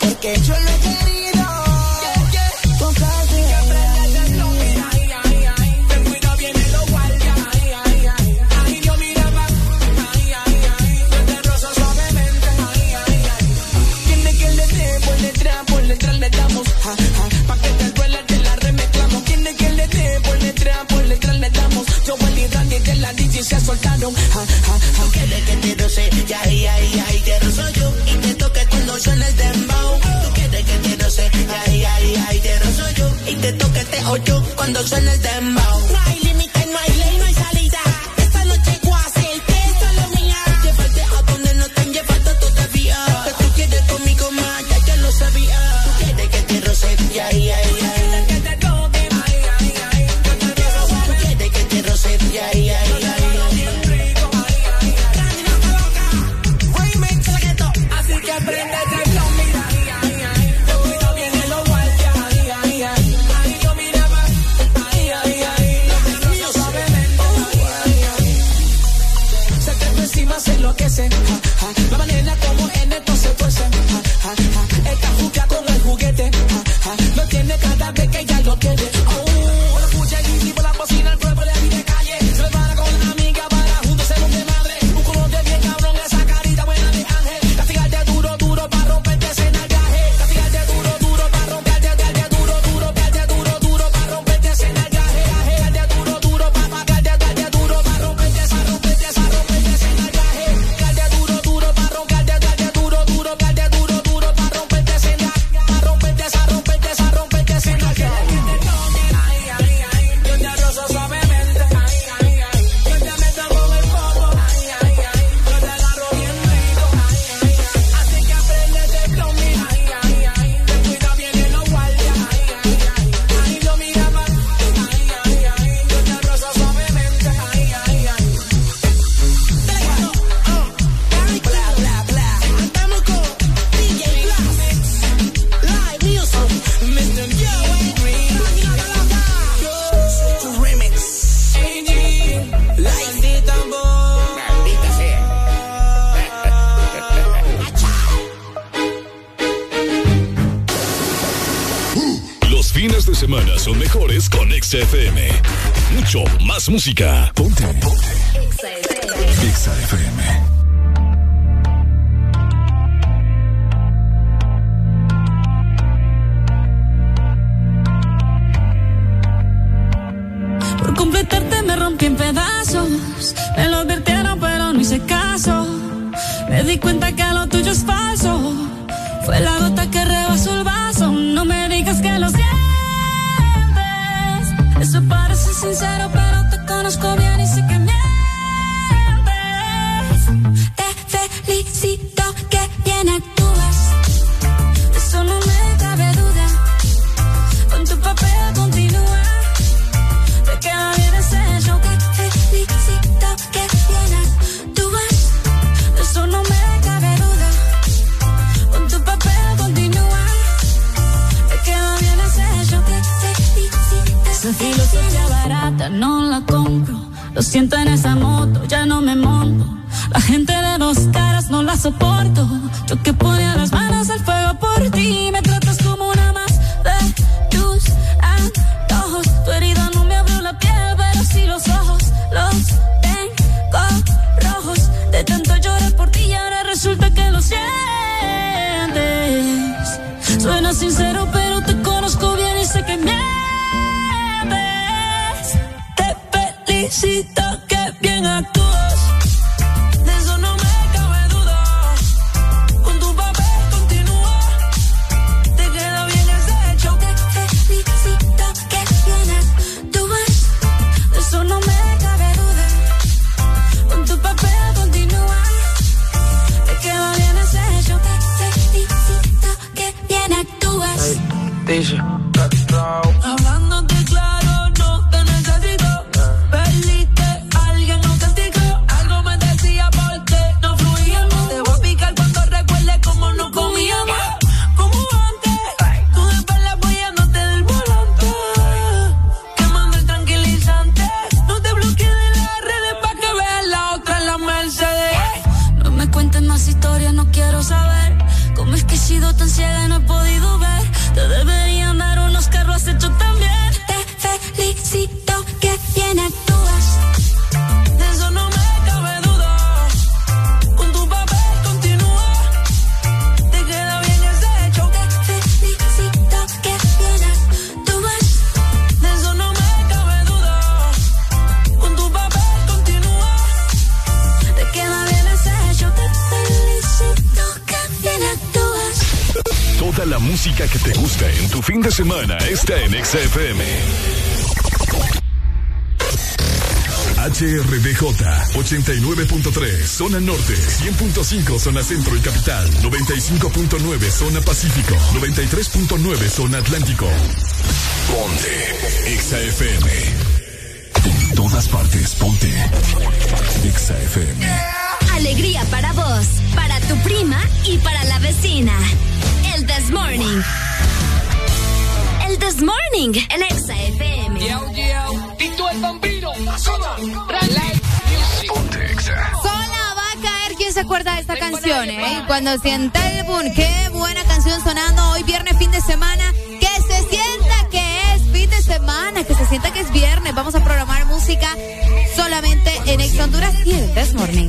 porque yo lo he querido. ha, ha. y se soltaron. Ja, ja, ja. Que de que te roce, ya, ya, ya, y te rozo yo. Y te toque cuando suena el dembow. Tú quieres que te roce, ya, ya, ya, y te rozo yo. Y te toque te ocho cuando suena el dembow. de que música. Lo siento en esa moto, ya no me monto. La gente de dos caras no la soporto. Yo que zona norte, 100.5 zona centro y capital, 95.9 zona pacífico, 93.9 zona atlántico. Ponte XAFM. En todas partes, ponte XAFM. Alegría para vos, para tu prima y para la vecina. El This Morning. El This Morning en XAFM. Yo, yo. Tito el vampiro. Sola. Ponte Exa. Sola se acuerda de esta canción, ¿eh? Cuando sienta el boom, qué buena canción sonando hoy viernes, fin de semana. Que se sienta que es fin de semana, que se sienta que es viernes. Vamos a programar música solamente en Ex Honduras y This Morning.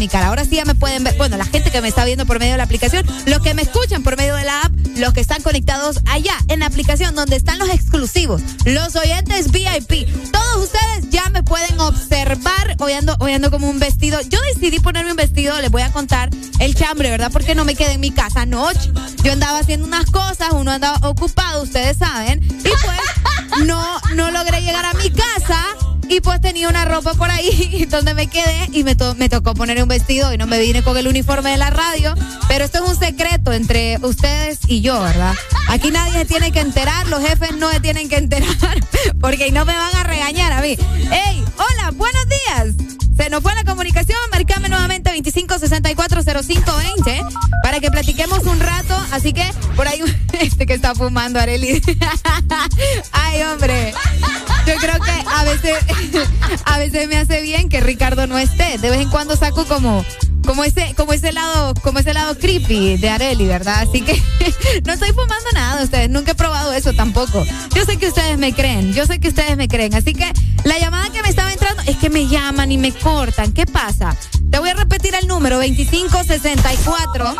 Ahora sí ya me pueden ver, bueno, la gente que me está viendo por medio de la aplicación, los que me escuchan por medio de la app, los que están conectados allá en la aplicación donde están los exclusivos, los oyentes VIP, todos ustedes ya me pueden observar. Hoy ando como un vestido. Yo decidí ponerme un vestido, les voy a contar el chambre, ¿verdad? Porque no me quedé en mi casa anoche. Yo andaba haciendo unas cosas, uno andaba ocupado, ustedes saben, Pues tenía una ropa por ahí (laughs) donde me quedé y me, to- me tocó poner un vestido y no me vine con el uniforme de la radio. Pero esto es un secreto entre ustedes y yo, ¿verdad? Aquí nadie se tiene que enterar, los jefes no se tienen que enterar (laughs) porque no me van a regañar a mí. ¡Ey! Hola, buenos días. Se nos fue la comunicación, marcame nuevamente 25640520 para que platiquemos un rato. Así que por ahí (laughs) este que está fumando Areli. Ay, hombre. Yo creo que a veces (laughs) a veces me hace bien que Ricardo no esté. De vez en cuando saco como como ese como ese lado como ese lado creepy de Areli, ¿verdad? Así que (laughs) no estoy fumando nada de ustedes, nunca he probado eso tampoco. Yo sé que ustedes me creen, yo sé que ustedes me creen, así que la llamada que me estaba entrando es que me llaman y me cortan. ¿Qué pasa? Te voy a repetir el número 2564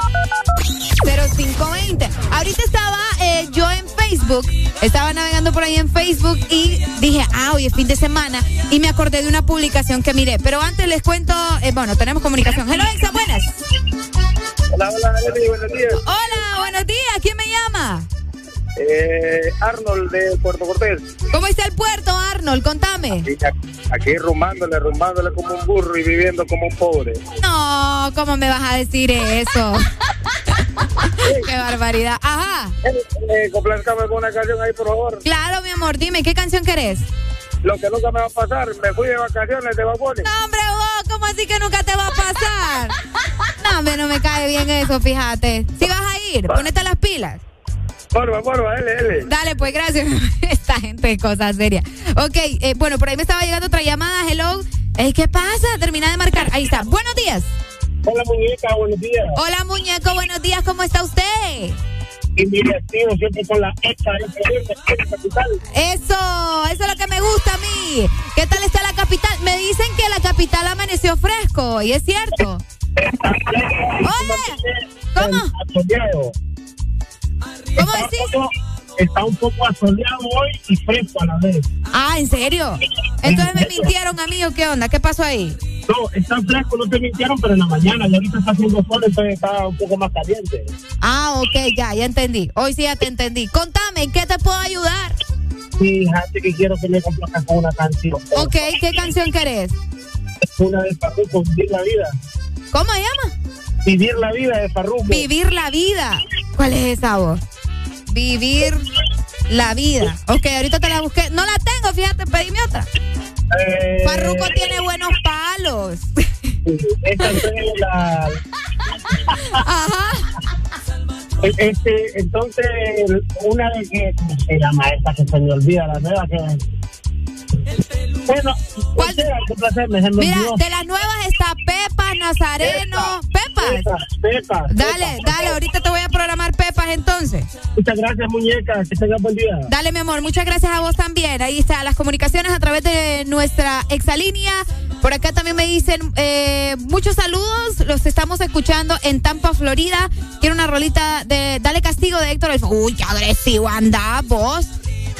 0520. Ahorita estaba eh, yo en Facebook, estaba navegando por ahí en Facebook y dije, ah, hoy es fin de semana y me acordé de una publicación que miré. Pero antes les cuento, eh, bueno, tenemos comunicación. Hello, Exa, buenas. Hola, hola, Arely, buenos días. Hola, buenos días. ¿Quién me llama? Eh, Arnold de Puerto Cortés. ¿Cómo está el puerto, Arnold? Contame. Y a- Aquí rumándole, rumándole como un burro y viviendo como un pobre. No, ¿cómo me vas a decir eso? (laughs) (laughs) Qué barbaridad. Ajá. Eh, complázcame con una canción ahí, por favor. Claro, mi amor, dime, ¿qué canción querés? Lo que nunca me va a pasar, me fui de vacaciones de Baboni. No, hombre, vos, ¿cómo así que nunca te va a pasar? No, hombre, no me cae bien eso, fíjate. Si vas a ir, ponete las pilas. Porfa, porfa, dale, dale. Dale, pues gracias. (laughs) Esta gente es cosa seria. Ok, eh, bueno, por ahí me estaba llegando otra llamada. Hello. Eh, ¿Qué pasa? Termina de marcar. Ahí está. Buenos días. Hola, muñeca, buenos días. Hola, muñeco. Buenos días. ¿Cómo está usted? Y mi destino siempre con la hecha. Eso, eso es lo que me gusta a mí. ¿Qué tal está la capital? Me dicen que la capital amaneció fresco, y es cierto. Oye, ¿cómo? ¿Cómo decís? Está un poco asoleado hoy y fresco a la vez. Ah, ¿en serio? Entonces me mintieron a mí o qué onda? ¿Qué pasó ahí? No, está fresco, no te mintieron, pero en la mañana, y ahorita está haciendo sol, entonces está un poco más caliente. Ah, ok, ya, ya entendí. Hoy sí ya te entendí. Contame, ¿en qué te puedo ayudar? Fíjate que quiero que me complazcas con una canción. Ok, ¿qué canción querés? Una de Farruko, Vivir la Vida. ¿Cómo se llama? Vivir la Vida de Farruko. Vivir la vida. ¿Cuál es esa voz? Vivir la vida. Ok, ahorita te la busqué. No la tengo, fíjate, pedime otra. Eh, tiene buenos palos. Esta es la... Ajá. Este, entonces, una de que, ¿cómo se llama esta que se me olvida, la nueva que... Bueno, ¿cuál Mira, de las nuevas está Pepas, Nazareno. Pepas. Pepa, Pepa, Dale, Pepa. dale, ahorita te voy a programar Pepas entonces. Muchas gracias, muñeca. Que tengas buen día. Dale, mi amor, muchas gracias a vos también. Ahí está, las comunicaciones a través de nuestra exalínea. Por acá también me dicen eh, muchos saludos. Los estamos escuchando en Tampa, Florida. Quiero una rolita de Dale Castigo de Héctor. Uy, qué agresivo anda vos.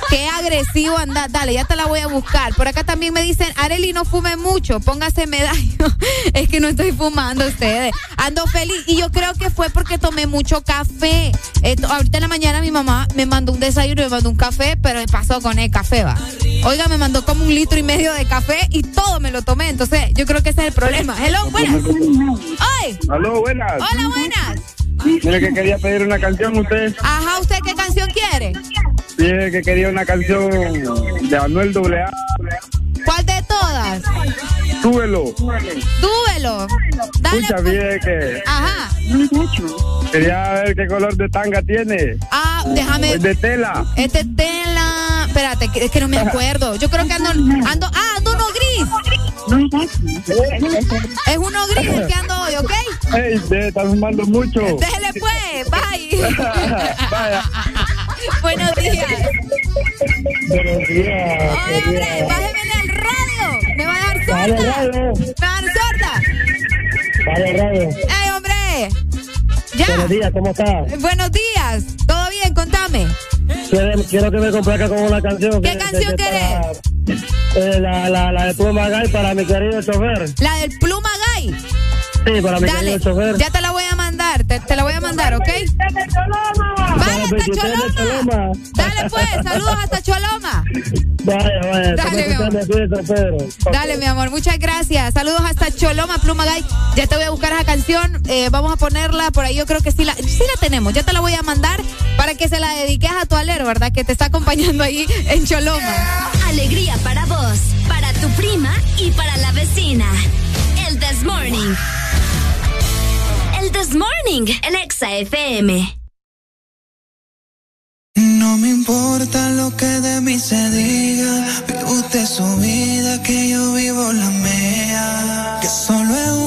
Qué agresivo anda. Dale, ya te la voy a buscar. Por acá también me dicen, Areli, no fume mucho, póngase medallo. (laughs) es que no estoy fumando ustedes. Ando feliz. Y yo creo que fue porque tomé mucho café. Ahorita en la mañana mi mamá me mandó un desayuno y me mandó un café, pero me pasó con el café, va. Oiga, me mandó como un litro y medio de café y todo me lo tomé. Entonces, yo creo que ese es el problema. Hello, buenas. ¡Ay! Aló, buenas. Hola, buenas. Mire que quería pedir una canción usted. Ajá, ¿usted qué canción quiere? Mire que quería una canción de Anuel AA. ¿Cuál de todas? Súbelo. Súbelo. Dale. Escucha bien que Ajá. quería ver qué color de tanga tiene. Ah, déjame. Es de tela. Este tela. Espérate, es que no me acuerdo. Yo creo que ando. ando ah, ando uno gris. Es uno gris el que ando hoy, ¿ok? Ey, te estás fumando mucho. Déjele pues. Bye. (laughs) Vaya. Buenos días. Buenos días. Oye, hombre, bájemele al radio. Me va a dejar Dale, sorda. Me va a dejar sorda. Dale, radio. ¡Ey, hombre! Ya. Buenos días, ¿cómo estás? Buenos días. ¿Todo bien? Contame. Quiero, quiero que me complazca con una canción. ¿Qué que- canción que- que querés? para- eh, la, la, la de Pluma Gay para mi querido chofer. La del Pluma Gay. Sí, para mi Dale, querido chofer. ya te la voy a mandar, te, te la voy a mandar, ¿ok? Hasta Choloma. Dale pues, saludos hasta Choloma. Vaya, vaya. Dale, mi amor. Pedro. Dale, mi amor, muchas gracias. Saludos hasta Choloma, Pluma Gay. Ya te voy a buscar esa canción, eh, vamos a ponerla por ahí, yo creo que sí la, sí la tenemos, ya te la voy a mandar para que se la dediques a tu alero, ¿verdad? Que te está acompañando ahí en Choloma. Alegría para vos, para tu prima y para la vecina. El This Morning. El This Morning, el Exa FM. No me importa lo que de mí se diga, vive usted su vida, que yo vivo la mía. Que solo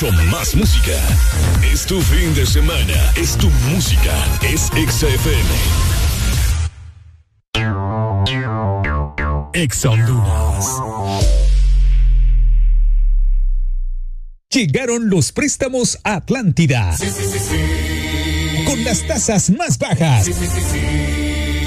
Mucho más música. Es tu fin de semana. Es tu música. Es XFM. Ex. Llegaron los préstamos a Atlántida. Con las tasas más bajas.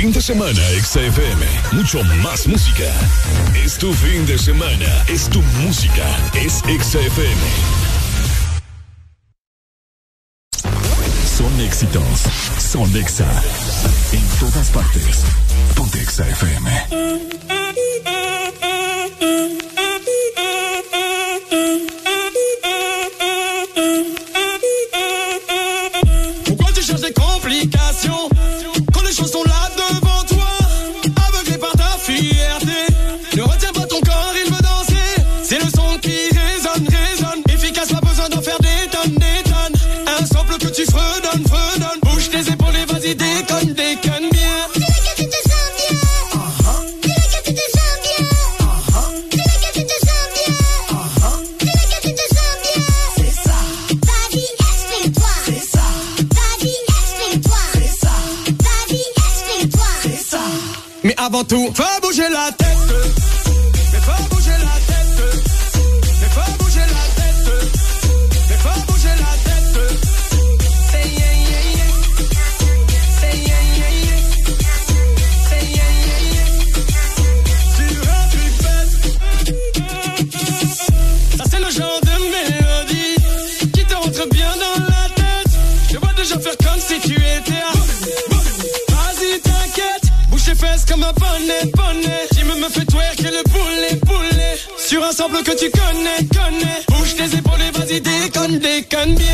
Fin de semana XFM. Mucho más música. Es tu fin de semana. Es tu música. Es XFM. Son éxitos. Son Exa. En todas partes. Ponte Exa avant tout, fais bouger la. Un bonnet, bonnet. Jim me fait twerker le poulet, poulet. Sur un sample que tu connais, connais. Bouge tes épaules et vas-y, déconne, déconne bien.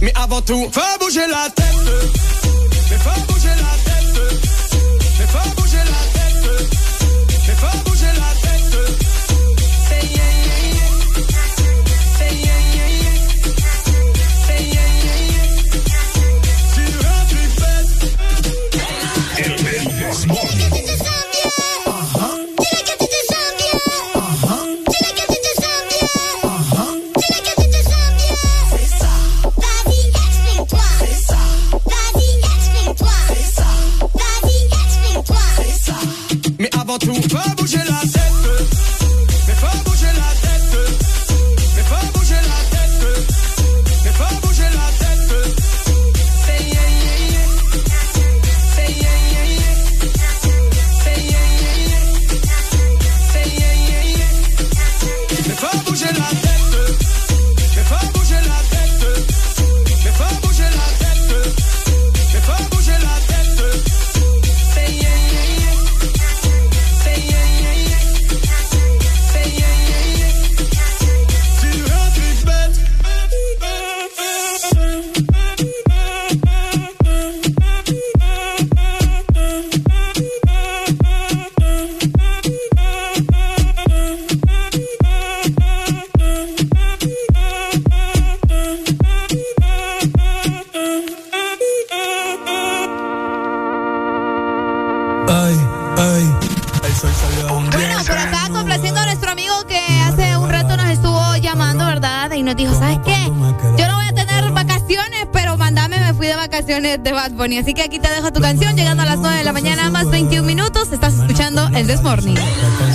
Mais avant tout, fais bouger la tête. Bunny. Así que aquí te dejo tu canción, llegando a las 9 de la mañana, más 21 minutos. Estás escuchando el This Morning. Ahora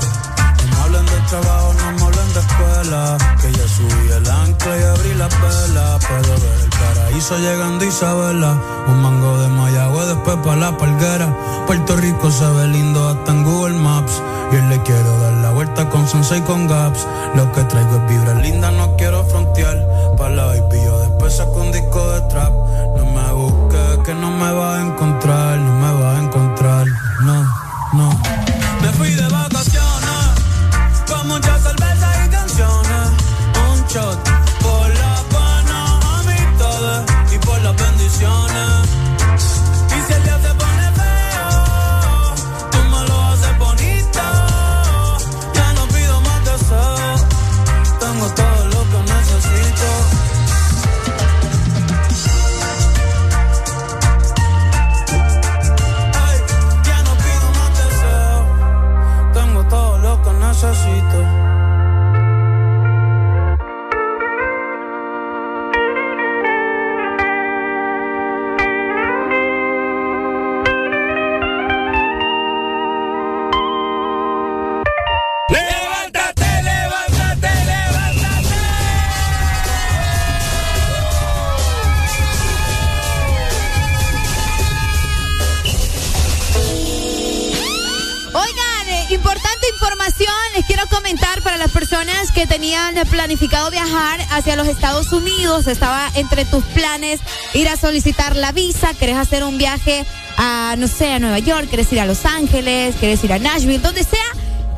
Trabajo, no me hablen de escuela. Que ya subí el ancla y abrí la vela. Puedo ver el paraíso llegando Isabela. Un mango de Mayagüe, después pa' la palguera. Puerto Rico se ve lindo hasta en Google Maps. Y hoy le quiero dar la vuelta con Sensei y con Gaps. Lo que traigo es vibra linda, no quiero frontear. Pa' la baby, después saco un disco de trap. No me busques, que no me vas a encontrar. Hacia los Estados Unidos, estaba entre tus planes ir a solicitar la visa, querés hacer un viaje a, no sé, a Nueva York, querés ir a Los Ángeles, querés ir a Nashville, donde sea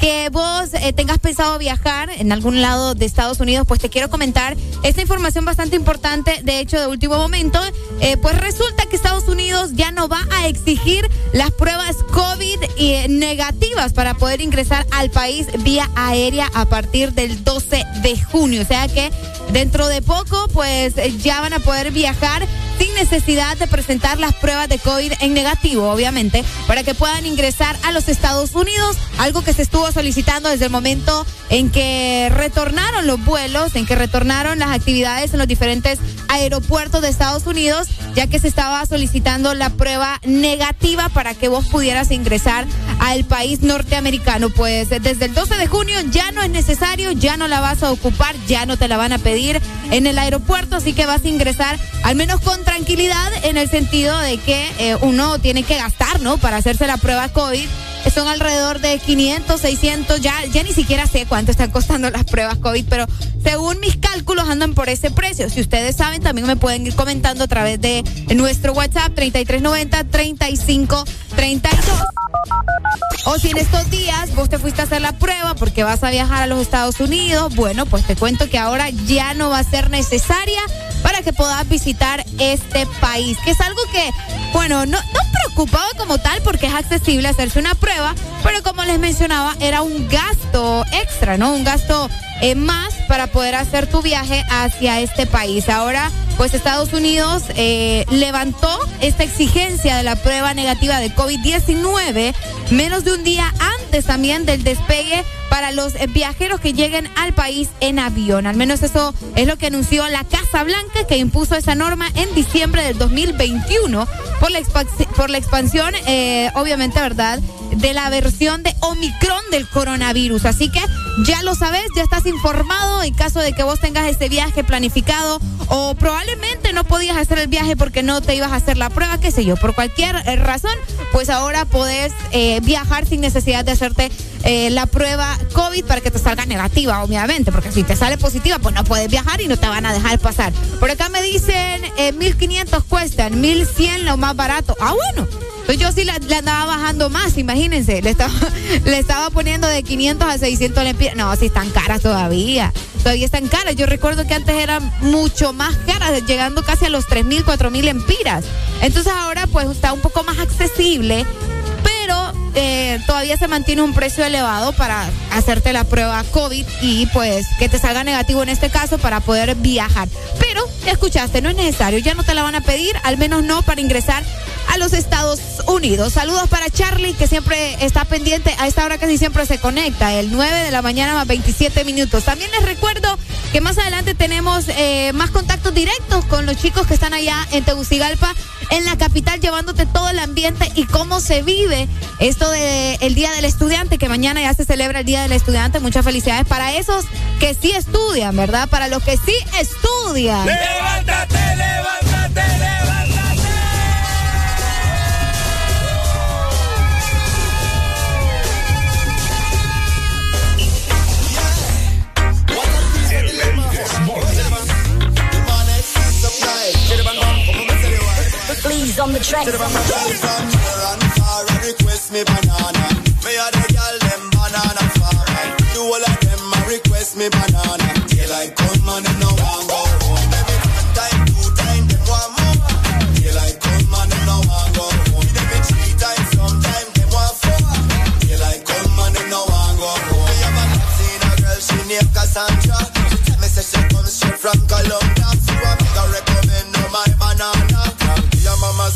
que vos eh, tengas pensado viajar en algún lado de Estados Unidos, pues te quiero comentar esta información bastante importante, de hecho de último momento, eh, pues resulta que Estados Unidos ya no va a exigir las pruebas COVID eh, negativas para poder ingresar al país vía aérea a partir del 12 de junio, o sea que dentro de poco pues eh, ya van a poder viajar sin necesidad de presentar las pruebas de COVID en negativo, obviamente, para que puedan ingresar a los Estados Unidos, algo que se estuvo solicitando desde el momento en que retornaron los vuelos, en que retornaron las actividades en los diferentes aeropuertos de Estados Unidos, ya que se estaba solicitando la prueba negativa para que vos pudieras ingresar al país norteamericano. Pues desde el 12 de junio ya no es necesario, ya no la vas a ocupar, ya no te la van a pedir en el aeropuerto, así que vas a ingresar al menos con tranquilidad en el sentido de que eh, uno tiene que gastar, ¿no? Para hacerse la prueba COVID. Son alrededor de 500, 600, ya, ya ni siquiera sé cuánto están costando las pruebas COVID, pero según mis cálculos andan por ese precio. Si ustedes saben, también me pueden ir comentando a través de nuestro WhatsApp 3390-3532. O si en estos días vos te fuiste a hacer la prueba porque vas a viajar a los Estados Unidos, bueno, pues te cuento que ahora ya no va a ser necesaria para que puedas visitar este país, que es algo que, bueno, no, no preocupaba como tal porque es accesible hacerse una prueba, pero como les mencionaba, era un gasto extra, ¿no? Un gasto eh, más para poder hacer tu viaje hacia este país. Ahora, pues Estados Unidos eh, levantó esta exigencia de la prueba negativa de COVID-19 menos de un día antes también del despegue para los viajeros que lleguen al país en avión. Al menos eso es lo que anunció la Casa Blanca, que impuso esa norma en diciembre del 2021 por la, por la expansión, eh, obviamente, ¿verdad?, de la versión de Omicron del coronavirus. Así que ya lo sabes, ya estás informado en caso de que vos tengas ese viaje planificado o probablemente no podías hacer el viaje porque no te ibas a hacer la prueba, qué sé yo, por cualquier eh, razón, pues ahora podés eh, viajar sin necesidad de hacerte eh, la prueba COVID para que te salga negativa, obviamente, porque si te sale positiva, pues no puedes viajar y no te van a dejar pasar. Por acá me dicen eh, 1500 cuestan, 1100 lo más barato. Ah, bueno. Entonces yo sí le andaba bajando más, imagínense. Le estaba, (laughs) le estaba poniendo de 500 a 600 lempiras. No, sí están caras todavía. Todavía están caras. Yo recuerdo que antes eran mucho más caras, llegando casi a los 3.000, 4.000 empiras. Entonces ahora pues está un poco más accesible, pero eh, todavía se mantiene un precio elevado para hacerte la prueba COVID y pues que te salga negativo en este caso para poder viajar. Pero, escuchaste, no es necesario, ya no te la van a pedir, al menos no para ingresar a los Estados Unidos. Saludos para Charlie, que siempre está pendiente, a esta hora casi siempre se conecta, el 9 de la mañana más 27 minutos. También les recuerdo que más adelante tenemos eh, más contactos directos con los chicos que están allá en Tegucigalpa, en la capital, llevándote todo el ambiente y cómo se vive esto de el Día del Estudiante, que mañana ya se celebra el Día del Estudiante. Muchas felicidades para esos que sí estudian, ¿verdad? Para los que sí estudian. Levántate, levántate, levántate. Please on the track. request me banana. Me a the girl them banana far. You all of them a request me banana. Daylight come and them no want go home. Every one time, two time, them want more. Daylight come and them no want go home. Every three times, sometime them want four. Daylight come and them no want go home. Me have a seen a girl, she named Cassandra. She tell me say she come straight from Colombia.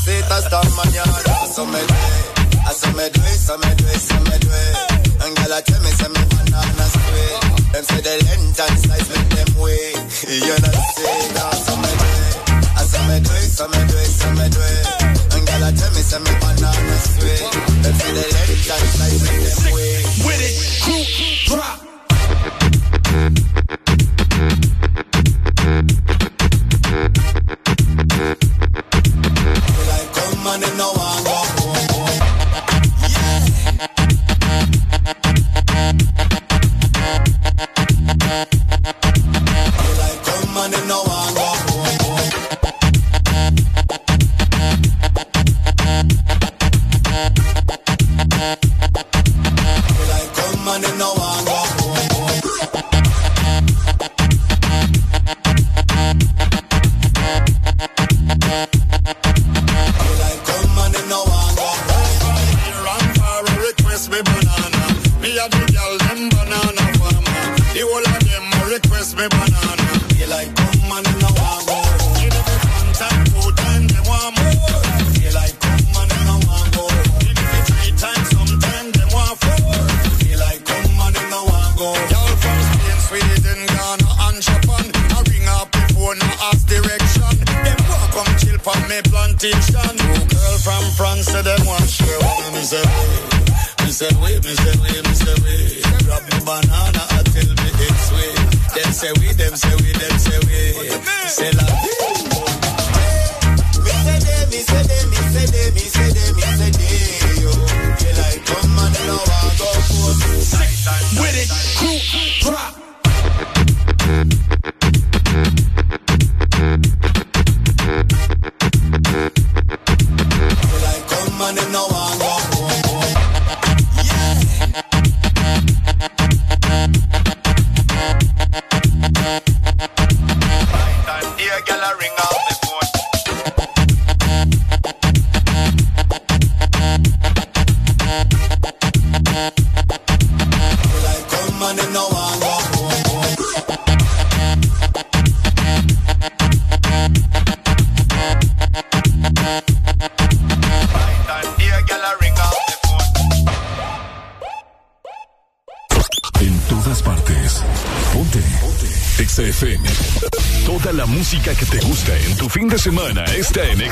Say hasta mañana. So me do it, I so me do it, so me do it, so me it. And girl I me say me banana sweet. Them say the length size them wait. You know say that so me do it, I so me do it, so me do it, so me tell me say me banana sweet. The size them wait.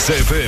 XFM.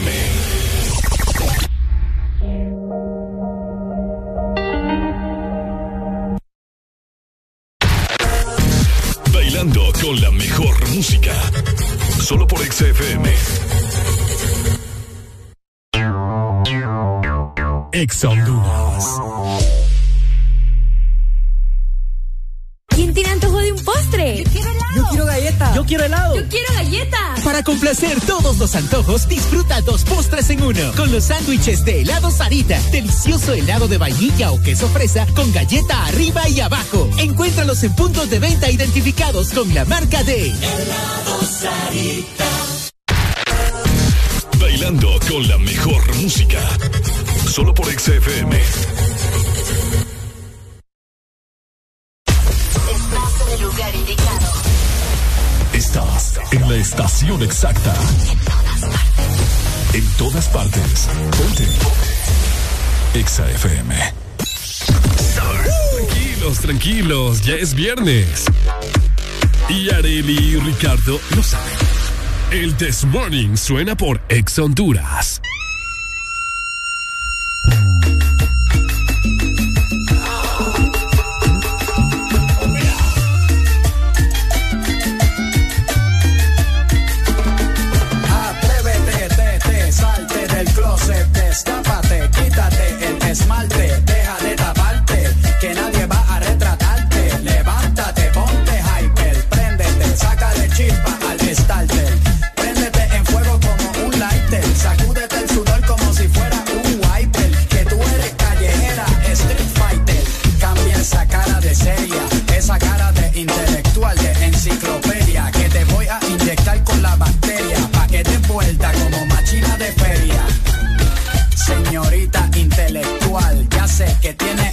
helado de vainilla o queso fresa con galleta arriba y abajo. Encuéntralos en puntos de venta identificados con la marca de Helado Sarita. Bailando con la mejor música. Solo por XFM. Estás en lugar indicado. Estás en la estación exacta. En todas partes. En todas partes. Ponte. Exa FM. Tranquilos, tranquilos, ya es viernes. Y Areli y Ricardo lo saben. El This Morning suena por Ex Honduras. sé que tiene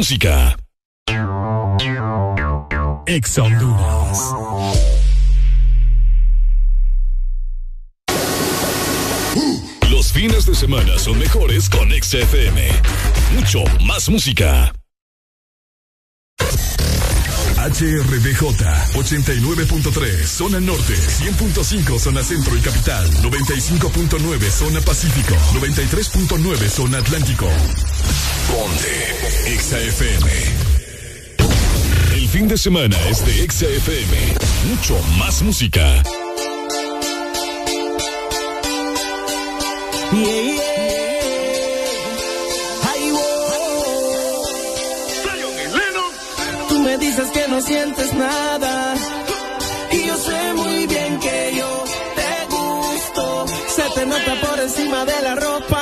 música. Ex Honduras. Los fines de semana son mejores con XFM. Mucho más música. HRBJ 89.3 Zona Norte, 100.5 Zona Centro y Capital, 95.9 Zona Pacífico, 93.9 Zona Atlántico. Ponte XAFM. El fin de semana es de XAFM. Mucho más música. Yeah. Me dices que no sientes nada. Y yo sé muy bien que yo te gusto. Se te nota por encima de la ropa.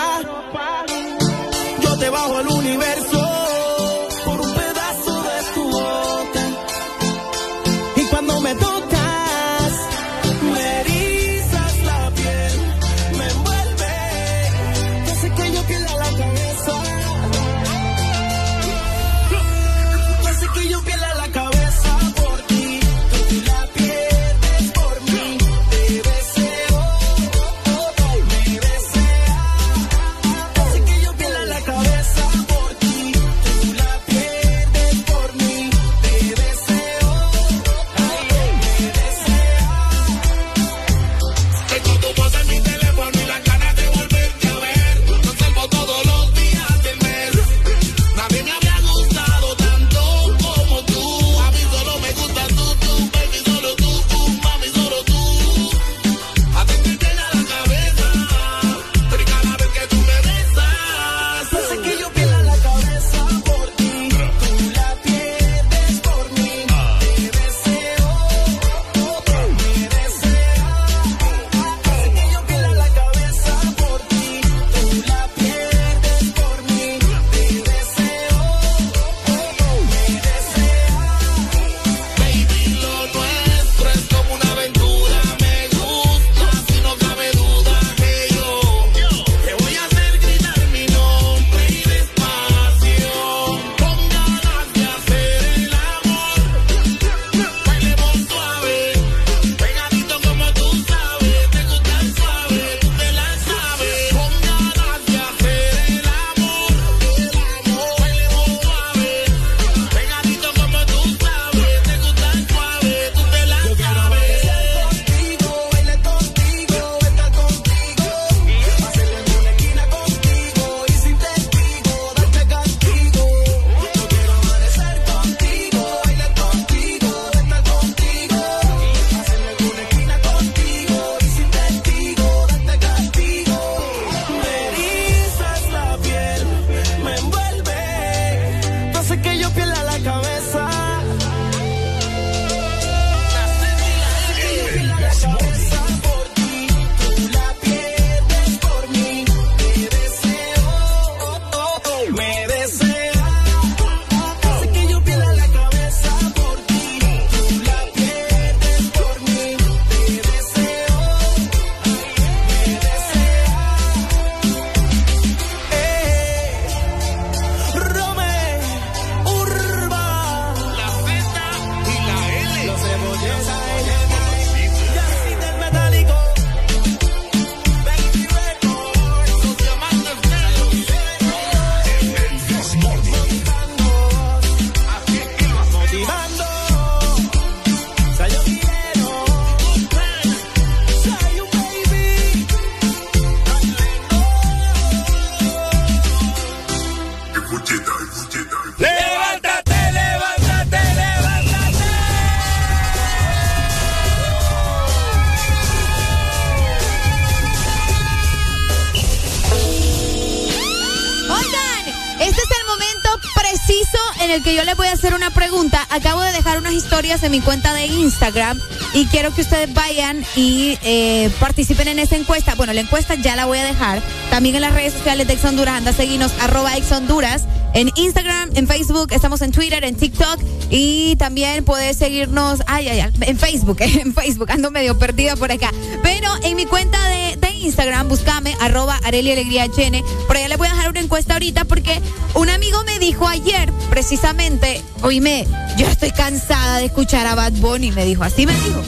Historias en mi cuenta de Instagram y quiero que ustedes vayan y eh, participen en esa encuesta. Bueno, la encuesta ya la voy a dejar. También en las redes sociales de Ex Honduras. Anda, seguinos, arroba Ex Honduras. En Instagram, en Facebook, estamos en Twitter, en TikTok y también puedes seguirnos, ay, ay, ay, en Facebook, (laughs) en Facebook, ando medio perdida por acá. Pero en mi cuenta de, de Instagram, búscame, arroba Areli Alegría HN. Por allá les voy a dejar una encuesta ahorita porque un amigo me dijo ayer, precisamente, oíme, yo estoy cansada de escuchar a Bad Bunny, me dijo, así me dijo.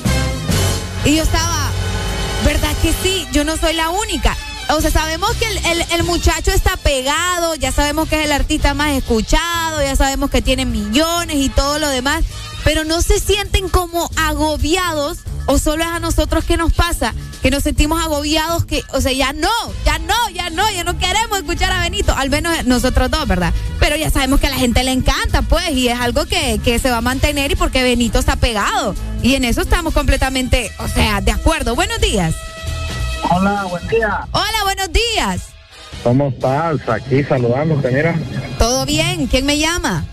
Y yo estaba, ¿verdad que sí? Yo no soy la única. O sea, sabemos que el, el- muchacho está pegado, ya sabemos que es el artista más escuchado, ya sabemos que tiene millones y todo lo demás, pero no se sienten como agobiados ¿O solo es a nosotros que nos pasa? Que nos sentimos agobiados, que, o sea, ya no, ya no, ya no, queremos escuchar a Benito. Al menos nosotros dos, ¿verdad? Pero ya sabemos que a la gente le encanta, pues, y es algo que, que se va a mantener y porque Benito está pegado. Y en eso estamos completamente, o sea, de acuerdo. Buenos días. Hola, buen día. Hola, buenos días. ¿Cómo estás? Aquí saludándote, mira. ¿Todo bien? ¿Quién me llama?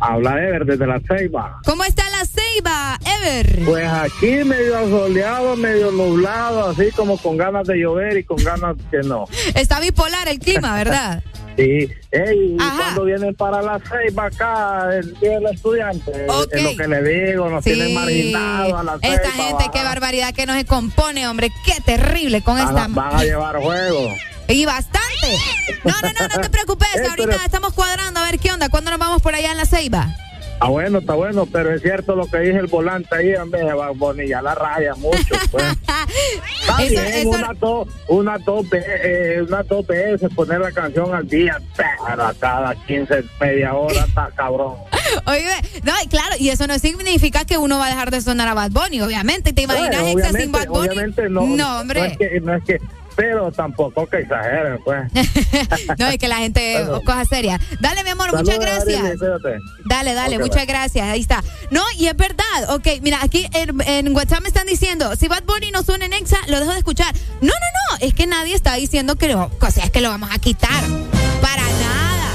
Habla Ever desde la Ceiba. ¿Cómo está Ever? Pues aquí medio asoleado, medio nublado, así como con ganas de llover y con ganas que no. Está bipolar el clima, (laughs) ¿verdad? Sí. Ey, ¿y Ajá. cuando vienen para la Ceiba acá, el día del estudiante? Ok. Es lo que le digo, nos Sí. tienen marginados a la Ceiba. Esta gente, qué barbaridad que nos se compone, hombre. Qué terrible con Van esta. van a llevar juego. Y bastante. No, no, no, no te preocupes. (laughs) Eh, Ahorita estamos cuadrando a ver qué onda. ¿Cuándo nos vamos por allá en la Ceiba? Está bueno, está bueno, pero es cierto lo que dice el volante ahí, hombre, bonilla la raya mucho, pues. (laughs) Está Eso- bien, eso- una dos, una dos, ve- eh, una dos veces poner la canción al día, pero a cada 15, media hora está cabrón. (laughs) Oye, no, y claro, y eso no significa que uno va a dejar de sonar a Bad Bunny, obviamente. ¿Te imaginas Bueno, Exa sin Bad Bunny? obviamente no. No, hombre. No es que, no es que, pero tampoco que exageren, pues. (laughs) No, es que la gente, (laughs) Bueno. cosas serias. Dale, mi amor, muchas gracias. Dale, dale, muchas gracias. Ahí está. No, y es verdad. Ok, mira, aquí en, en WhatsApp me están diciendo, si Bad Bunny no suena en Exa, lo dejo de escuchar. No, no, no, es que nadie está diciendo que lo, o sea, es que lo vamos a quitar. Para nada.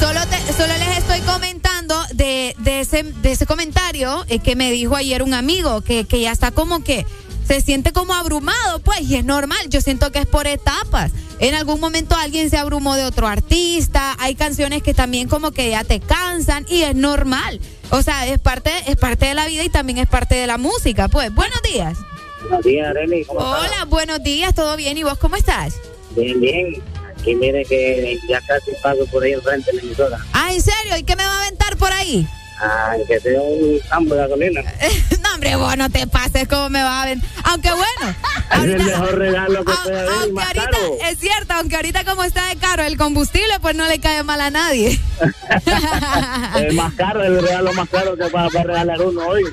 Solo, te- solo les estoy comentando de, de, ese, de ese comentario eh, que me dijo ayer un amigo, que, que ya está como que se siente como abrumado, pues, y es normal. Yo siento que es por etapas. En algún momento alguien se abrumó de otro artista, hay canciones que también como que ya te cansan y es normal. O sea, es parte, es parte de la vida y también es parte de la música, pues. Buenos días. Buenos días, Arely, ¿cómo estás? Hola, buenos días, ¿todo bien? ¿Y vos cómo estás? Bien, bien. Aquí mire que ya casi paso por ahí enfrente de la emisora. Ah, ¿en serio? ¿Y qué me va a aventar por ahí? Ah, que dio un campo de gasolina. (laughs) hombre, vos no te pases como me va a ver. Aunque bueno, Es el mejor regalo que puede haber y aunque ahorita, caro. es cierto, aunque ahorita como está de caro el combustible, pues no le cae mal a nadie. (laughs) Es más caro, el regalo más caro que va a regalar uno hoy.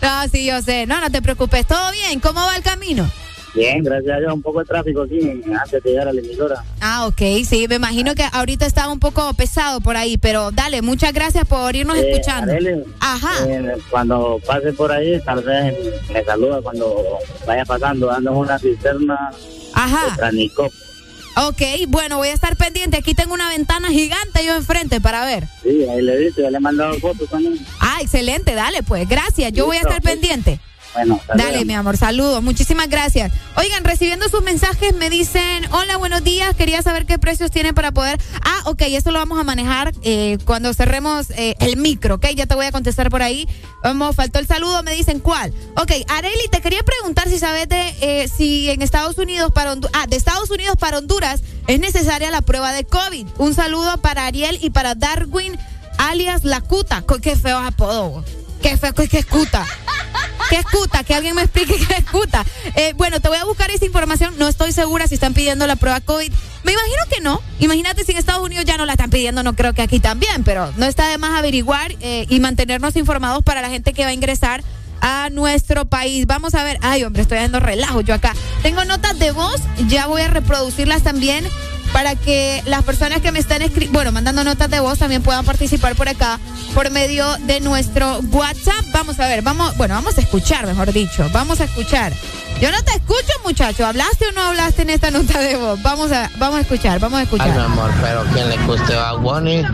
no, sí, yo sé. No, no te preocupes. ¿Todo bien? ¿Cómo va el camino? Bien, gracias a Dios, un poco de tráfico aquí antes de llegar a la emisora. Ah, ok, sí, me imagino que ahorita está un poco pesado por ahí, pero dale, muchas gracias por irnos Eh, escuchando. Ajá. eh, cuando pase por ahí, tal vez me saluda cuando vaya pasando, dando una cisterna Ajá. de Tranicop. Ok, bueno, voy a estar pendiente. Aquí tengo una ventana gigante yo enfrente para ver. Sí, ahí le he visto, ya le he mandado fotos también. Ah, excelente, dale, pues, gracias. Yo voy a estar pues. pendiente. Bueno, Dale, mi amor, saludos. Muchísimas gracias. Oigan, recibiendo sus mensajes me dicen, hola, buenos días, quería saber qué precios tiene para poder... Ah, ok, eso lo vamos a manejar eh, cuando cerremos eh, el micro, ¿ok? Ya te voy a contestar por ahí. Vamos, faltó el saludo, me dicen cuál. Ok, Areli, te quería preguntar si sabes de eh, si en Estados Unidos para Honduras... Ah, de Estados Unidos para Honduras es necesaria la prueba de COVID. Un saludo para Ariel y para Darwin, alias La Cuta. Co- Qué feo apodo. Qué qué, qué escuta. ¿Qué es CUTA? Que alguien me explique qué es CUTA. Eh, bueno, te voy a buscar esa información. No estoy segura si están pidiendo la prueba COVID. Me imagino que no. Imagínate si en Estados Unidos ya no la están pidiendo, no creo que aquí también, pero no está de más averiguar eh, y mantenernos informados para la gente que va a ingresar a nuestro país. Vamos a ver. Ay, hombre, estoy haciendo relajo yo acá. Tengo notas de voz, ya voy a reproducirlas también para que las personas que me están bueno, mandando notas de voz también puedan participar por acá por medio de nuestro WhatsApp. Vamos a ver, vamos, bueno, vamos a escuchar, mejor dicho, vamos a escuchar. Yo no te escucho, muchacho. ¿Hablaste o no hablaste en esta nota de voz? Vamos a, vamos a escuchar, vamos a Ay, mi escuchar. amor, pero quien le guste Bad Bunny,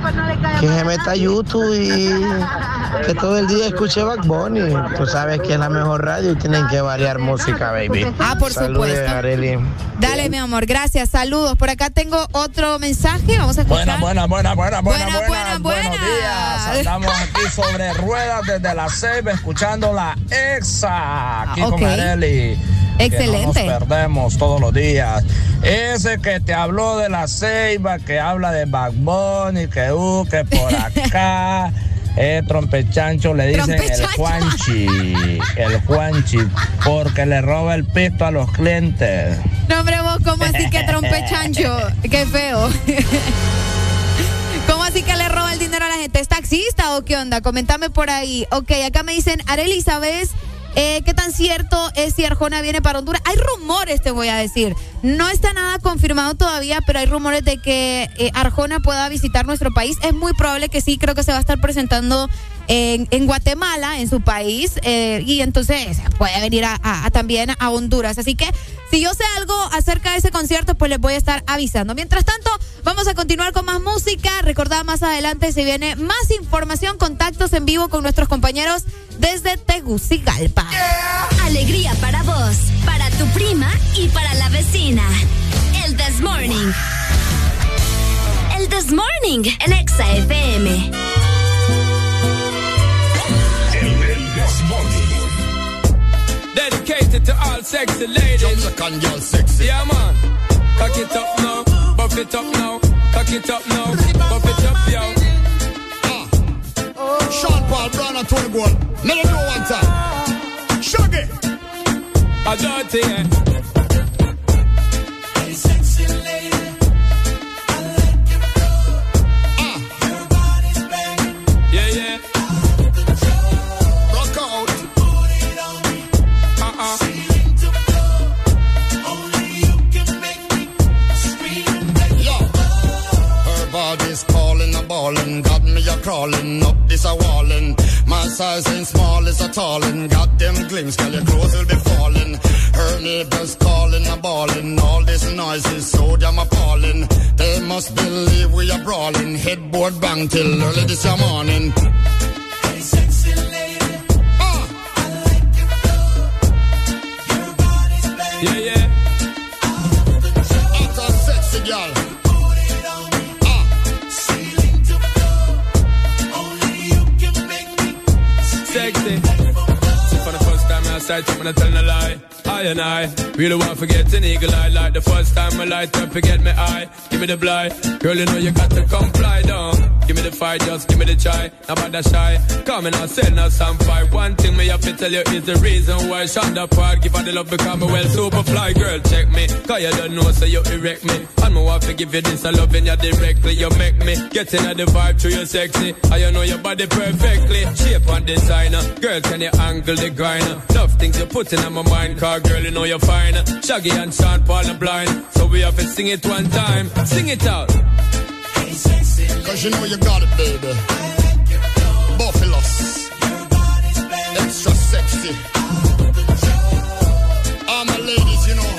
que se meta a YouTube y que todo el día escuche Bad Bunny. Tú sabes que es la mejor radio y tienen que variar música, baby. Ah, por supuesto. Arely. Dale, mi amor, gracias, saludos. Por acá tengo otro mensaje, vamos a escuchar. Buena, buena, buena, buena, buena, Buena, buena, buena, Buenos días. Andamos aquí sobre ruedas desde la CEP escuchando la EXA aquí Ok. con Areli. Excelente. No nos perdemos todos los días. Ese que te habló de la ceiba, que habla de Bad Bunny, que uh, que por acá. (laughs) Eh, trompechancho le dicen el. Juanchi, el Juanchi, porque le roba el pisto a los clientes. No, hombre, vos, ¿cómo así que trompe chancho? Qué feo. ¿Cómo así que le roba el dinero a la gente? ¿Es taxista o qué onda? Coméntame por ahí. Ok, acá me dicen, Areli, ¿sabes Eh, ¿Qué tan cierto es si Arjona viene para Honduras? Hay rumores, te voy a decir. No está nada confirmado todavía, pero hay rumores de que eh, Arjona pueda visitar nuestro país. Es muy probable que sí, creo que se va a estar presentando en, Guatemala, en su país, eh, y entonces puede venir a- también a Honduras. Así que si yo sé algo acerca de ese concierto, pues les voy a estar avisando. Mientras tanto, vamos a continuar con más música. Recordad más adelante si viene más información, contactos en vivo con nuestros compañeros desde Tegucigalpa. Alegría para vos, para tu prima y para la vecina. El This Morning. El This Morning, el Exa FM. Dedicated to all sexy ladies. Jamaican girl sexy. Yeah, man. Cock it up now. Buff it up now. Cock it up now. Buff it up, yo. Ah. Sean Paul Brown and Tony Gold. Let them know one time. Shaggy. A dirty? Her body's calling a ballin', got me a crawling up this a wallin'. My size ain't small, it's a tallin'. Got them glimpse, girl, your clothes will be falling. Her neighbors calling a ballin'. All this noise is so damn appalling. They must believe we are brawling. Headboard bang till early this morning. Ah! Yeah, yeah. Hot and sexy girl. First time I start I'm gonna tell a lie. I and I really want to forget an eagle eye like the first time I light up, forget me eye. Give me the blind, girl. You know you got to comply, down. Give me the fight, just give me the try. Now about that shy, come and I send us some fight. One thing me have to tell you is the reason why Shonda part give her the love because me well super fly, girl. Check me, cause you don't know so you erect me. And me want to give you this, I loving you directly. You make me get in the vibe to you sexy. I you know your body perfectly. Shape and designer, girl can you angle the grinder? Love things you put in my mind, car girl you know you're fine. Shaggy and Sean Paul are blind, so we have to sing it one time. Sing it out. Cause you know you got it, baby. Buffaloes. Extra sexy. All my ladies, you know,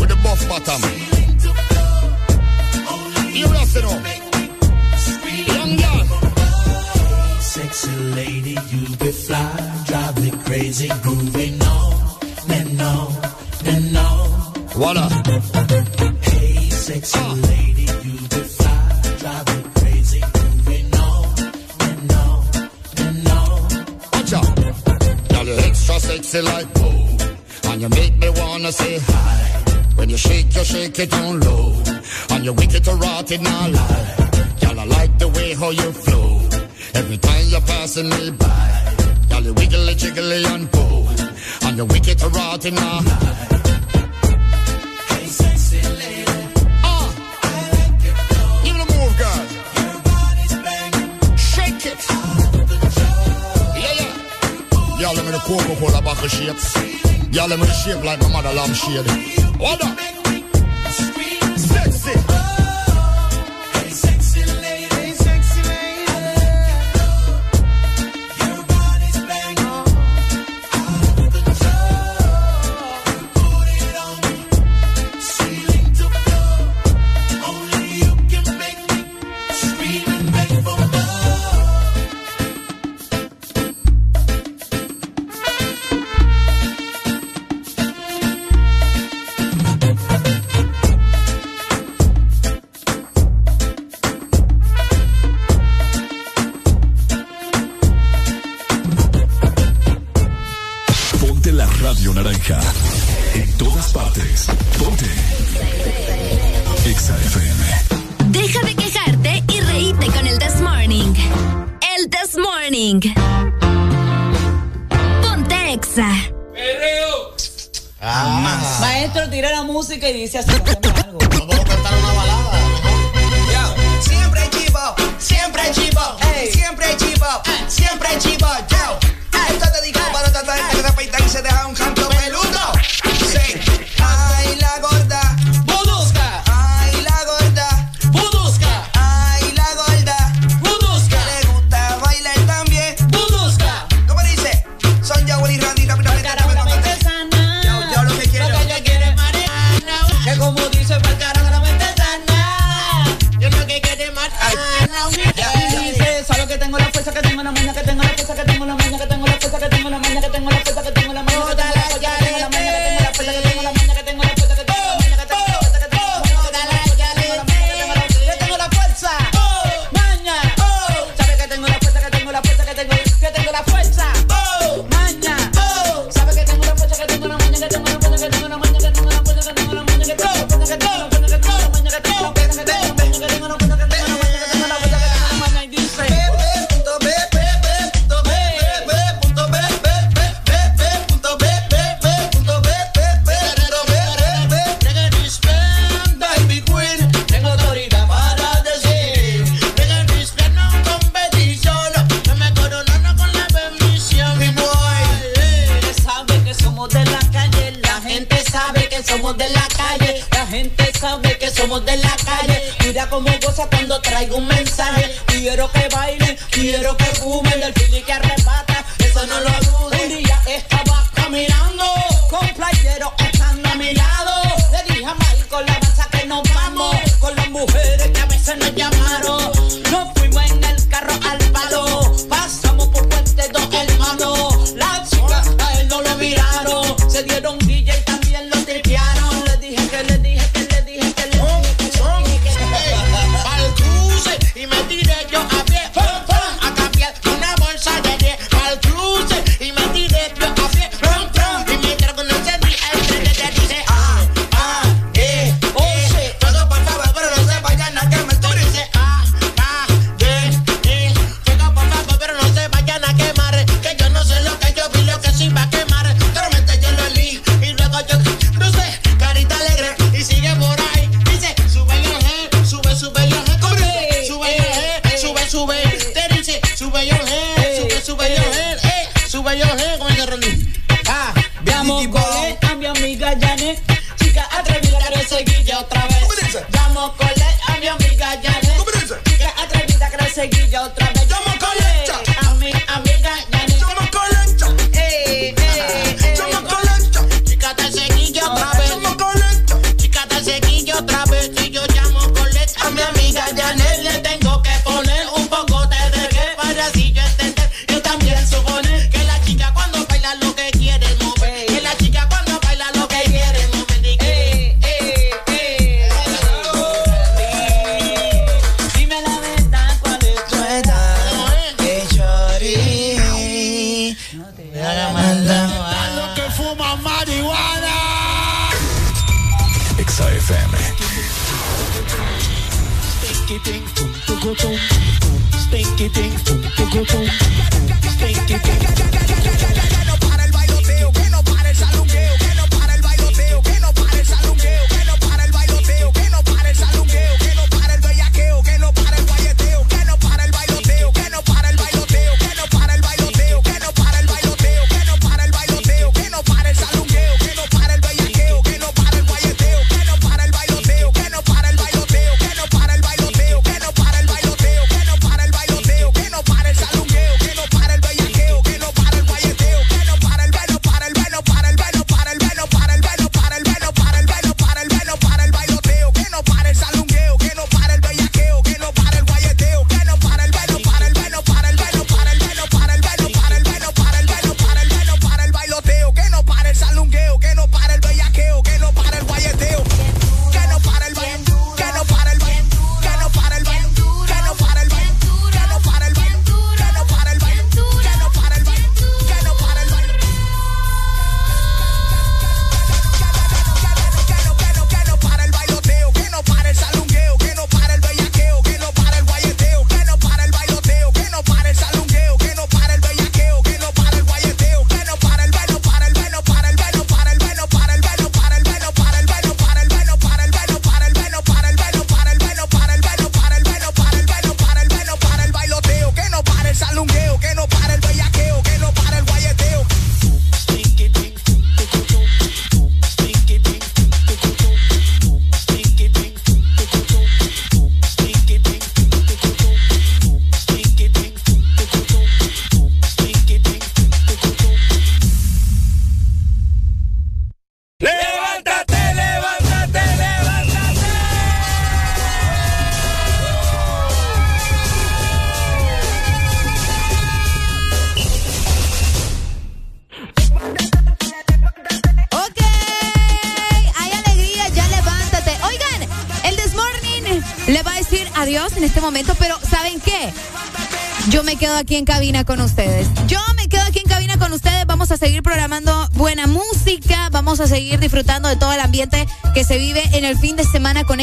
with the buff bottom. You rest it up. Sexy lady, you be fly, drive me crazy, grooving on and on and on. What up? Hey, sexy ah. lady, you be fly, drive me crazy, grooving on and on and on. Watch out. Girl, you're extra sexy like whoa. And you make me wanna say hi. When you shake, you shake it down low. And you wicked to rot it now lie. Girl, I like the way how you flow. Every time you're passing me by. Girl, you wiggly jiggly and pull. And you're wicked to rot lie. Hey, sexy lady, ah, Give it a move, girl. your body's banging. Shake it. Yeah, yeah. Y'all let me the Coca-Cola bottle shapes. Y'all let me the shape like my mother lamb shade. Hold up.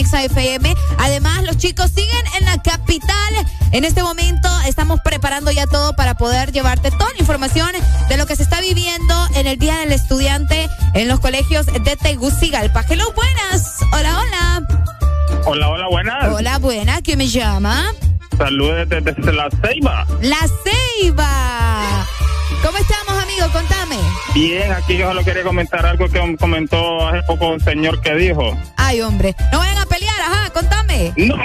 Exa FM. Además, los chicos siguen en la capital. En este momento estamos preparando ya todo para poder llevarte toda la información de lo que se está viviendo en el Día del Estudiante en los colegios de Tegucigalpa. Hello, buenas. Hola, hola. Hola, hola, buenas. Hola, buena. ¿Quién me llama? Saludos desde, desde La Ceiba. La Ceiba. ¿Cómo estamos, amigo? Contame. Bien, aquí yo solo quería comentar algo que comentó hace poco un señor que dijo. Ay, hombre. No,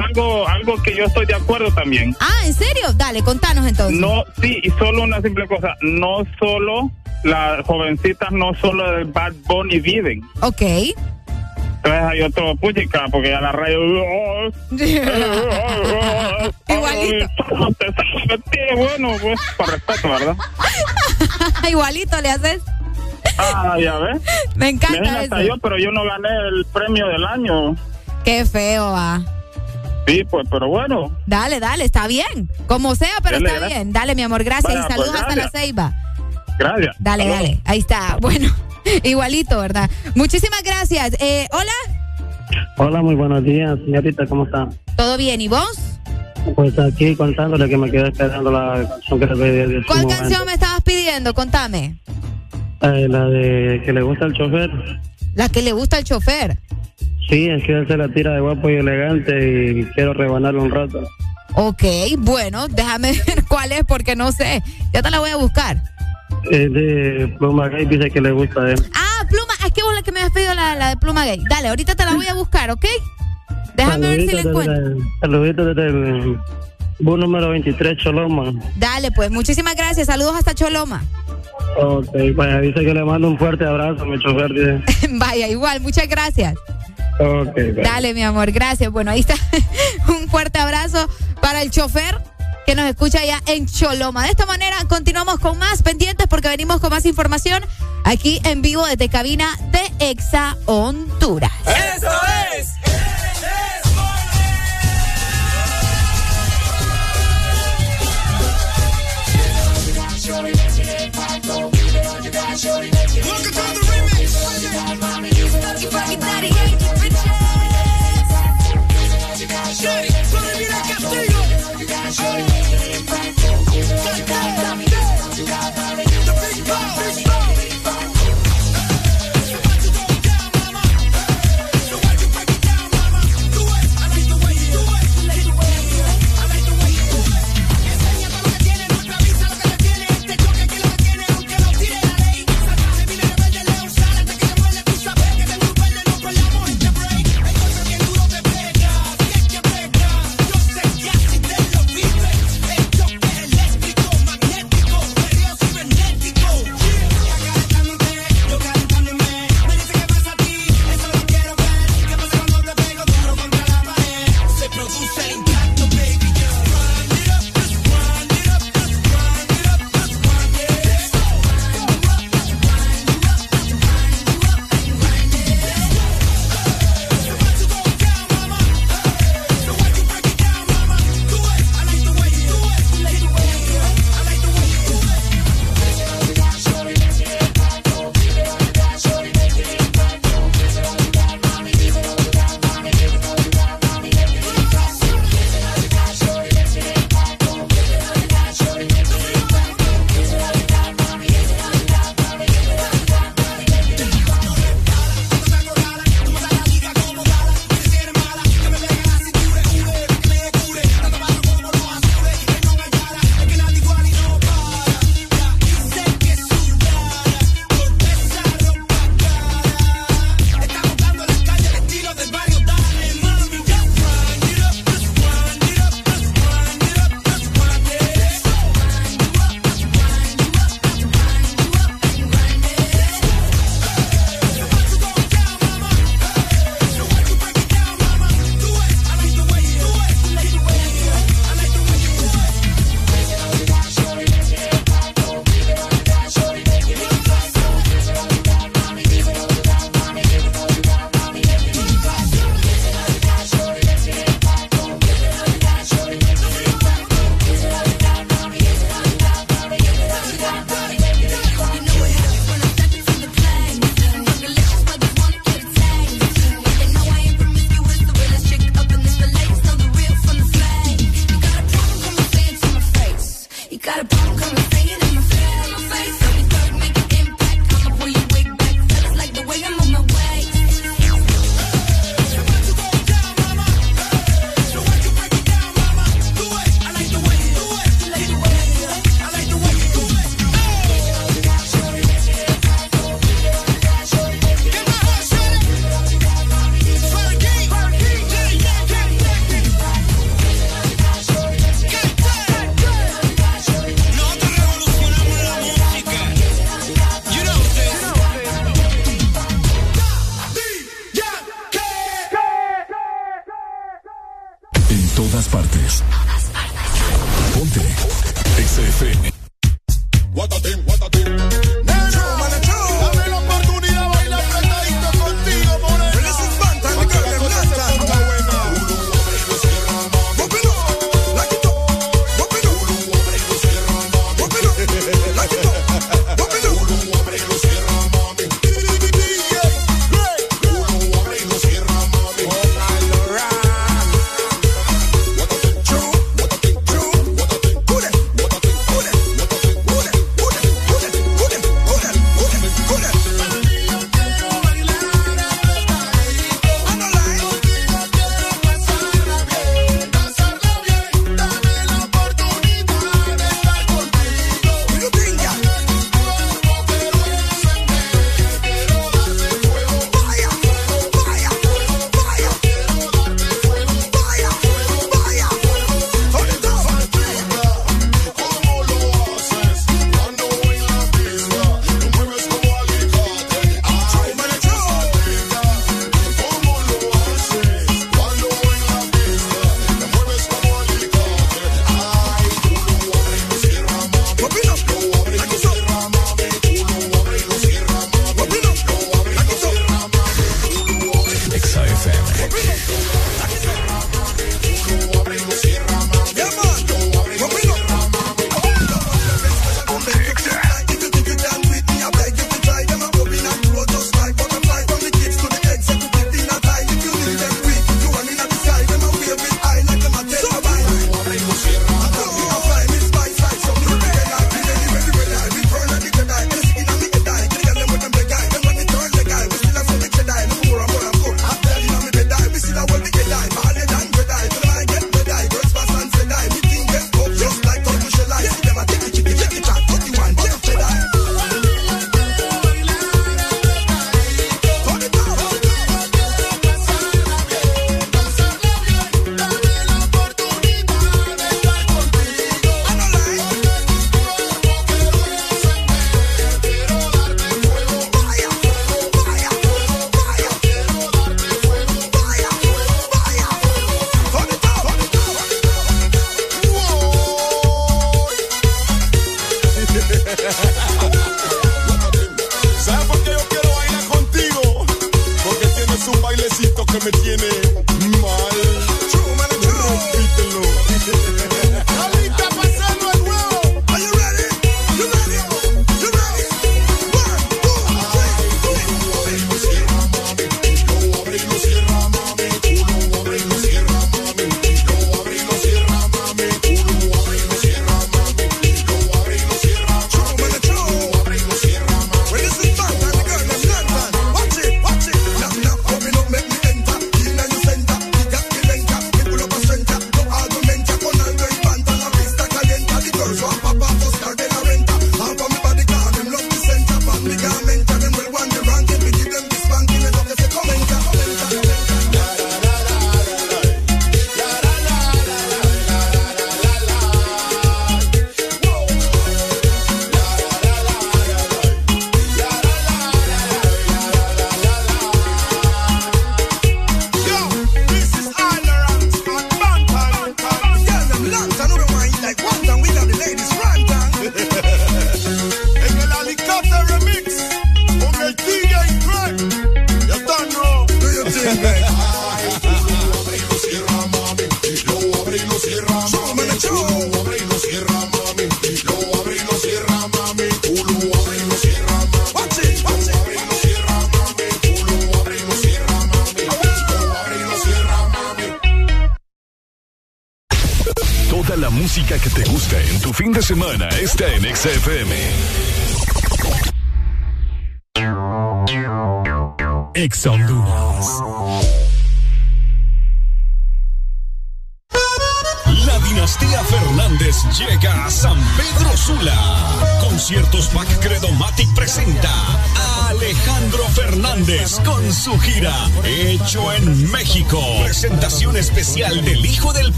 algo, algo que yo estoy de acuerdo también. Ah, ¿en serio? Dale, contanos entonces. No, sí, y solo una simple cosa. No solo las jovencitas, no solo del Bad Bunny viven. Ok. Entonces hay otro puchica, porque a la radio. (laughs) Igualito. Bueno, pues, con respeto, ¿verdad? (laughs) Igualito le haces. Ah, ya ves. (laughs) Me encanta hasta eso. yo, pero yo no gané el premio del año. Qué feo, ah. Sí, pues, pero bueno. Dale, dale, está bien. Como sea, pero Dale, está bien. Dale, mi amor, gracias. Bueno, y saludos pues, hasta la ceiba. Gracias. Dale, dale. Ahí está. (laughs) Bueno, igualito, ¿verdad? Muchísimas gracias. Eh, Hola, Hola, muy buenos días, señorita, ¿cómo está? ¿todo bien? ¿Y vos? Pues aquí contándole que me quedé esperando la canción que le pedí ¿Cuál momento. canción me estabas pidiendo? Contame. Eh, la de que le gusta el chofer. La que le gusta al chofer. Sí, es que él se la tira de guapo y elegante y quiero rebanarlo un rato. Ok, bueno, déjame (laughs) ver cuál es porque no sé. Ya te la voy a buscar. Es de Pluma Gay, dice que le gusta a él. Ah, pluma. Es que vos la que me has pedido la, la de pluma gay. Dale, ahorita te la voy a buscar, ¿ok? Déjame ver si la encuentro. Saluditos desde el bus número 23, Choloma. Dale, pues, muchísimas gracias. Saludos hasta Choloma. Ok, pues dice que le mando un fuerte abrazo, mi chofer. Dice. (laughs) Vaya, igual, muchas gracias. Okay, dale. dale, mi amor, gracias. Bueno, ahí está. (laughs) Un fuerte abrazo para el chofer que nos escucha ya en Choloma. De esta manera continuamos con más pendientes porque venimos con más información aquí en vivo desde cabina de Exa Honduras. ¡Eso es! Look at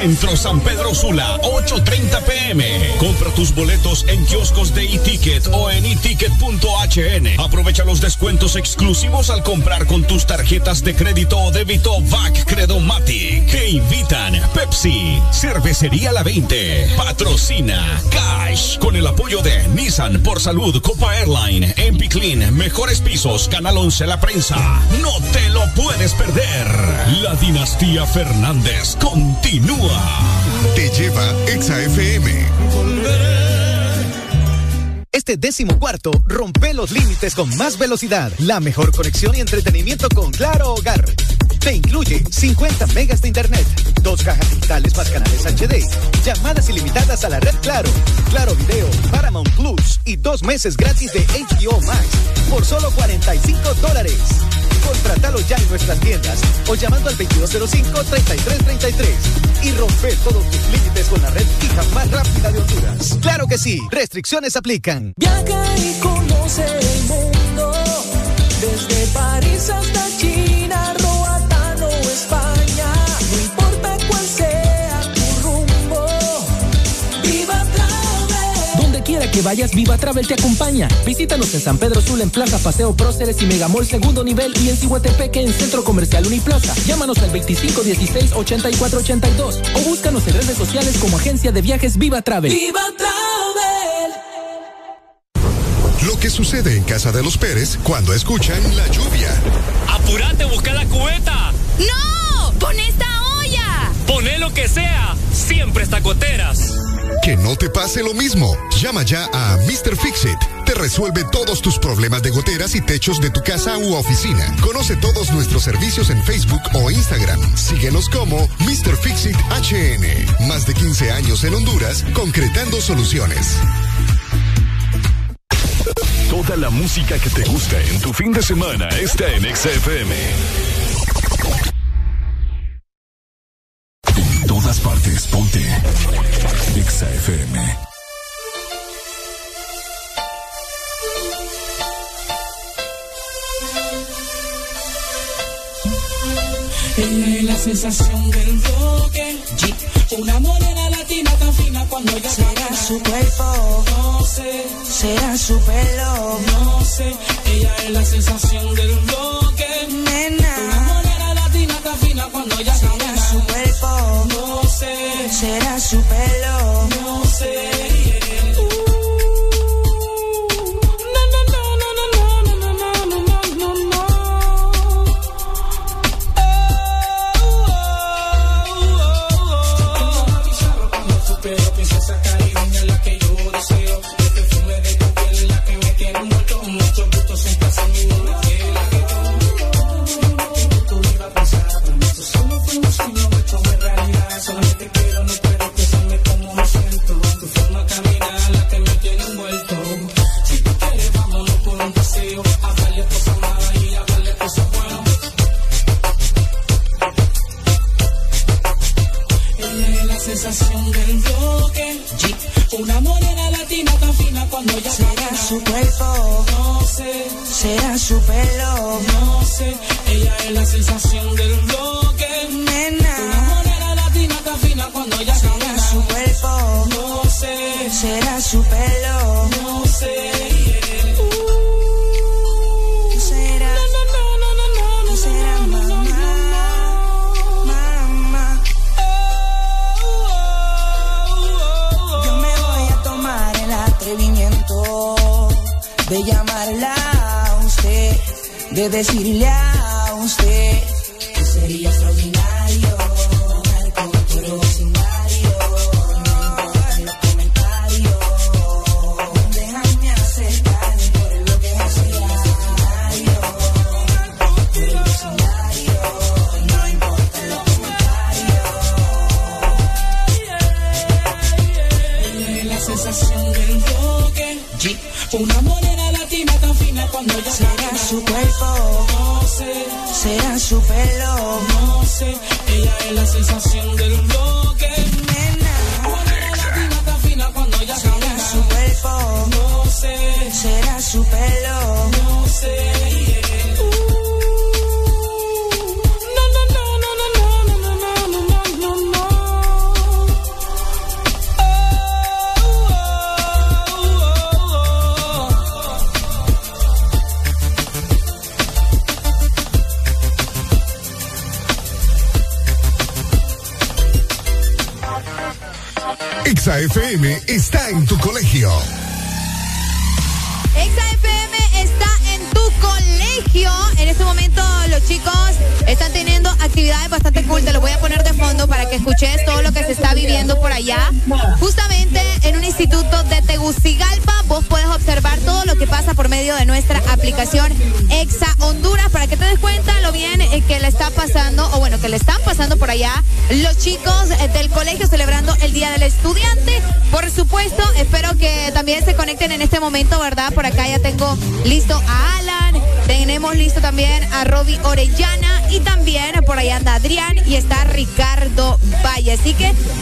Centro San Pedro Sula, 8.30 Compra tus boletos en kioscos de e-ticket o en eticket.hn. Aprovecha los descuentos exclusivos al comprar con tus tarjetas de crédito o débito VAC Credomatic. Que invitan Pepsi, Cervecería La 20, Patrocina Cash con el apoyo de Nissan por Salud, Copa Airline, MP Clean, Mejores Pisos, Canal 11 La Prensa. No te lo puedes perder. La dinastía Fernández continúa. Te lleva Exa FM. Este décimo cuarto rompe los límites con más velocidad, la mejor conexión y entretenimiento con Claro Hogar. Te incluye 50 megas de internet, dos cajas digitales más canales HD, llamadas ilimitadas a la red Claro, Claro Video, Paramount Plus y dos meses gratis de HBO Max por solo 45 dólares. Contratalo ya en nuestras tiendas o llamando al 2205-3333 y rompe todos tus límites con la red fija más rápida de Honduras. Claro que sí, restricciones aplican. Viaja y conoce el mundo. Desde París hasta China, Donde que vayas, Viva Travel te acompaña. Visítanos en San Pedro Sula, en Plaza Paseo Próceres y Megamall Segundo Nivel y en Cihuatepeque, en Centro Comercial Uniplaza. Llámanos al 2516-8482 o búscanos en redes sociales como Agencia de Viajes Viva Travel. Viva Travel. Lo que sucede en casa de los Pérez cuando escuchan la lluvia. ¡Apurate, busca la cubeta! ¡No! ¡Pon esta olla! Poné lo que sea, siempre está goteras. Que no te pase lo mismo. Llama ya a Mr. Fixit. Te resuelve todos tus problemas de goteras y techos de tu casa u oficina. Conoce todos nuestros servicios en Facebook o Instagram. Síguenos como Mr. Fixit HN. Más de 15 años en Honduras, concretando soluciones. Toda la música que te gusta en tu fin de semana está en XFM. Sensación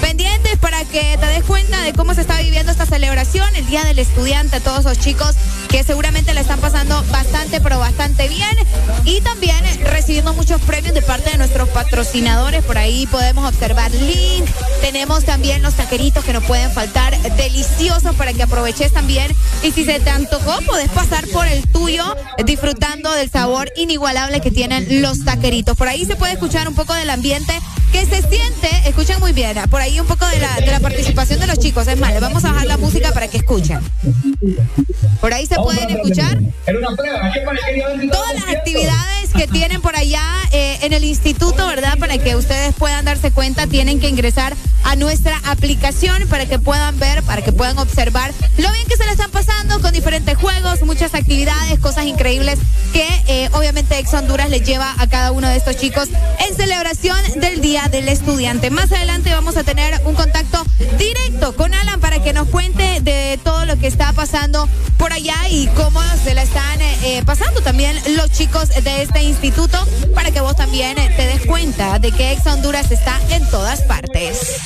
Pendiente. Para que te des cuenta de cómo se está viviendo esta celebración, el Día del Estudiante, todos los chicos que seguramente le están pasando bastante, pero bastante bien. Y también recibiendo muchos premios de parte de nuestros patrocinadores. Por ahí podemos observar Link. Tenemos también los taqueritos que no pueden faltar, deliciosos para que aproveches también. Y si se te antojó, podés pasar por el tuyo disfrutando del sabor inigualable que tienen los taqueritos. Por ahí se puede escuchar un poco del ambiente que se siente, escuchen muy bien, por ahí un poco de la, de la participación de los chicos. Es más, les vamos a bajar la música para que escuchen. Por ahí se pueden escuchar todas las actividades que tienen por allá eh, en el instituto, ¿verdad? Para que ustedes puedan darse cuenta, tienen que ingresar a nuestra aplicación para que puedan ver, para que puedan observar lo bien que se le están pasando con diferentes juegos, muchas actividades, cosas increíbles que eh, obviamente Ex Honduras les lleva a cada uno de estos chicos en celebración del Día del Estudiante. Más adelante vamos a tener un contacto directo con Alan para que nos cuente de todo lo que está pasando por allá y cómo se la están eh, pasando también los chicos de este instituto para que vos también eh, te des cuenta de que Ex Honduras está en todas partes.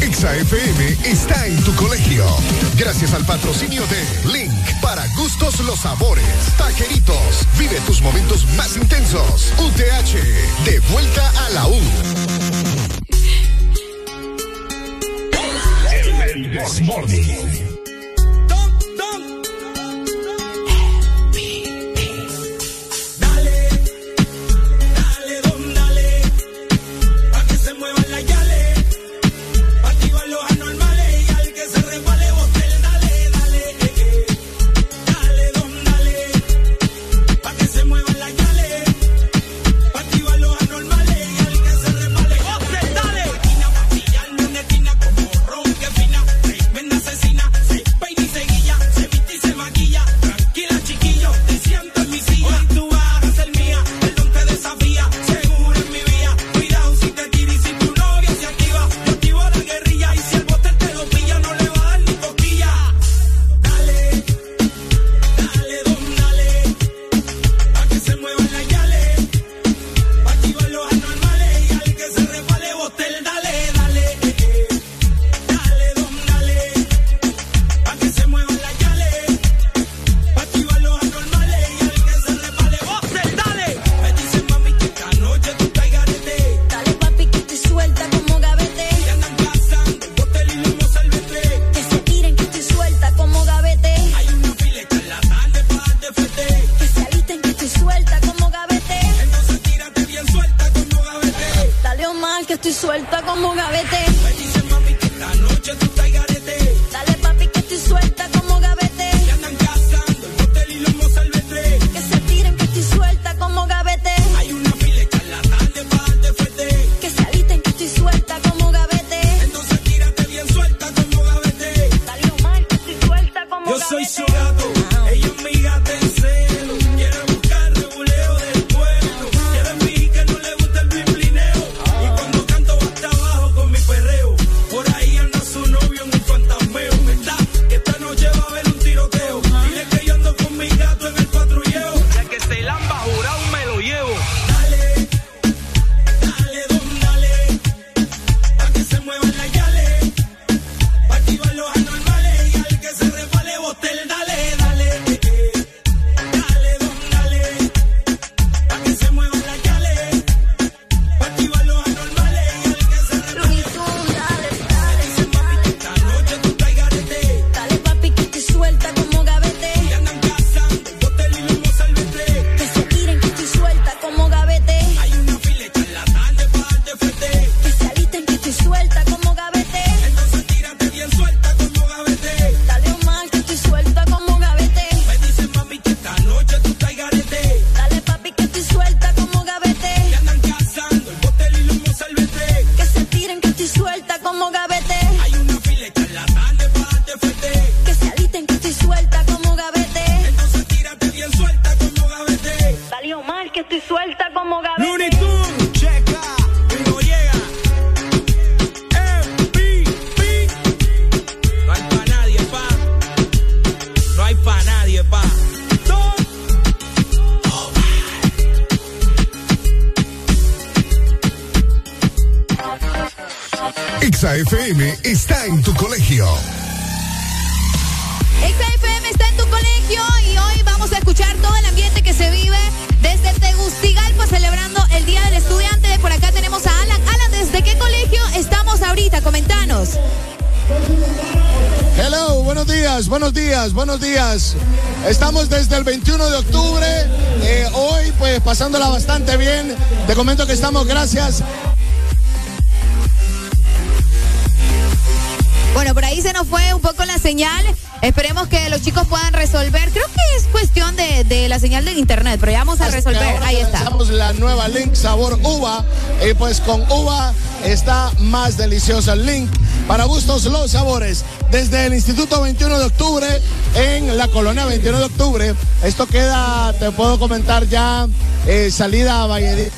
Exa FM está en tu colegio. Gracias al patrocinio de Link. Para gustos los sabores. Taqueritos. Vive tus momentos más intensos. UTH. De vuelta a la U. El This Morning. Gracias. Bueno, por ahí se nos fue un poco la señal. Esperemos que los chicos puedan resolver. Creo que es cuestión de, de la señal del internet, pero ya vamos a resolver. Ahí está. la nueva Link sabor uva. Y pues con uva está más delicioso el Link. Para gustos los sabores. Desde el Instituto 21 de Octubre en la colonia 21 de Octubre. Esto queda, te puedo comentar ya, eh, salida a Valle.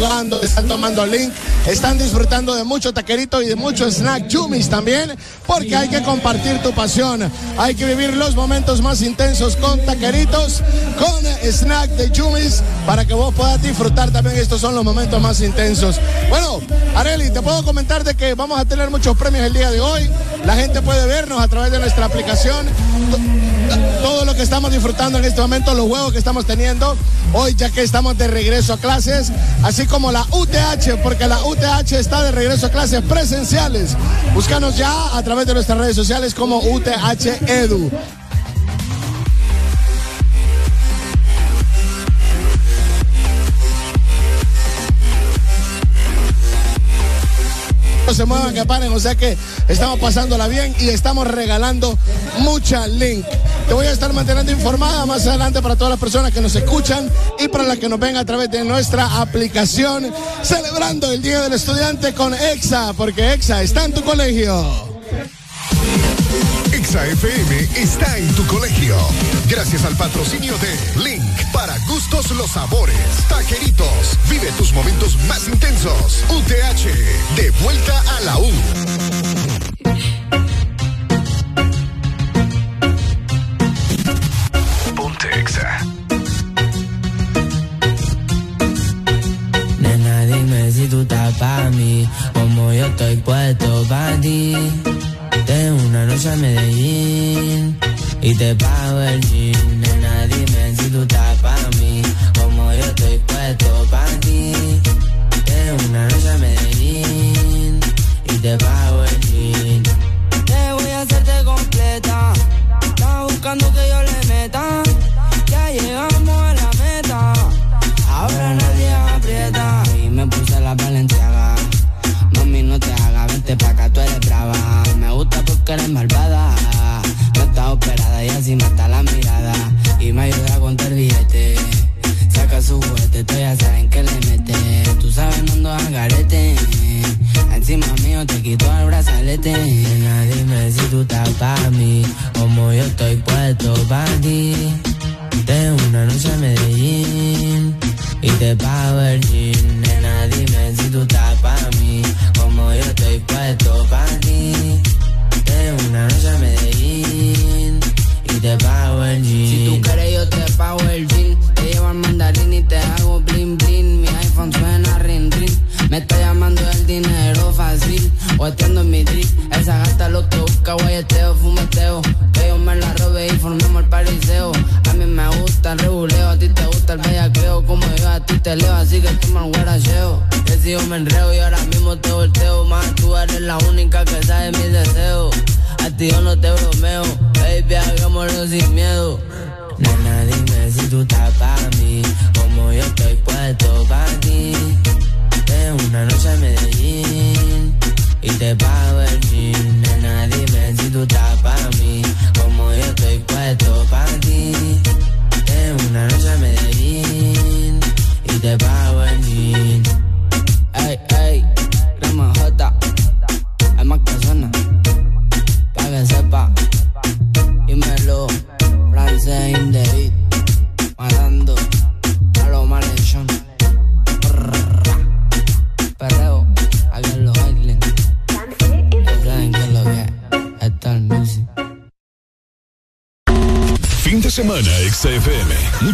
Jugando, están tomando link, están disfrutando de mucho taquerito y de mucho snack Jumis también, porque hay que compartir tu pasión. Hay que vivir los momentos más intensos con taqueritos, con snack de Jumis, para que vos puedas disfrutar también. Estos son los momentos más intensos. Bueno, Areli, te puedo comentar de que vamos a tener muchos premios el día de hoy. La gente puede vernos a través de nuestra aplicación todo lo que estamos disfrutando en este momento, los juegos que estamos teniendo hoy, ya que estamos de regreso a clases, así como la UTH, porque la UTH está de regreso a clases presenciales. Búscanos ya a través de nuestras redes sociales como UTH Edu. Se muevan, que paren, o sea que estamos pasándola bien y estamos regalando mucha link. Te voy a estar manteniendo informada más adelante para todas las personas que nos escuchan y para las que nos ven a través de nuestra aplicación, celebrando el Día del Estudiante con EXA, porque EXA está en tu colegio. Exa FM está en tu colegio. Gracias al patrocinio de Link para gustos los sabores. Taqueritos, vive tus momentos más intensos. UTH, de vuelta a la U.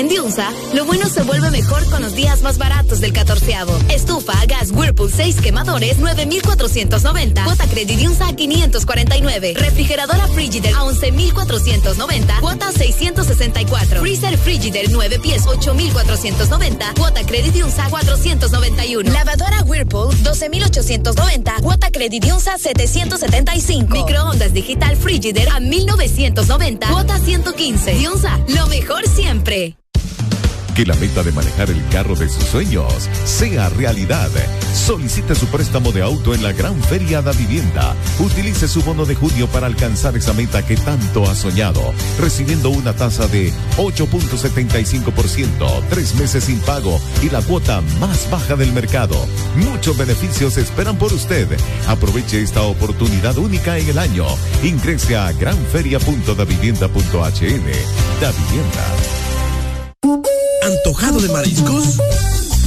En Diunsa, lo bueno se vuelve mejor con los días más baratos del catorceavo. Estufa, gas Whirlpool 6 quemadores, 9,490. Cuota Credit Diunsa a 549. Refrigeradora Frigider a 11,490. Cuota 664. Freezer Frigider 9 pies, 8,490. Cuota Credit Diunsa 491. Lavadora Whirlpool 12,890. Cuota Credit Diunsa 775. Microondas Digital Frigider a 1,990. Cuota 115. Diunsa, lo mejor siempre. Que la meta de manejar el carro de sus sueños sea realidad. Solicite su préstamo de auto en la Gran Feria da Vivienda. Utilice su bono de junio para alcanzar esa meta que tanto ha soñado, recibiendo una tasa de 8.75%, tres meses sin pago y la cuota más baja del mercado. Muchos beneficios esperan por usted. Aproveche esta oportunidad única en el año. Ingrese a granferia.davivienda.hn. Da Vivienda. ¿Antojado de mariscos?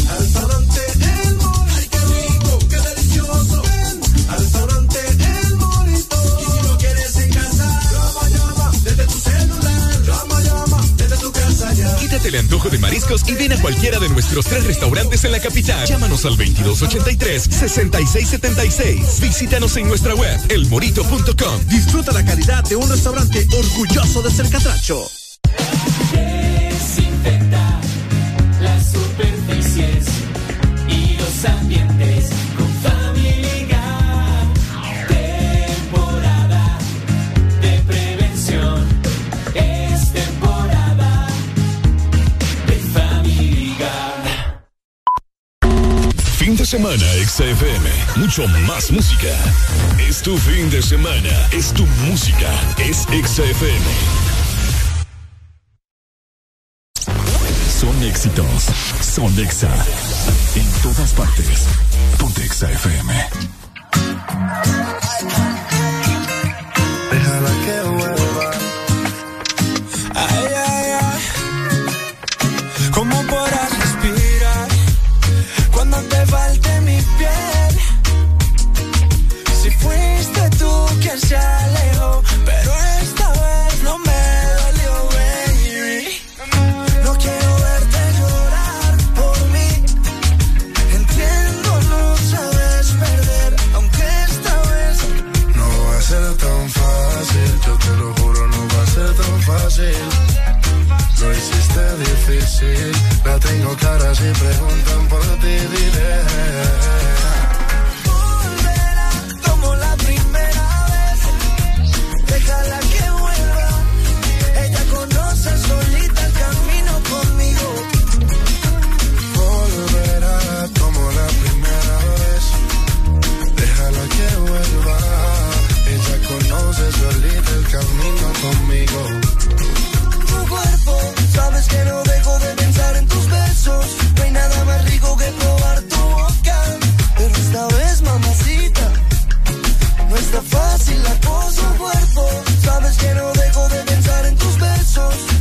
Al restaurante El Morito. Ay, qué rico, qué delicioso. Ven al restaurante El Morito. Y si no quieres en casa, llama, llama desde tu celular. Llama, llama desde tu casa ya. Quítate el antojo de mariscos y ven a cualquiera de nuestros tres restaurantes en la capital. Llámanos al 2283-6676. Visítanos en nuestra web, elmorito.com. Disfruta la calidad de un restaurante orgulloso de ser catracho. Los ambientes con familia. Temporada de prevención. Es temporada de familia. Fin de semana, XFM. Mucho más música. Es tu fin de semana. Es tu música. Es XFM. Son Exa. En todas partes. Ponte Exa FM. Déjala que vuelva. Ay, ay, ay. ¿Cómo podrás respirar cuando te falte mi piel? Si fuiste tú quien se La tengo clara si preguntan por ti, diré. Volverá como la primera vez. Déjala que vuelva. Ella conoce solita el camino conmigo. Volverá como Sabes que no dejo de pensar en tus besos. No hay nada más rico que probar tu boca. Pero esta vez, mamacita, no está fácil la cosa, cuerpo. Sabes que no dejo de pensar en tus besos.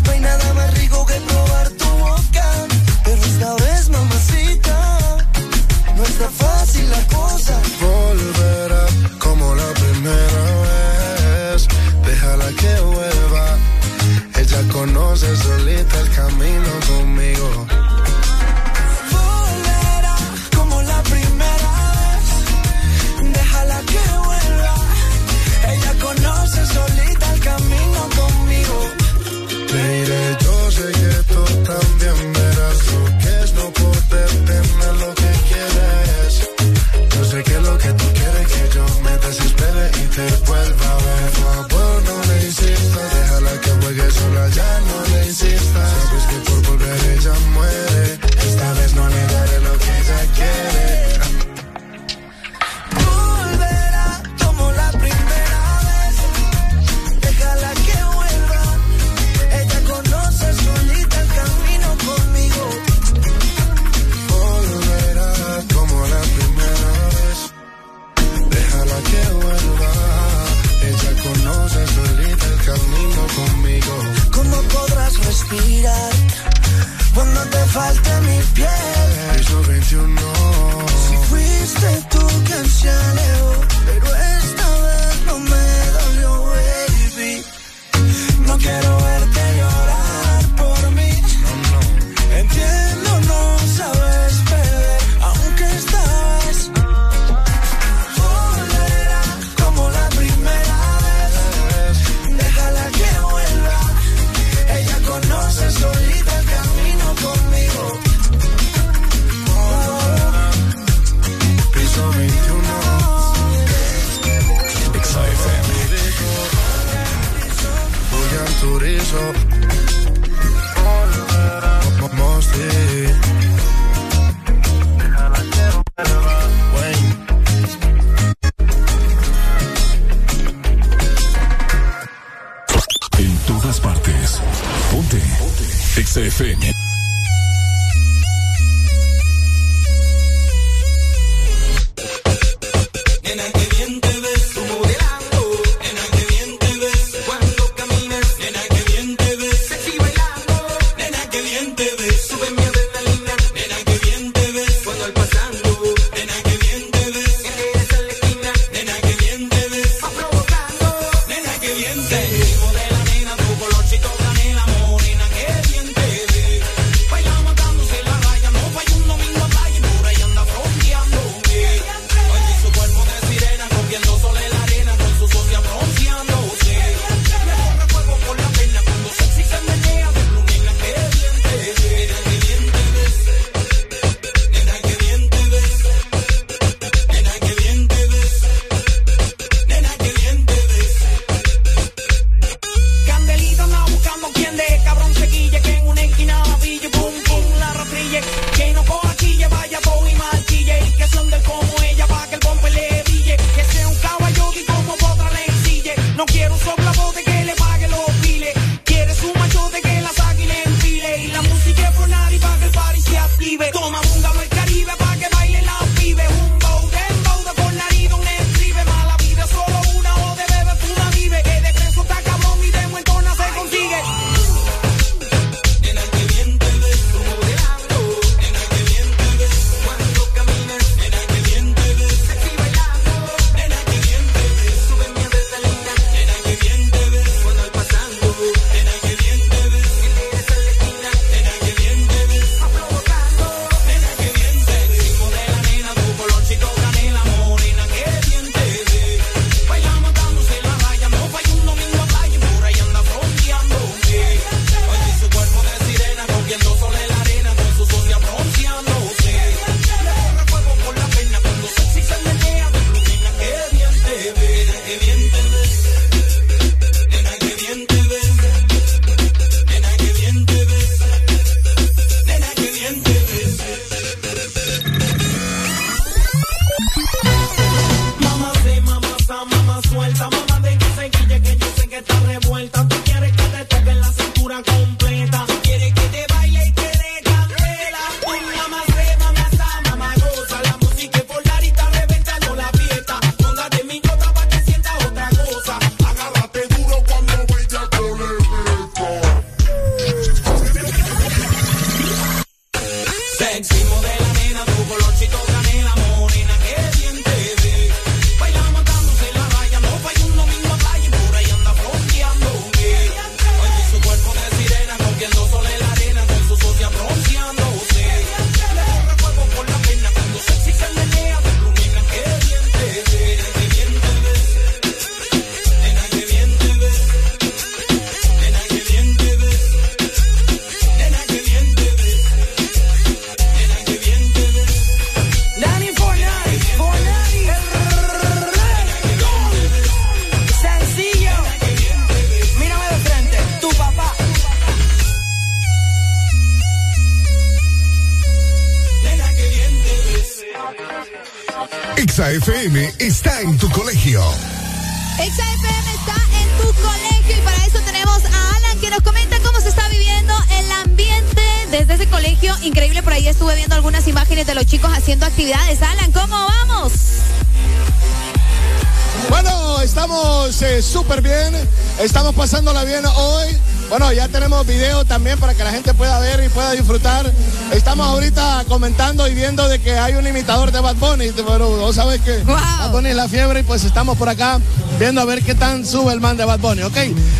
Bien. Hoy. Bueno, ya tenemos video también para que la gente pueda ver y pueda disfrutar. Estamos ahorita comentando y viendo de que hay un imitador de Bad Bunny. Bueno, vos sabés que Bad Bunny es la fiebre y pues estamos por acá viendo a ver qué tan sube el man de Bad Bunny, ¿ok?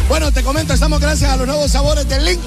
Bueno, te comento, estamos gracias a los nuevos sabores de Link.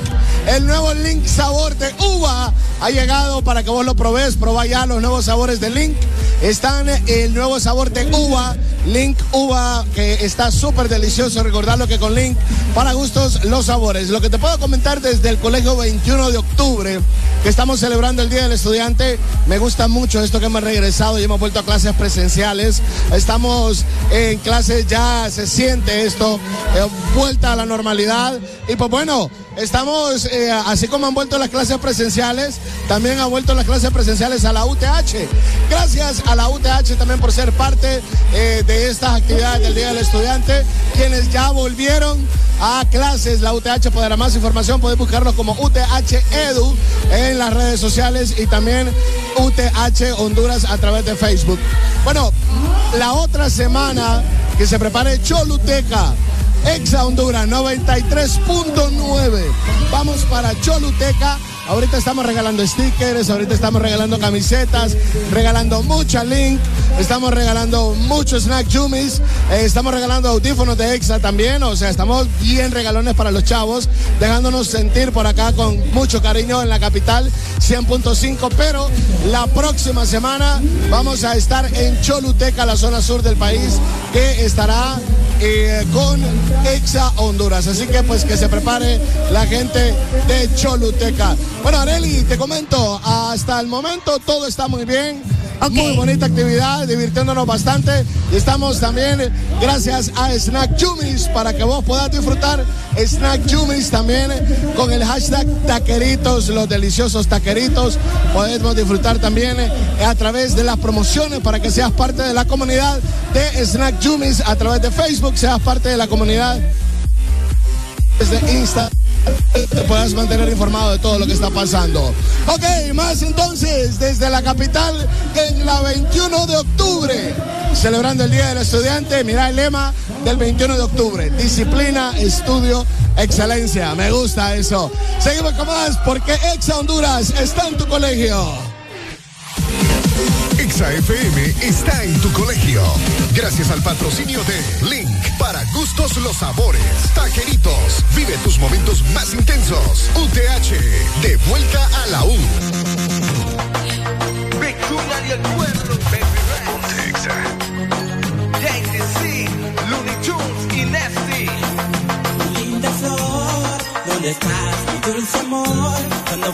El nuevo Link sabor de uva ha llegado para que vos lo probés. Probá ya los nuevos sabores de Link. Están el nuevo sabor de uva, Link uva, que está súper delicioso. Recordarlo que con Link, para gustos, los sabores. Lo que te puedo comentar desde el colegio 21 de octubre, que estamos celebrando el Día del Estudiante, me gusta mucho esto que hemos regresado y hemos vuelto a clases presenciales. Estamos en clases, ya se siente esto, eh, vuelta a la normalidad. Y pues bueno, estamos, eh, así como han vuelto las clases presenciales, también han vuelto las clases presenciales a la UTH. Gracias a la UTH también por ser parte eh, de estas actividades del Día del Estudiante, quienes ya volvieron a clases. La UTH dar más información, puedes buscarnos como UTH Edu en las redes sociales y también UTH Honduras a través de Facebook. Bueno, la otra semana que se prepare Choluteca. Exa Honduras 93.9. Vamos para Choluteca. Ahorita estamos regalando stickers, ahorita estamos regalando camisetas, regalando mucha link, estamos regalando muchos snack jumis, eh, estamos regalando audífonos de Exa también, o sea, estamos bien regalones para los chavos, dejándonos sentir por acá con mucho cariño en la capital 100.5, pero la próxima semana vamos a estar en Choluteca, la zona sur del país, que estará eh, con Exa Honduras. Así que pues que se prepare la gente de Choluteca. Bueno, Areli, te comento, hasta el momento todo está muy bien. Muy bonita actividad, divirtiéndonos bastante. Y estamos también, gracias a Snack Jumis, para que vos puedas disfrutar Snack Jumis también con el hashtag taqueritos, los deliciosos taqueritos. Podemos disfrutar también eh, a través de las promociones para que seas parte de la comunidad de Snack Jumis a través de Facebook, seas parte de la comunidad desde Insta te puedas mantener informado de todo lo que está pasando. Ok, más entonces desde la capital en la 21 de octubre, celebrando el Día del Estudiante. Mira el lema del 21 de octubre: disciplina, estudio, excelencia. Me gusta eso. Seguimos con más porque Exa Honduras está en tu colegio. Exa FM está en tu colegio. Gracias al patrocinio de Link. Para gustos los sabores. Taqueritos. Vive tus momentos más intensos. UTH. De vuelta a la U. Big Tuna y el pueblo, Exa. JTC, Looney Tunes y Nesty. Linda flor, ¿dónde estás? Mi dulce amor, ¿cuándo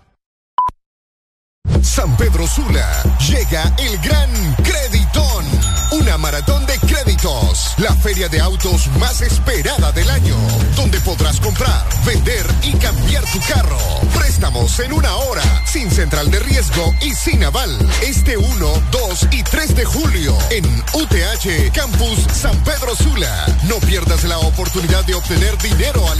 Oportunidad de obtener dinero